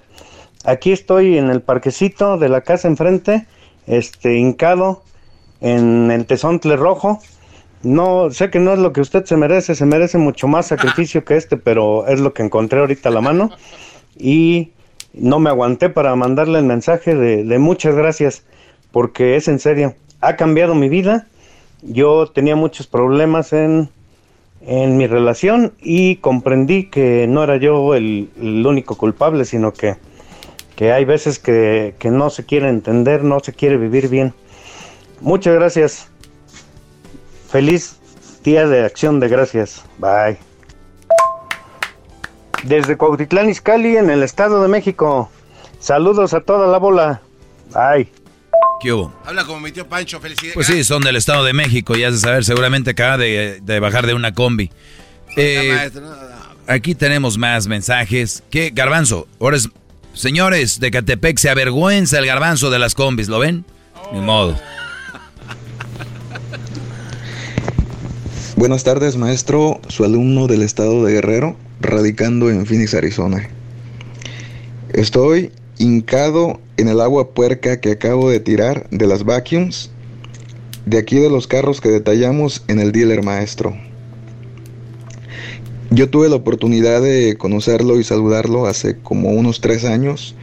Speaker 36: Aquí estoy en el parquecito de la casa enfrente, este, hincado en el tesontle rojo. No, sé que no es lo que usted se merece, se merece mucho más sacrificio que este, pero es lo que encontré ahorita a la mano. Y no me aguanté para mandarle el mensaje de, de muchas gracias, porque es en serio, ha cambiado mi vida. Yo tenía muchos problemas en, en mi relación y comprendí que no era yo el, único culpable, sino que, que hay veces que, que no se quiere entender, no se quiere vivir bien. Muchas gracias. Feliz día de acción de gracias. Bye. Desde Cuautitlán Izcalli, en el Estado de México. Saludos a toda la bola. Bye.
Speaker 3: ¿Qué hubo?
Speaker 4: Habla como mi tío Pancho, felicidades.
Speaker 3: Pues sí, son del Estado de México, ya has de saber, seguramente acaba de, de bajar de una combi. Eh,
Speaker 4: maestro, no, no.
Speaker 3: aquí tenemos más mensajes. ¿Qué, Garbanzo? Ahora es- señores de Catepec, se avergüenza el garbanzo de las combis, ¿lo ven? Ni modo.
Speaker 37: Buenas tardes, maestro, su alumno del estado de Guerrero, radicando en Phoenix, Arizona. Estoy hincado en el agua puerca que acabo de tirar de las vacuums de aquí de los carros que detallamos en el dealer maestro. Yo tuve la oportunidad de conocerlo y saludarlo hace como unos tres años,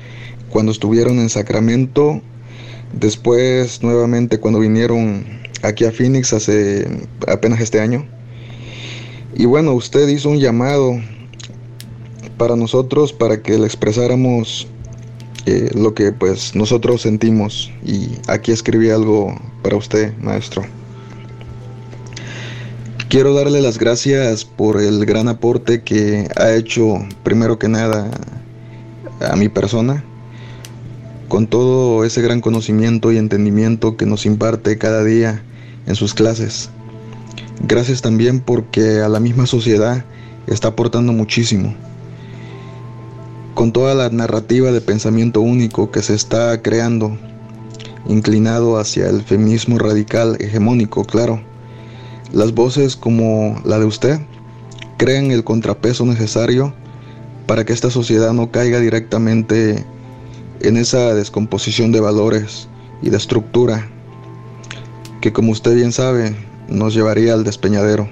Speaker 37: cuando estuvieron en Sacramento, después nuevamente cuando vinieron aquí a Phoenix hace apenas este año. Y bueno, usted hizo un llamado para nosotros para que le expresáramos lo que pues nosotros sentimos y aquí escribí algo para usted, maestro. Quiero darle las gracias por el gran aporte que ha hecho primero que nada a mi persona, con todo ese gran conocimiento y entendimiento que nos imparte cada día en sus clases. Gracias también porque a la misma sociedad está aportando muchísimo. Con toda la narrativa de pensamiento único que se está creando, inclinado hacia el feminismo radical hegemónico, claro. Las voces como la de usted crean el contrapeso necesario para que esta sociedad no caiga directamente en esa descomposición de valores y de estructura que como usted bien sabe nos llevaría al despeñadero.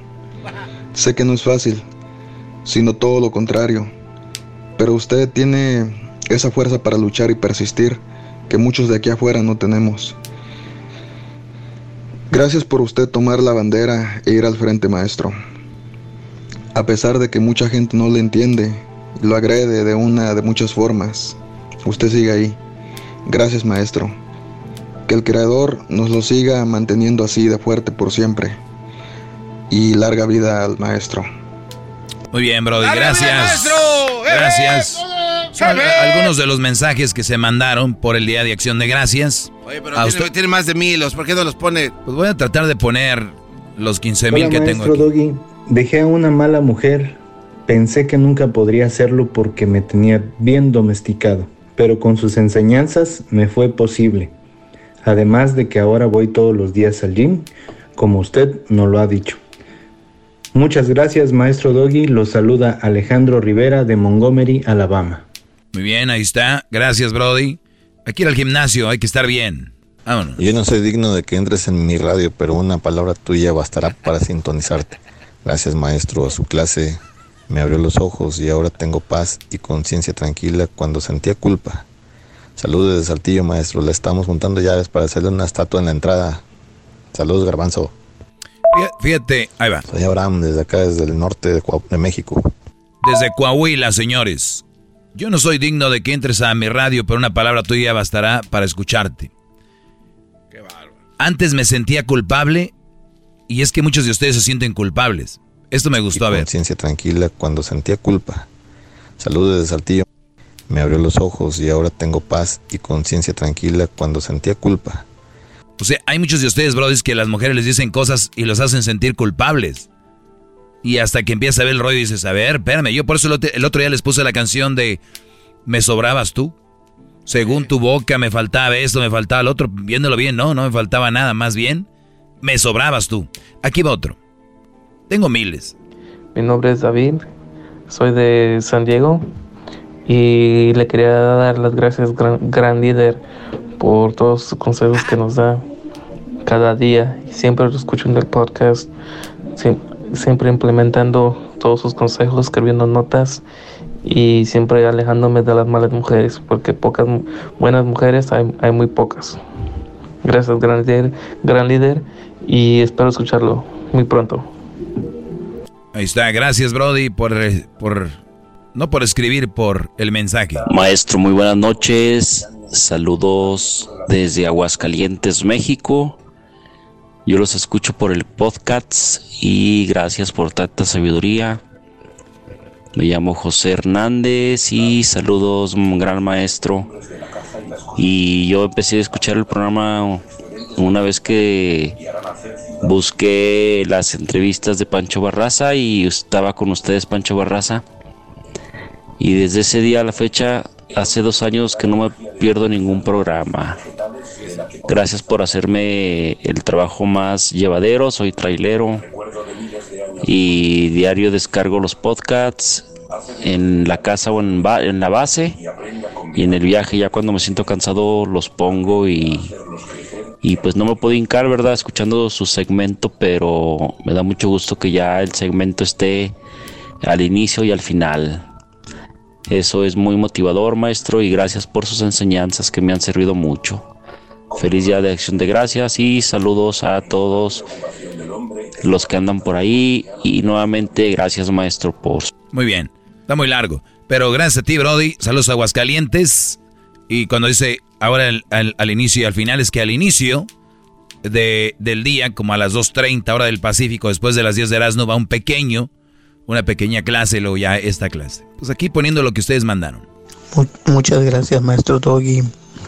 Speaker 37: Sé que no es fácil, sino todo lo contrario, pero usted tiene esa fuerza para luchar y persistir que muchos de aquí afuera no tenemos. Gracias por usted tomar la bandera e ir al frente, maestro. A pesar de que mucha gente no le entiende lo agrede de una de muchas formas, usted sigue ahí. Gracias, maestro. Que el Creador nos lo siga manteniendo así de fuerte por siempre. Y larga vida al maestro.
Speaker 3: Muy bien, Brody,
Speaker 4: ¡Dale,
Speaker 3: gracias.
Speaker 4: maestro! ¡Eh,
Speaker 3: Gracias.
Speaker 4: ¡Eh!
Speaker 3: algunos de los mensajes que se mandaron por el Día de Acción de Gracias.
Speaker 4: Oye, pero
Speaker 3: A
Speaker 4: tiene,
Speaker 3: usted-
Speaker 4: tiene más de mil, ¿por qué no los pone?
Speaker 3: Pues voy a tratar de poner los 15 mil que tengo
Speaker 38: maestro
Speaker 3: aquí.
Speaker 38: Doggy. Dejé a una mala mujer. Pensé que nunca podría hacerlo porque me tenía bien domesticado, pero con sus enseñanzas me fue posible. Además de que ahora voy todos los días al gym, como usted nos lo ha dicho. Muchas gracias, maestro Doggy. Lo saluda Alejandro Rivera de Montgomery, Alabama.
Speaker 3: Muy bien, ahí está. Gracias, Brody. Aquí ir al gimnasio, hay que estar bien. Vámonos.
Speaker 39: Yo no soy digno de que entres en mi radio, pero una palabra tuya bastará para sintonizarte. Gracias, maestro. Su clase me abrió los ojos y ahora tengo paz y conciencia tranquila cuando sentía culpa. Saludos desde Saltillo, maestro. Le estamos juntando llaves para hacerle una estatua en la entrada. Saludos, Garbanzo.
Speaker 3: Fíjate, ahí va.
Speaker 39: Soy Abraham, desde acá, desde el norte de, de México.
Speaker 3: Desde Coahuila, señores. Yo no soy digno de que entres a mi radio, pero una palabra tuya bastará para escucharte. Qué bárbaro. Antes me sentía culpable y es que muchos de ustedes se sienten culpables. Esto me gustó a ver.
Speaker 39: Conciencia tranquila cuando sentía culpa. Saludos desde Saltillo. Me abrió los ojos y ahora tengo paz y conciencia tranquila cuando sentía culpa.
Speaker 3: O sea, hay muchos de ustedes, brothers, que las mujeres les dicen cosas y los hacen sentir culpables. Y hasta que empieza a ver el rollo dices, a ver, espérame, yo por eso el otro día les puse la canción de Me sobrabas tú. Según tu boca me faltaba esto, me faltaba el otro. Viéndolo bien, no, no me faltaba nada, más bien me sobrabas tú. Aquí va otro. Tengo miles.
Speaker 40: Mi nombre es David, soy de San Diego y le quería dar las gracias, gran, líder, por todos los consejos que nos da cada día. Siempre lo escucho en el podcast, siempre implementando todos sus consejos, escribiendo notas y siempre alejándome de las malas mujeres, porque pocas buenas mujeres hay, hay muy pocas. Gracias, gran líder, gran líder, y espero escucharlo muy pronto.
Speaker 3: Ahí está, gracias Brody por, por no por escribir, por el mensaje.
Speaker 41: Maestro, muy buenas noches. Saludos desde Aguascalientes, México. Yo los escucho por el podcast y gracias por tanta sabiduría. Me llamo José Hernández y saludos, gran maestro. Y yo empecé a escuchar el programa una vez que busqué las entrevistas de Pancho Barraza y estaba con ustedes Pancho Barraza. Y desde ese día a la fecha, hace dos años que no me pierdo ningún programa. Gracias por hacerme el trabajo más llevadero, soy trailero y diario descargo los podcasts en la casa o en, la base y en el viaje ya cuando me siento cansado los pongo y, y pues no me puedo hincar, ¿verdad? Escuchando su segmento, pero me da mucho gusto que ya el segmento esté al inicio y al final. Eso es muy motivador, maestro, y gracias por sus enseñanzas que me han servido mucho. Feliz día de acción de gracias y saludos a todos los que andan por ahí. Y nuevamente gracias maestro por...
Speaker 3: Muy bien, está muy largo, pero gracias a ti Brody, saludos a Aguascalientes. Y cuando dice ahora al, inicio y al final es que al inicio de, del día, como a las 2.30 hora del Pacífico, después de las 10 de Erasmo, va un pequeño una pequeña clase, luego ya esta clase. Pues aquí poniendo lo que ustedes mandaron.
Speaker 42: Muchas gracias, maestro Doggy,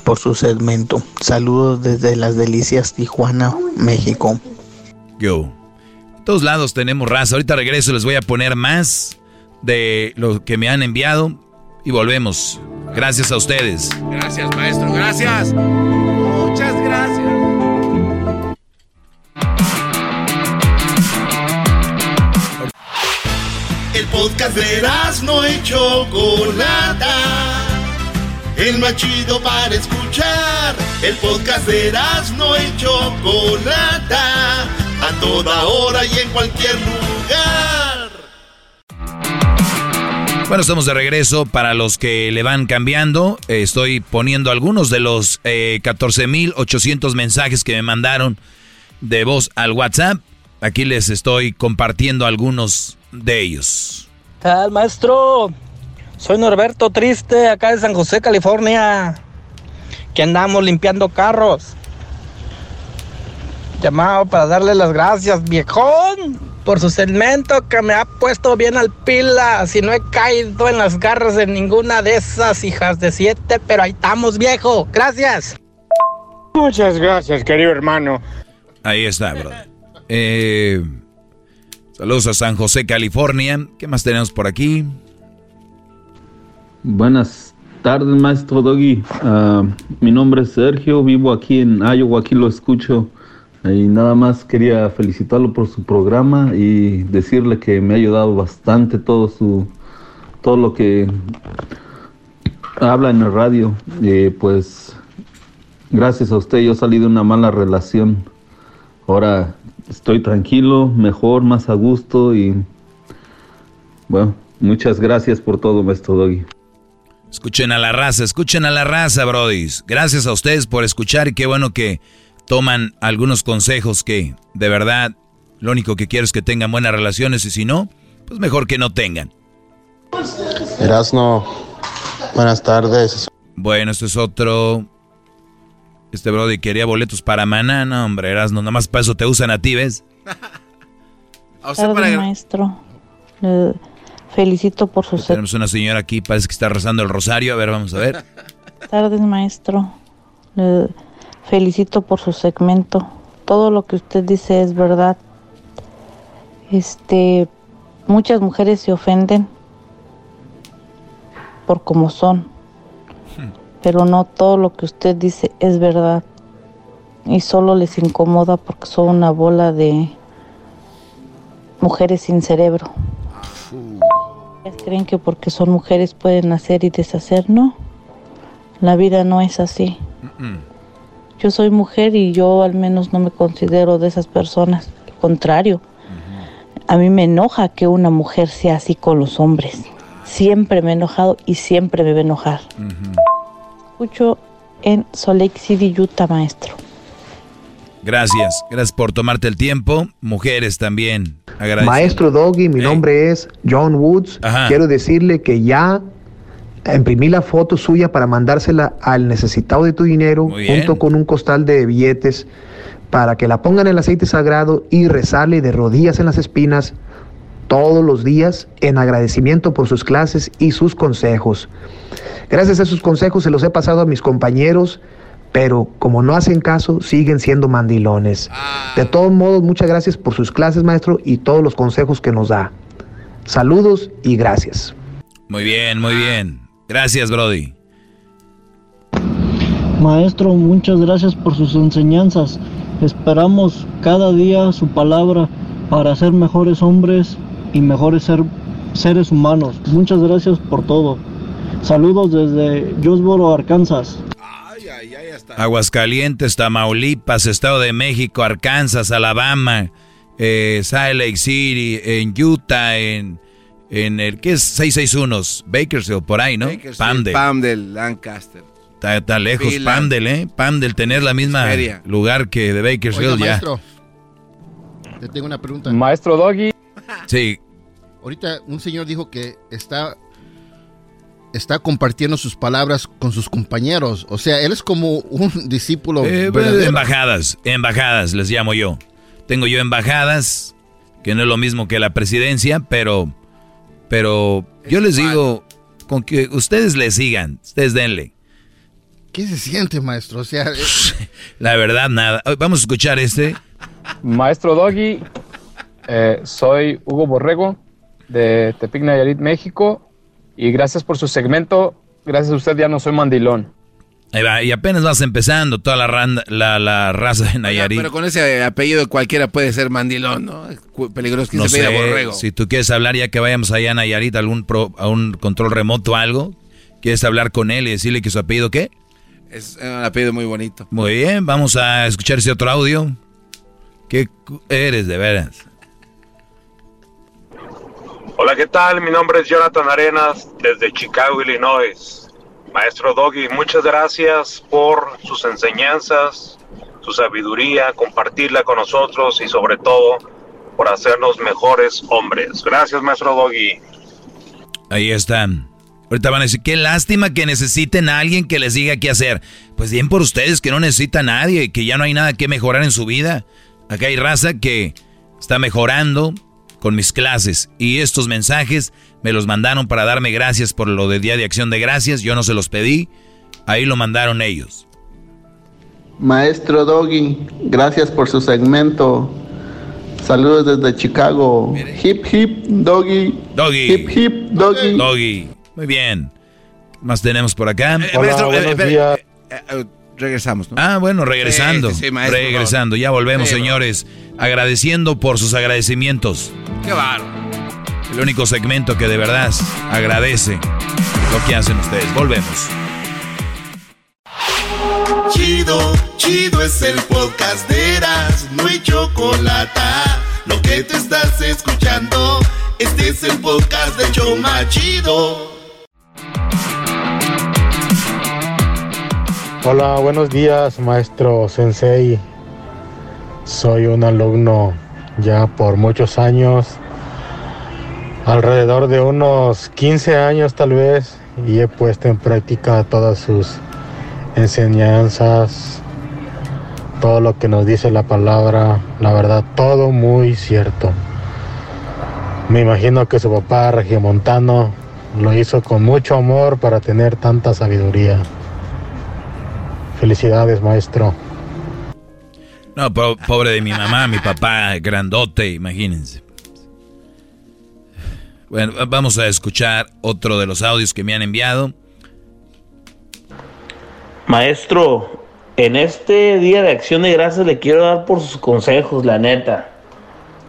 Speaker 42: por su segmento. Saludos desde las delicias Tijuana, México.
Speaker 3: Yo. todos lados tenemos raza. Ahorita regreso, les voy a poner más de lo que me han enviado y volvemos. Gracias a ustedes.
Speaker 4: Gracias, maestro. Gracias. Muchas gracias.
Speaker 1: Podcast de no y Chocolata. El más chido para escuchar. El podcast de no y Chocolata. A toda hora y en cualquier lugar.
Speaker 3: Bueno, estamos de regreso. Para los que le van cambiando, estoy poniendo algunos de los eh, 14.800 mensajes que me mandaron de voz al WhatsApp. Aquí les estoy compartiendo algunos de ellos.
Speaker 43: Tal maestro, soy Norberto Triste, acá de San José, California, que andamos limpiando carros. Llamado para darle las gracias, viejón, por su segmento que me ha puesto bien al pila. Si no he caído en las garras de ninguna de esas hijas de siete, pero ahí estamos, viejo. Gracias.
Speaker 44: Muchas gracias, querido hermano.
Speaker 3: Ahí está, bro. Eh, Saludos a San José, California. ¿Qué más tenemos por aquí?
Speaker 45: Buenas tardes, maestro Doggy. Ah, mi nombre es Sergio, vivo aquí en Iowa, aquí lo escucho. Y nada más quería felicitarlo por su programa y decirle que me ha ayudado bastante todo su todo lo que habla en el radio. Pues gracias a usted yo salí de una mala relación. Ahora estoy tranquilo, mejor, más a gusto y bueno, muchas gracias por todo, maestro Doggy.
Speaker 3: Escuchen a la raza, escuchen a la raza, brodis. Gracias a ustedes por escuchar y qué bueno que toman algunos consejos que de verdad lo único que quiero es que tengan buenas relaciones y si no, pues mejor que no tengan.
Speaker 46: Erasno, buenas tardes.
Speaker 3: Bueno, esto es otro. Este Brody quería boletos para maná, no, hombre, Erasno, nomás para eso te usan a ti, ¿ves?
Speaker 47: a usted para... maestro. Le felicito por su...
Speaker 3: Tenemos una señora aquí, parece que está rezando el rosario, a ver, vamos a ver.
Speaker 47: Tardes, maestro. Le felicito por su segmento. Todo lo que usted dice es verdad. Este, muchas mujeres se ofenden por cómo son. Pero no todo lo que usted dice es verdad y solo les incomoda porque son una bola de mujeres sin cerebro. ¿Creen que porque son mujeres pueden hacer y deshacer? No, la vida no es así. Yo soy mujer y yo al menos no me considero de esas personas, al contrario. A mí me enoja que una mujer sea así con los hombres. Siempre me he enojado y siempre me va a enojar. Escucho en Lake City, Utah, maestro.
Speaker 3: Gracias, gracias por tomarte el tiempo. Mujeres también.
Speaker 48: Maestro Doggy, mi nombre es John Woods. Quiero decirle que ya imprimí la foto suya para mandársela al necesitado de tu dinero junto con un costal de billetes para que la pongan en el aceite sagrado y rezarle de rodillas en las espinas todos los días en agradecimiento por sus clases y sus consejos. Gracias a sus consejos se los he pasado a mis compañeros, pero como no hacen caso, siguen siendo mandilones. De todos modos, muchas gracias por sus clases, maestro, y todos los consejos que nos da. Saludos y gracias.
Speaker 3: Muy bien, muy bien. Gracias, Brody.
Speaker 49: Maestro, muchas gracias por sus enseñanzas. Esperamos cada día su palabra para ser mejores hombres y mejores ser, seres humanos. Muchas gracias por todo. Saludos desde Jonesboro, Arkansas.
Speaker 3: Aguascalientes, Tamaulipas, Estado de México, Arkansas, Alabama, eh, Salt Lake City, en Utah, en, en el ¿qué es 661? Bakersfield, por ahí, ¿no?
Speaker 4: Pamdel. Pamdel, Lancaster.
Speaker 3: Está, lejos, Pamdel, ¿eh? Pamdel, tener la misma lugar que de Bakersfield ya.
Speaker 6: Maestro, te tengo una pregunta.
Speaker 49: Maestro Doggy.
Speaker 3: Sí.
Speaker 6: Ahorita un señor dijo que está está compartiendo sus palabras con sus compañeros. O sea, él es como un discípulo.
Speaker 3: Eh, embajadas, embajadas les llamo yo. Tengo yo embajadas, que no es lo mismo que la presidencia, pero, pero yo les digo, con que ustedes le sigan, ustedes denle.
Speaker 6: ¿Qué se siente, maestro? O sea,
Speaker 3: la verdad, nada. Vamos a escuchar este.
Speaker 49: Maestro Doggy, eh, soy Hugo Borrego de Tepic Nayarit, México. Y gracias por su segmento. Gracias a usted ya no soy mandilón.
Speaker 3: Ahí va, y apenas vas empezando toda la, la, raza de Nayarit.
Speaker 4: pero con ese apellido cualquiera puede ser mandilón, ¿no? Peligroso que
Speaker 3: no
Speaker 4: se
Speaker 3: sé,
Speaker 4: borrego.
Speaker 3: Si tú quieres hablar ya que vayamos allá a Nayarit algún a un control remoto o algo, ¿quieres hablar con él y decirle que su apellido qué?
Speaker 4: Es un apellido muy bonito.
Speaker 3: Muy bien, vamos a escuchar ese otro audio. ¿Qué eres de veras?
Speaker 50: Hola, ¿qué tal? Mi nombre es Jonathan Arenas desde Chicago, Illinois. Maestro Doggy, muchas gracias por sus enseñanzas, su sabiduría, compartirla con nosotros y sobre todo por hacernos mejores hombres. Gracias, Maestro Doggy.
Speaker 3: Ahí están. Ahorita van a decir, qué lástima que necesiten a alguien que les diga qué hacer. Pues bien por ustedes que no necesitan a nadie, que ya no hay nada que mejorar en su vida. Acá hay raza que está mejorando con mis clases y estos mensajes me los mandaron para darme gracias por lo de Día de Acción de Gracias. Yo no se los pedí, ahí lo mandaron ellos.
Speaker 38: Maestro Doggy, gracias por su segmento. Saludos desde Chicago. Hip hip doggy.
Speaker 3: Doggy.
Speaker 38: Hip hip doggy.
Speaker 3: Doggy. Muy bien. ¿Qué más tenemos por acá?
Speaker 4: Eh, maestro, eh, eh, regresamos, ¿no?
Speaker 3: Ah, bueno, regresando. regresando. Ya volvemos, señores. Agradeciendo por sus agradecimientos.
Speaker 4: Qué baro.
Speaker 3: El único segmento que de verdad agradece lo que hacen ustedes. Volvemos.
Speaker 1: Chido, chido es el podcast de Eras, no hay chocolate. Lo que te estás escuchando, este es el podcast de Choma Chido.
Speaker 51: Hola, buenos días, maestro Sensei. Soy un alumno ya por muchos años, alrededor de unos 15 años tal vez, y he puesto en práctica todas sus enseñanzas, todo lo que nos dice la palabra, la verdad, todo muy cierto. Me imagino que su papá regiomontano lo hizo con mucho amor para tener tanta sabiduría. Felicidades, maestro.
Speaker 3: No, pobre de mi mamá, mi papá, grandote, imagínense. Bueno, vamos a escuchar otro de los audios que me han enviado.
Speaker 52: Maestro, en este día de acción de gracias le quiero dar por sus consejos, la neta.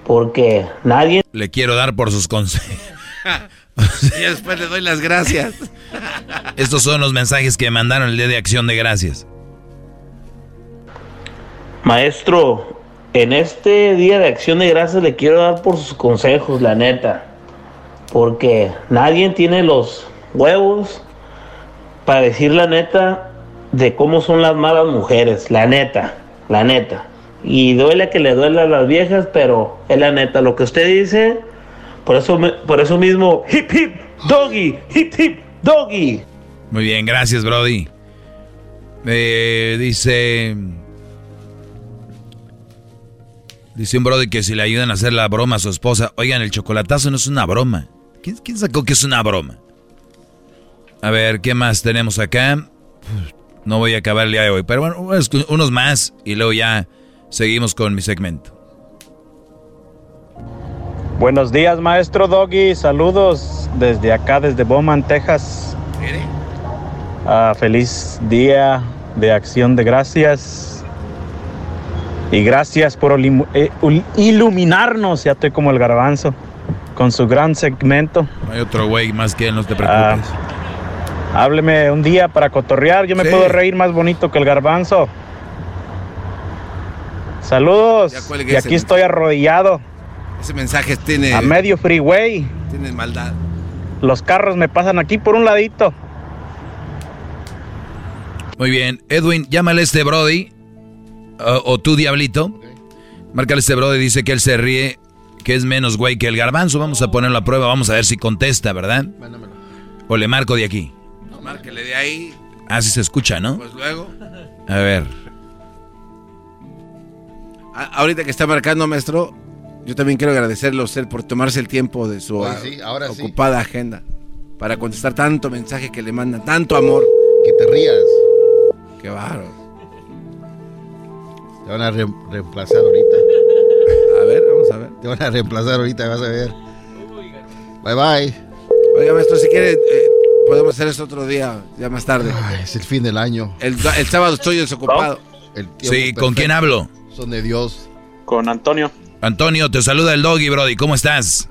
Speaker 52: Porque nadie...
Speaker 3: Le quiero dar por sus consejos.
Speaker 4: y después le doy las gracias.
Speaker 3: Estos son los mensajes que mandaron el día de acción de gracias.
Speaker 52: Maestro, en este día de acción de gracias le quiero dar por sus consejos, la neta. Porque nadie tiene los huevos para decir la neta de cómo son las malas mujeres, la neta, la neta. Y duele que le duele a las viejas, pero es la neta. Lo que usted dice, por eso, por eso mismo, hip hip, doggy, hip hip, doggy.
Speaker 3: Muy bien, gracias, Brody. Eh, dice. Dice un Brody que si le ayudan a hacer la broma a su esposa. Oigan, el chocolatazo no es una broma. ¿Quién, quién sacó que es una broma? A ver, ¿qué más tenemos acá? No voy a acabar el día de hoy, pero bueno, unos más y luego ya seguimos con mi segmento.
Speaker 53: Buenos días, maestro Doggy. Saludos desde acá, desde Bowman, Texas. Ah, feliz día de acción de gracias. Y gracias por eh, iluminarnos, ya estoy como el garbanzo, con su gran segmento.
Speaker 3: hay otro güey más que él, no te preocupes.
Speaker 53: Ah, hábleme un día para cotorrear, yo me puedo reír más bonito que el garbanzo. Saludos. Y aquí estoy arrodillado.
Speaker 4: Ese mensaje tiene.
Speaker 53: A medio freeway.
Speaker 4: Tiene maldad.
Speaker 53: Los carros me pasan aquí por un ladito.
Speaker 3: Muy bien. Edwin, llámale a este Brody. O, tú, Diablito. Márcale a este Brody. Dice que él se ríe. Que es menos güey que el garbanzo. Vamos a ponerlo a prueba. Vamos a ver si contesta, ¿verdad? Mándamelo. O le marco de aquí.
Speaker 4: No, márquele de ahí.
Speaker 3: Ah, sí se escucha, ¿no?
Speaker 4: Pues luego.
Speaker 3: A ver.
Speaker 4: ahorita que está marcando, maestro, yo también quiero agradecerle a usted por tomarse el tiempo de su ocupada agenda para contestar tanto mensaje que le mandan, tanto amor.
Speaker 6: Que te rías.
Speaker 4: Qué barro.
Speaker 6: Te van a reemplazar ahorita.
Speaker 4: A ver, vamos a ver.
Speaker 6: Te van a reemplazar ahorita, vas a ver. Bye bye.
Speaker 4: Oiga, maestro, si quiere, eh, podemos hacer esto otro día, ya más tarde.
Speaker 6: es el fin del año.
Speaker 4: El, sábado estoy desocupado.
Speaker 3: sí, ¿con quién hablo?
Speaker 6: Son de Dios.
Speaker 53: Con Antonio.
Speaker 3: Antonio, te saluda el Doggy, Brody. ¿Cómo estás?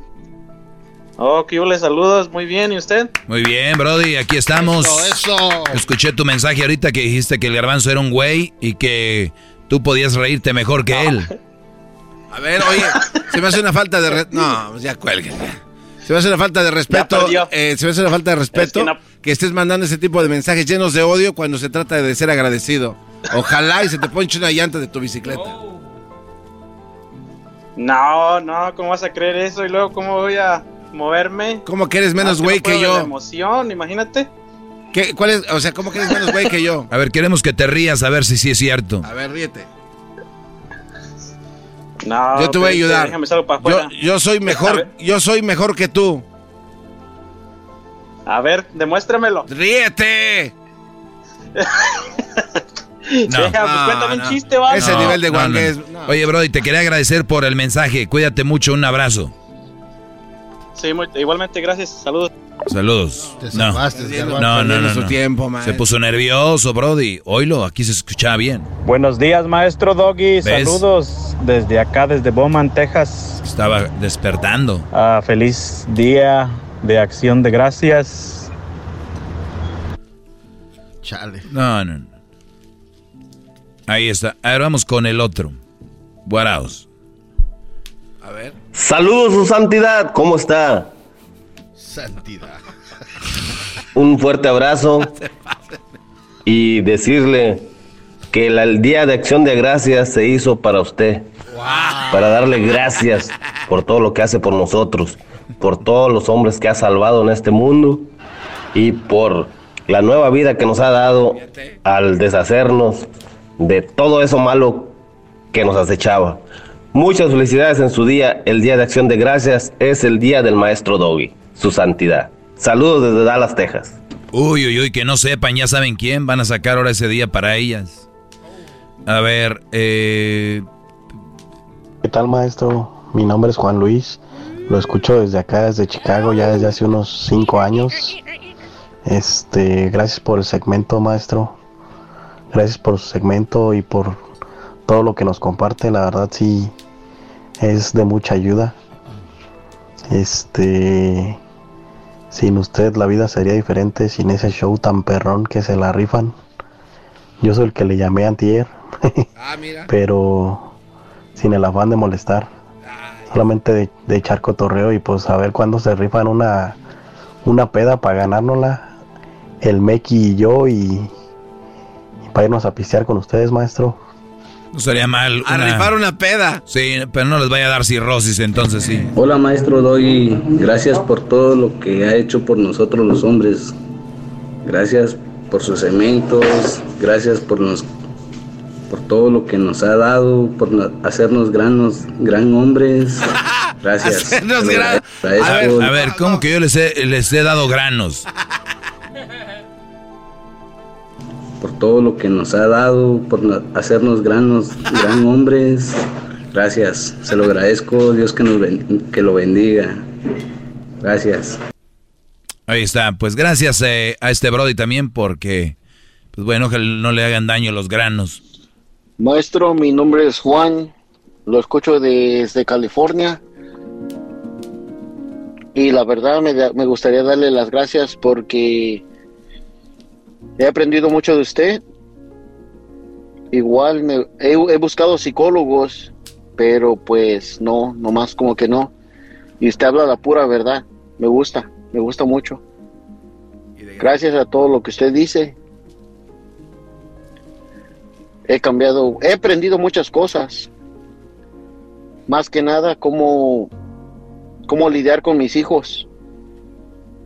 Speaker 53: Oh, que yo le saludos. Muy bien, ¿y usted?
Speaker 3: Muy bien, Brody. Aquí estamos.
Speaker 6: Eso, eso.
Speaker 3: Escuché tu mensaje ahorita que dijiste que el garbanzo era un güey y que tú podías reírte mejor que él.
Speaker 4: A ver, oye, se me hace una falta de... No, pues ya cuelguen. Se me hace una falta de respeto. Eh, se me hace una falta de respeto que, estés mandando ese tipo de mensajes llenos de odio cuando se trata de ser agradecido. Ojalá y se te ponche una llanta de tu bicicleta.
Speaker 53: No, no, ¿cómo vas a creer eso? Y luego, ¿cómo voy a moverme?
Speaker 4: ¿Cómo que eres menos ah, güey que, yo?
Speaker 53: emoción, imagínate.
Speaker 4: ¿Qué, ¿Cuál es? O sea, ¿cómo que eres menos güey que yo?
Speaker 3: A ver, queremos que te rías a ver si sí es cierto.
Speaker 4: A ver, ríete.
Speaker 53: No,
Speaker 4: yo te voy a ayudar. Yo, yo, soy mejor, yo soy mejor que tú.
Speaker 53: A ver, demuéstramelo.
Speaker 4: ¡Ríete!
Speaker 53: No, cuéntame un chiste, ¿vale?
Speaker 4: Ese nivel de guangues.
Speaker 3: Oye, Brody, te quería agradecer por el mensaje. Cuídate mucho, un abrazo.
Speaker 53: Sí, igualmente, gracias. Saludos.
Speaker 3: Saludos.
Speaker 6: Te no.
Speaker 3: no, no, no, Tiempo, se puso nervioso, Brody. Oílo, aquí se escuchaba bien.
Speaker 53: Buenos días, maestro Doggy. Saludos desde acá, desde Bowman, Texas.
Speaker 3: Estaba despertando.
Speaker 53: Ah, feliz día de acción de gracias.
Speaker 6: Chale.
Speaker 3: No, no, no. Ahí está. Ahora vamos con el otro. Guaraos.
Speaker 4: A ver.
Speaker 54: Saludos, su santidad. ¿Cómo está?
Speaker 6: Santidad.
Speaker 54: Un fuerte abrazo. y decirle que el, Día de Acción de Gracias se hizo para usted. Para darle gracias por todo lo que hace por nosotros, por todos los hombres que ha salvado en este mundo y por la nueva vida que nos ha dado al deshacernos de todo eso malo que nos acechaba. Muchas felicidades en su día. El Día de Acción de Gracias es el día del Maestro Doggy, su santidad. Saludos desde Dallas, Texas.
Speaker 3: Uy, uy, uy, que no sepan, ya saben quién van a sacar ahora ese día para ellas. A ver, eh...
Speaker 55: ¿Qué tal, maestro? Mi nombre es Juan Luis. Lo escucho desde acá, desde Chicago, ya desde hace unos cinco años. Este, gracias por el segmento, maestro. Gracias por su segmento y por todo lo que nos comparte. La verdad, sí, es de mucha ayuda. Este, sin usted la vida sería diferente, sin ese show tan perrón que se la rifan. Yo soy el que le llamé antier, ah, pero sin el afán de molestar. Solamente de, de, echar cotorreo y pues a ver cuándo se rifan una, una peda para ganárnosla el Meki y yo y, para irnos a pistear con ustedes, maestro.
Speaker 3: No sería mal.
Speaker 4: A rifar una peda.
Speaker 3: Sí, pero no les vaya a dar cirrosis, entonces sí.
Speaker 38: Hola, maestro Doy. Gracias por todo lo que ha hecho por nosotros los hombres. Gracias por sus cementos. Gracias por nos, por todo lo que nos ha dado, por hacernos granos, gran hombres. Gracias.
Speaker 3: hacernos granos. A ver, a ver, ¿cómo que yo les he, les he dado granos?
Speaker 38: Por todo lo que nos ha dado, por hacernos granos, gran hombres. Gracias, se lo agradezco, Dios que, nos que lo bendiga. Gracias.
Speaker 3: Ahí está, pues gracias eh, a este Brody también porque, pues bueno, que no le hagan daño los granos.
Speaker 56: Maestro, mi nombre es Juan, lo escucho desde California. Y la verdad me, me gustaría darle las gracias porque He aprendido mucho de usted. Igual me, he, buscado psicólogos, pero pues no, nomás como que no. Y usted habla la pura verdad. Me gusta, me gusta mucho. Gracias a todo lo que usted dice. He cambiado, he aprendido muchas cosas. Más que nada, cómo, cómo lidiar con mis hijos.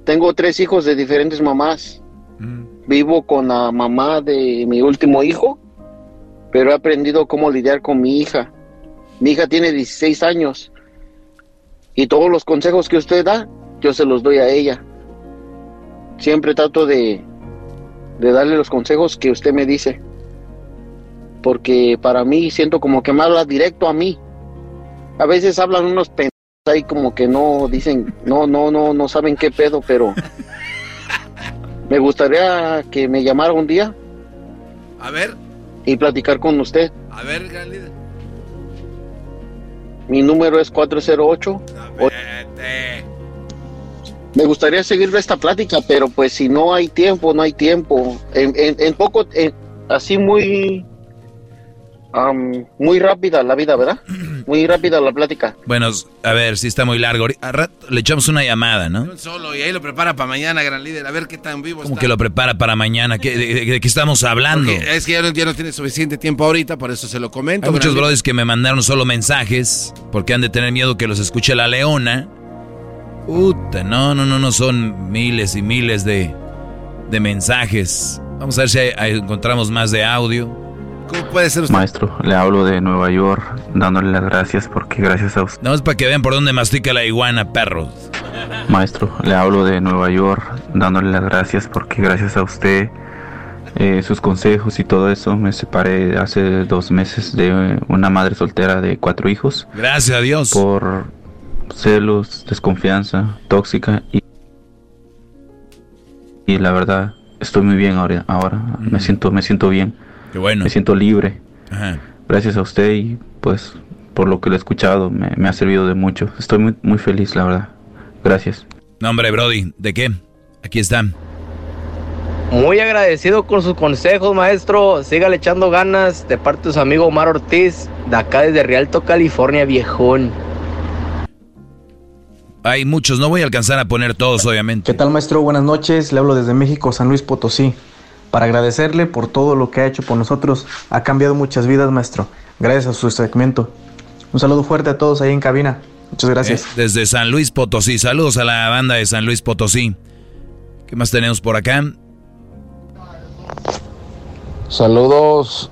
Speaker 56: Tengo tres hijos de diferentes mamás. Mm. Vivo con la mamá de mi último hijo, pero he aprendido cómo lidiar con mi hija. Mi hija tiene 16 años y todos los consejos que usted da, yo se los doy a ella. Siempre trato de, de darle los consejos que usted me dice, porque para mí siento como que me habla directo a mí. A veces hablan unos pendejos ahí como que no dicen, no, no, no, no saben qué pedo, pero me gustaría que me llamara un día.
Speaker 4: A ver.
Speaker 56: Y platicar con usted.
Speaker 4: A ver, gran líder.
Speaker 56: Mi número es 408. Me gustaría seguir esta plática, pero pues si no hay tiempo, no hay tiempo. En, en, poco, así muy muy rápida la vida, ¿verdad? Muy rápida la plática.
Speaker 3: Bueno, a ver, si está muy largo. le echamos una llamada, ¿no?
Speaker 4: Solo, y ahí lo prepara para mañana, gran líder. A ver qué tan vivo
Speaker 3: ¿Cómo que lo prepara para mañana? de, qué estamos hablando?
Speaker 4: es que ya no, tiene suficiente tiempo ahorita, por eso se lo comento.
Speaker 3: Hay muchos brothers que me mandaron solo mensajes, porque han de tener miedo que los escuche la leona. Puta, no, no, no, no, son miles y miles de, de mensajes. Vamos a ver si encontramos más de audio.
Speaker 4: ¿Cómo puede ser usted?
Speaker 45: Maestro, le hablo de Nueva York, dándole las gracias porque gracias a usted.
Speaker 3: No es para que vean por dónde mastica la iguana, perros.
Speaker 45: Maestro, le hablo de Nueva York, dándole las gracias porque gracias a usted, eh, sus consejos y todo eso, me separé hace dos meses de una madre soltera de cuatro hijos.
Speaker 3: Gracias a Dios.
Speaker 45: Por celos, desconfianza, tóxica y, y la verdad estoy muy bien ahora, ahora me siento me siento bien
Speaker 3: bueno.
Speaker 45: Me siento libre. Gracias a usted y pues por lo que lo he escuchado me, ha servido de mucho. Estoy muy, muy feliz, la verdad. Gracias.
Speaker 3: No, hombre, Brody, ¿de qué? Aquí están.
Speaker 43: Muy agradecido con sus consejos, maestro. Sígale echando ganas de parte de su amigo Omar Ortiz, de acá desde Rialto, California, viejón.
Speaker 3: Hay muchos, no voy a alcanzar a poner todos, obviamente.
Speaker 57: ¿Qué tal, maestro? Buenas noches. Le hablo desde México, San Luis Potosí.
Speaker 58: Para agradecerle por todo lo que ha hecho por nosotros. Ha cambiado muchas vidas, maestro. Gracias a su segmento. Un saludo fuerte a todos ahí en cabina. Muchas gracias. Eh,
Speaker 3: desde San Luis Potosí. Saludos a la banda de San Luis Potosí. ¿Qué más tenemos por acá?
Speaker 59: Saludos,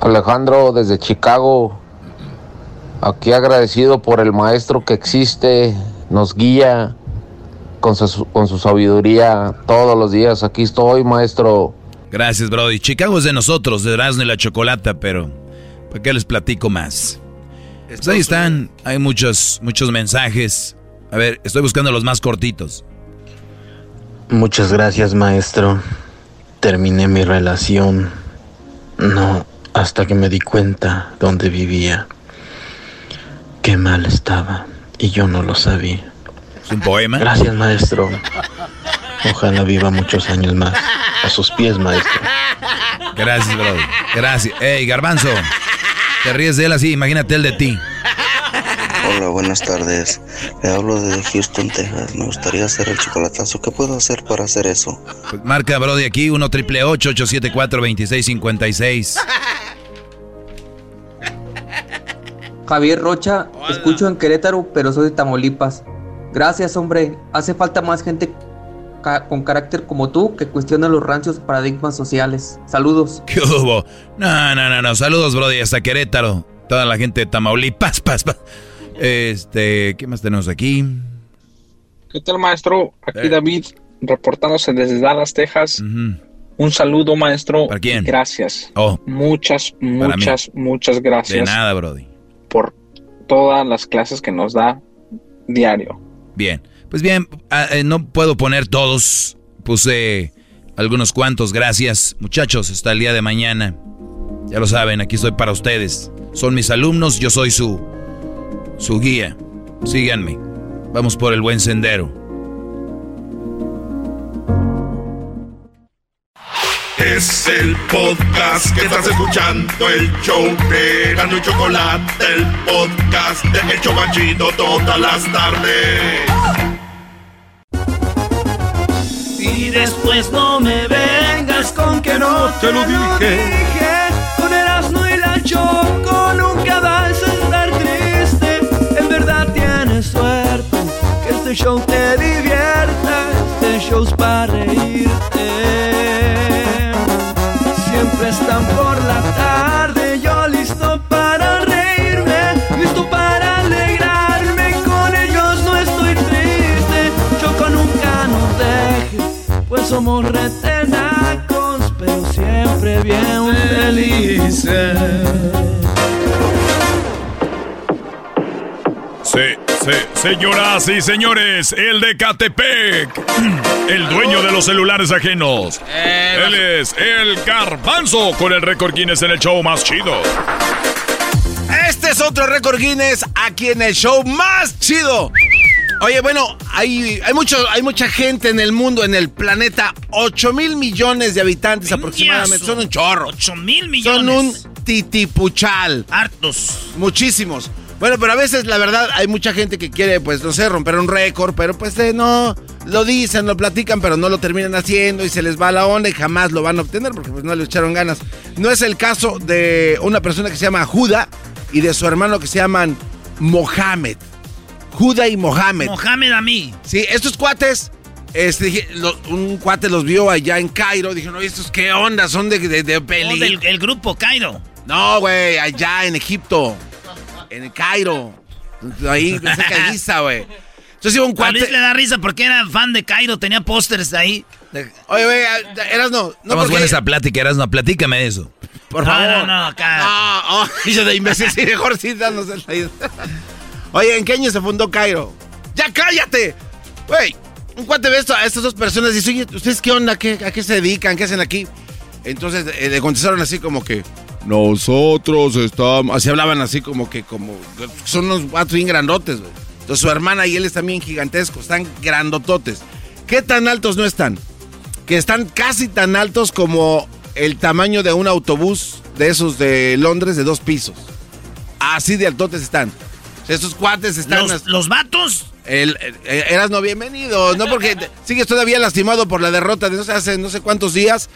Speaker 59: Alejandro, desde Chicago. Aquí agradecido por el maestro que existe, nos guía con su, con su sabiduría todos los días. Aquí estoy, maestro.
Speaker 3: Gracias, Brody. Chicago es de nosotros, de Erasmo y la Chocolata, pero ¿para qué les platico más? Pues ahí están, hay muchos, muchos mensajes. A ver, estoy buscando los más cortitos.
Speaker 60: Muchas gracias, maestro. Terminé mi relación. No, hasta que me di cuenta dónde vivía. Qué mal estaba. Y yo no lo sabía.
Speaker 3: ¿Es un poema?
Speaker 60: Gracias, maestro. Ojalá viva muchos años más. A sus pies, maestro.
Speaker 3: Gracias, bro. Gracias. Ey, Garbanzo. Te ríes de él así, imagínate el de ti.
Speaker 57: Hola, buenas tardes. Le hablo desde Houston, Texas. Me gustaría hacer el chocolatazo. ¿Qué puedo hacer para hacer eso?
Speaker 3: Pues marca, bro, de aquí 1 triple 874 2656
Speaker 61: Javier Rocha, escucho en Querétaro, pero soy de Tamaulipas. Gracias, hombre. Hace falta más gente con carácter como tú que cuestiona los ranchos paradigmas sociales. Saludos.
Speaker 3: ¿Qué hubo? No, no, no, no. Saludos, Brody, hasta Querétaro. Toda la gente de Tamaulipas, pas, pas. Este, ¿qué más tenemos aquí?
Speaker 62: ¿Qué tal, maestro? Aquí eh. David, reportándose desde Dallas, Texas. Un saludo, maestro.
Speaker 3: ¿Para quién?
Speaker 62: Gracias.
Speaker 3: Oh.
Speaker 62: Muchas, muchas, muchas gracias.
Speaker 3: De nada, Brody.
Speaker 62: Por todas las clases que nos da diario.
Speaker 3: Bien. Pues bien, ah, eh, no puedo poner todos. Puse algunos cuantos. Gracias. Muchachos, hasta el día de mañana. Ya lo saben, aquí estoy para ustedes. Son mis alumnos, yo soy su su guía. Síganme. Vamos por el buen sendero.
Speaker 1: Es el podcast que estás escuchando, el show de Gano y Chocolate, el podcast de El Chocachito todas las tardes.
Speaker 63: Y después no me vengas con que no te lo dije. Con el asno y la choco nunca vas a estar triste. En verdad tienes suerte que este show te divierta. Este show es para reírte siempre están por la tarde. Yo listo para reírme, listo para alegrarme. Con ellos no estoy triste, Choco nunca nos deje, pues somos retenacos, pero siempre bien felices.
Speaker 64: Sí. Señoras y señores, el de Catepec, el dueño de los celulares ajenos. Eh, Él es el Garbanzo con el récord Guinness en el show más chido.
Speaker 4: Este es otro récord Guinness aquí en el show más chido. Oye, bueno, hay, hay, mucho, hay mucha gente en el mundo, en el planeta. 8 mil millones de habitantes aproximadamente. Son un chorro.
Speaker 3: 8 mil millones.
Speaker 4: Son un titipuchal.
Speaker 3: Hartos.
Speaker 4: Muchísimos. Bueno, pero a veces la verdad hay mucha gente que quiere, pues, no sé, romper un récord, pero pues eh, no, lo dicen, lo platican, pero no lo terminan haciendo y se les va la onda y jamás lo van a obtener porque pues no le echaron ganas. No es el caso de una persona que se llama Juda y de su hermano que se llaman Mohamed. Juda y Mohamed.
Speaker 3: Mohamed a mí.
Speaker 4: Sí, estos cuates este, un cuate los vio allá en Cairo. Dijeron, oye, ¿estos qué onda? Son de, de, peli.
Speaker 3: del el grupo Cairo.
Speaker 4: No, güey, allá en Egipto en el Cairo. Ahí, cerca de güey. Entonces iba un cuate.
Speaker 3: A Luis le da risa porque era fan de Cairo, tenía pósters ahí.
Speaker 4: Oye, güey, eras no.
Speaker 3: No Vamos porque... esa plática, eras no, platícame eso.
Speaker 4: Por favor.
Speaker 3: No, no. No,
Speaker 4: oh, dice de imbécil, sí, mejor sí, dándose el Oye, ¿en qué año se fundó Cairo? ¡Ya cállate! Güey, un cuate ve esto, a estas dos personas y dice, oye, ¿ustedes qué onda? ¿Qué, ¿A qué se dedican? ¿Qué hacen aquí? Entonces eh, le contestaron así como que, nosotros estamos. Así hablaban así como que como. Son unos cuatro bien grandotes, güey. Entonces su hermana y él están bien gigantescos, están grandototes. ¿Qué tan altos no están? Que están casi tan altos como el tamaño de un autobús de esos de Londres de dos pisos. Así de altotes están. Estos cuates están.
Speaker 3: ¿Los, los vatos?
Speaker 4: El, eras no bienvenido, no porque sigues todavía lastimado por la derrota de no sé, hace no sé cuántos días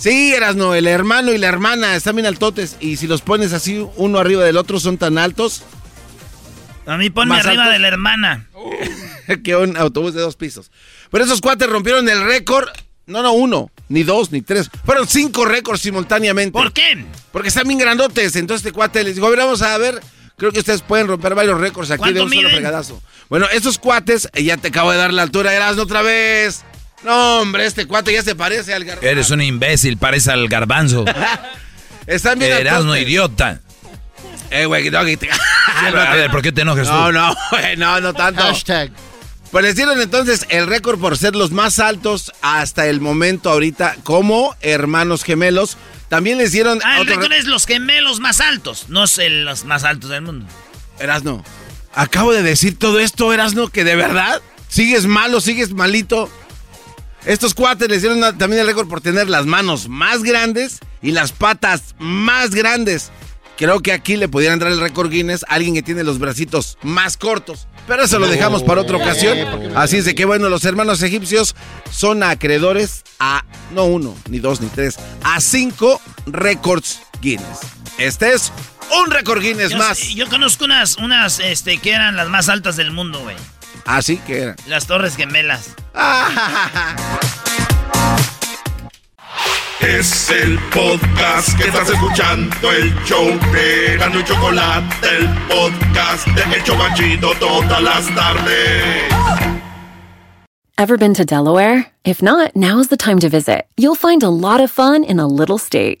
Speaker 4: Sí, Erasno, el hermano y la hermana están bien altotes. Y si los pones así uno arriba del otro, son tan altos.
Speaker 65: A mí ponme arriba de la hermana.
Speaker 4: que un autobús de dos pisos. Pero esos cuates rompieron el récord. No, no, uno, ni dos, ni tres. Fueron cinco récords simultáneamente.
Speaker 65: ¿Por qué?
Speaker 4: Porque están bien grandotes. Entonces este cuate les dijo, a ver, vamos a ver. Creo que ustedes pueden romper varios récords aquí de un solo fregadazo. Bueno, esos cuates, eh, ya te acabo de dar la altura, Erasno, otra vez. No, hombre, este cuate ya se parece al garbanzo.
Speaker 3: Eres un imbécil, parece al garbanzo.
Speaker 4: Están bien
Speaker 3: Erasno, idiota.
Speaker 4: Eh, güey, no,
Speaker 3: a ver, ¿por qué te enojas
Speaker 4: no, tú? No, no, no, no tanto. Hashtag. Pues les dieron entonces el récord por ser los más altos hasta el momento ahorita como hermanos gemelos. También les dieron...
Speaker 65: Ah, el récord es los gemelos más altos, no es los más altos del mundo.
Speaker 4: Erasno, acabo de decir todo esto, Erasno, que de verdad sigues malo, sigues malito. Estos cuates les dieron también el récord por tener las manos más grandes y las patas más grandes. Creo que aquí le pudieran dar el récord Guinness a alguien que tiene los bracitos más cortos. Pero eso lo dejamos para otra ocasión. Así es de que, bueno, los hermanos egipcios son acreedores a no uno, ni dos, ni tres, a cinco récords Guinness. Este es un récord Guinness más.
Speaker 65: Yo conozco unas, unas este, que eran las más altas del mundo, güey.
Speaker 4: Ah, sí, que eran.
Speaker 65: Las Torres Gemelas.
Speaker 1: Es el podcast que estás escuchando, el show de Gano y Chocolate, el podcast de El Chocachito todas las tardes.
Speaker 66: Ever been to Delaware? If not, now is the time to visit. You'll find a lot of fun in a little state.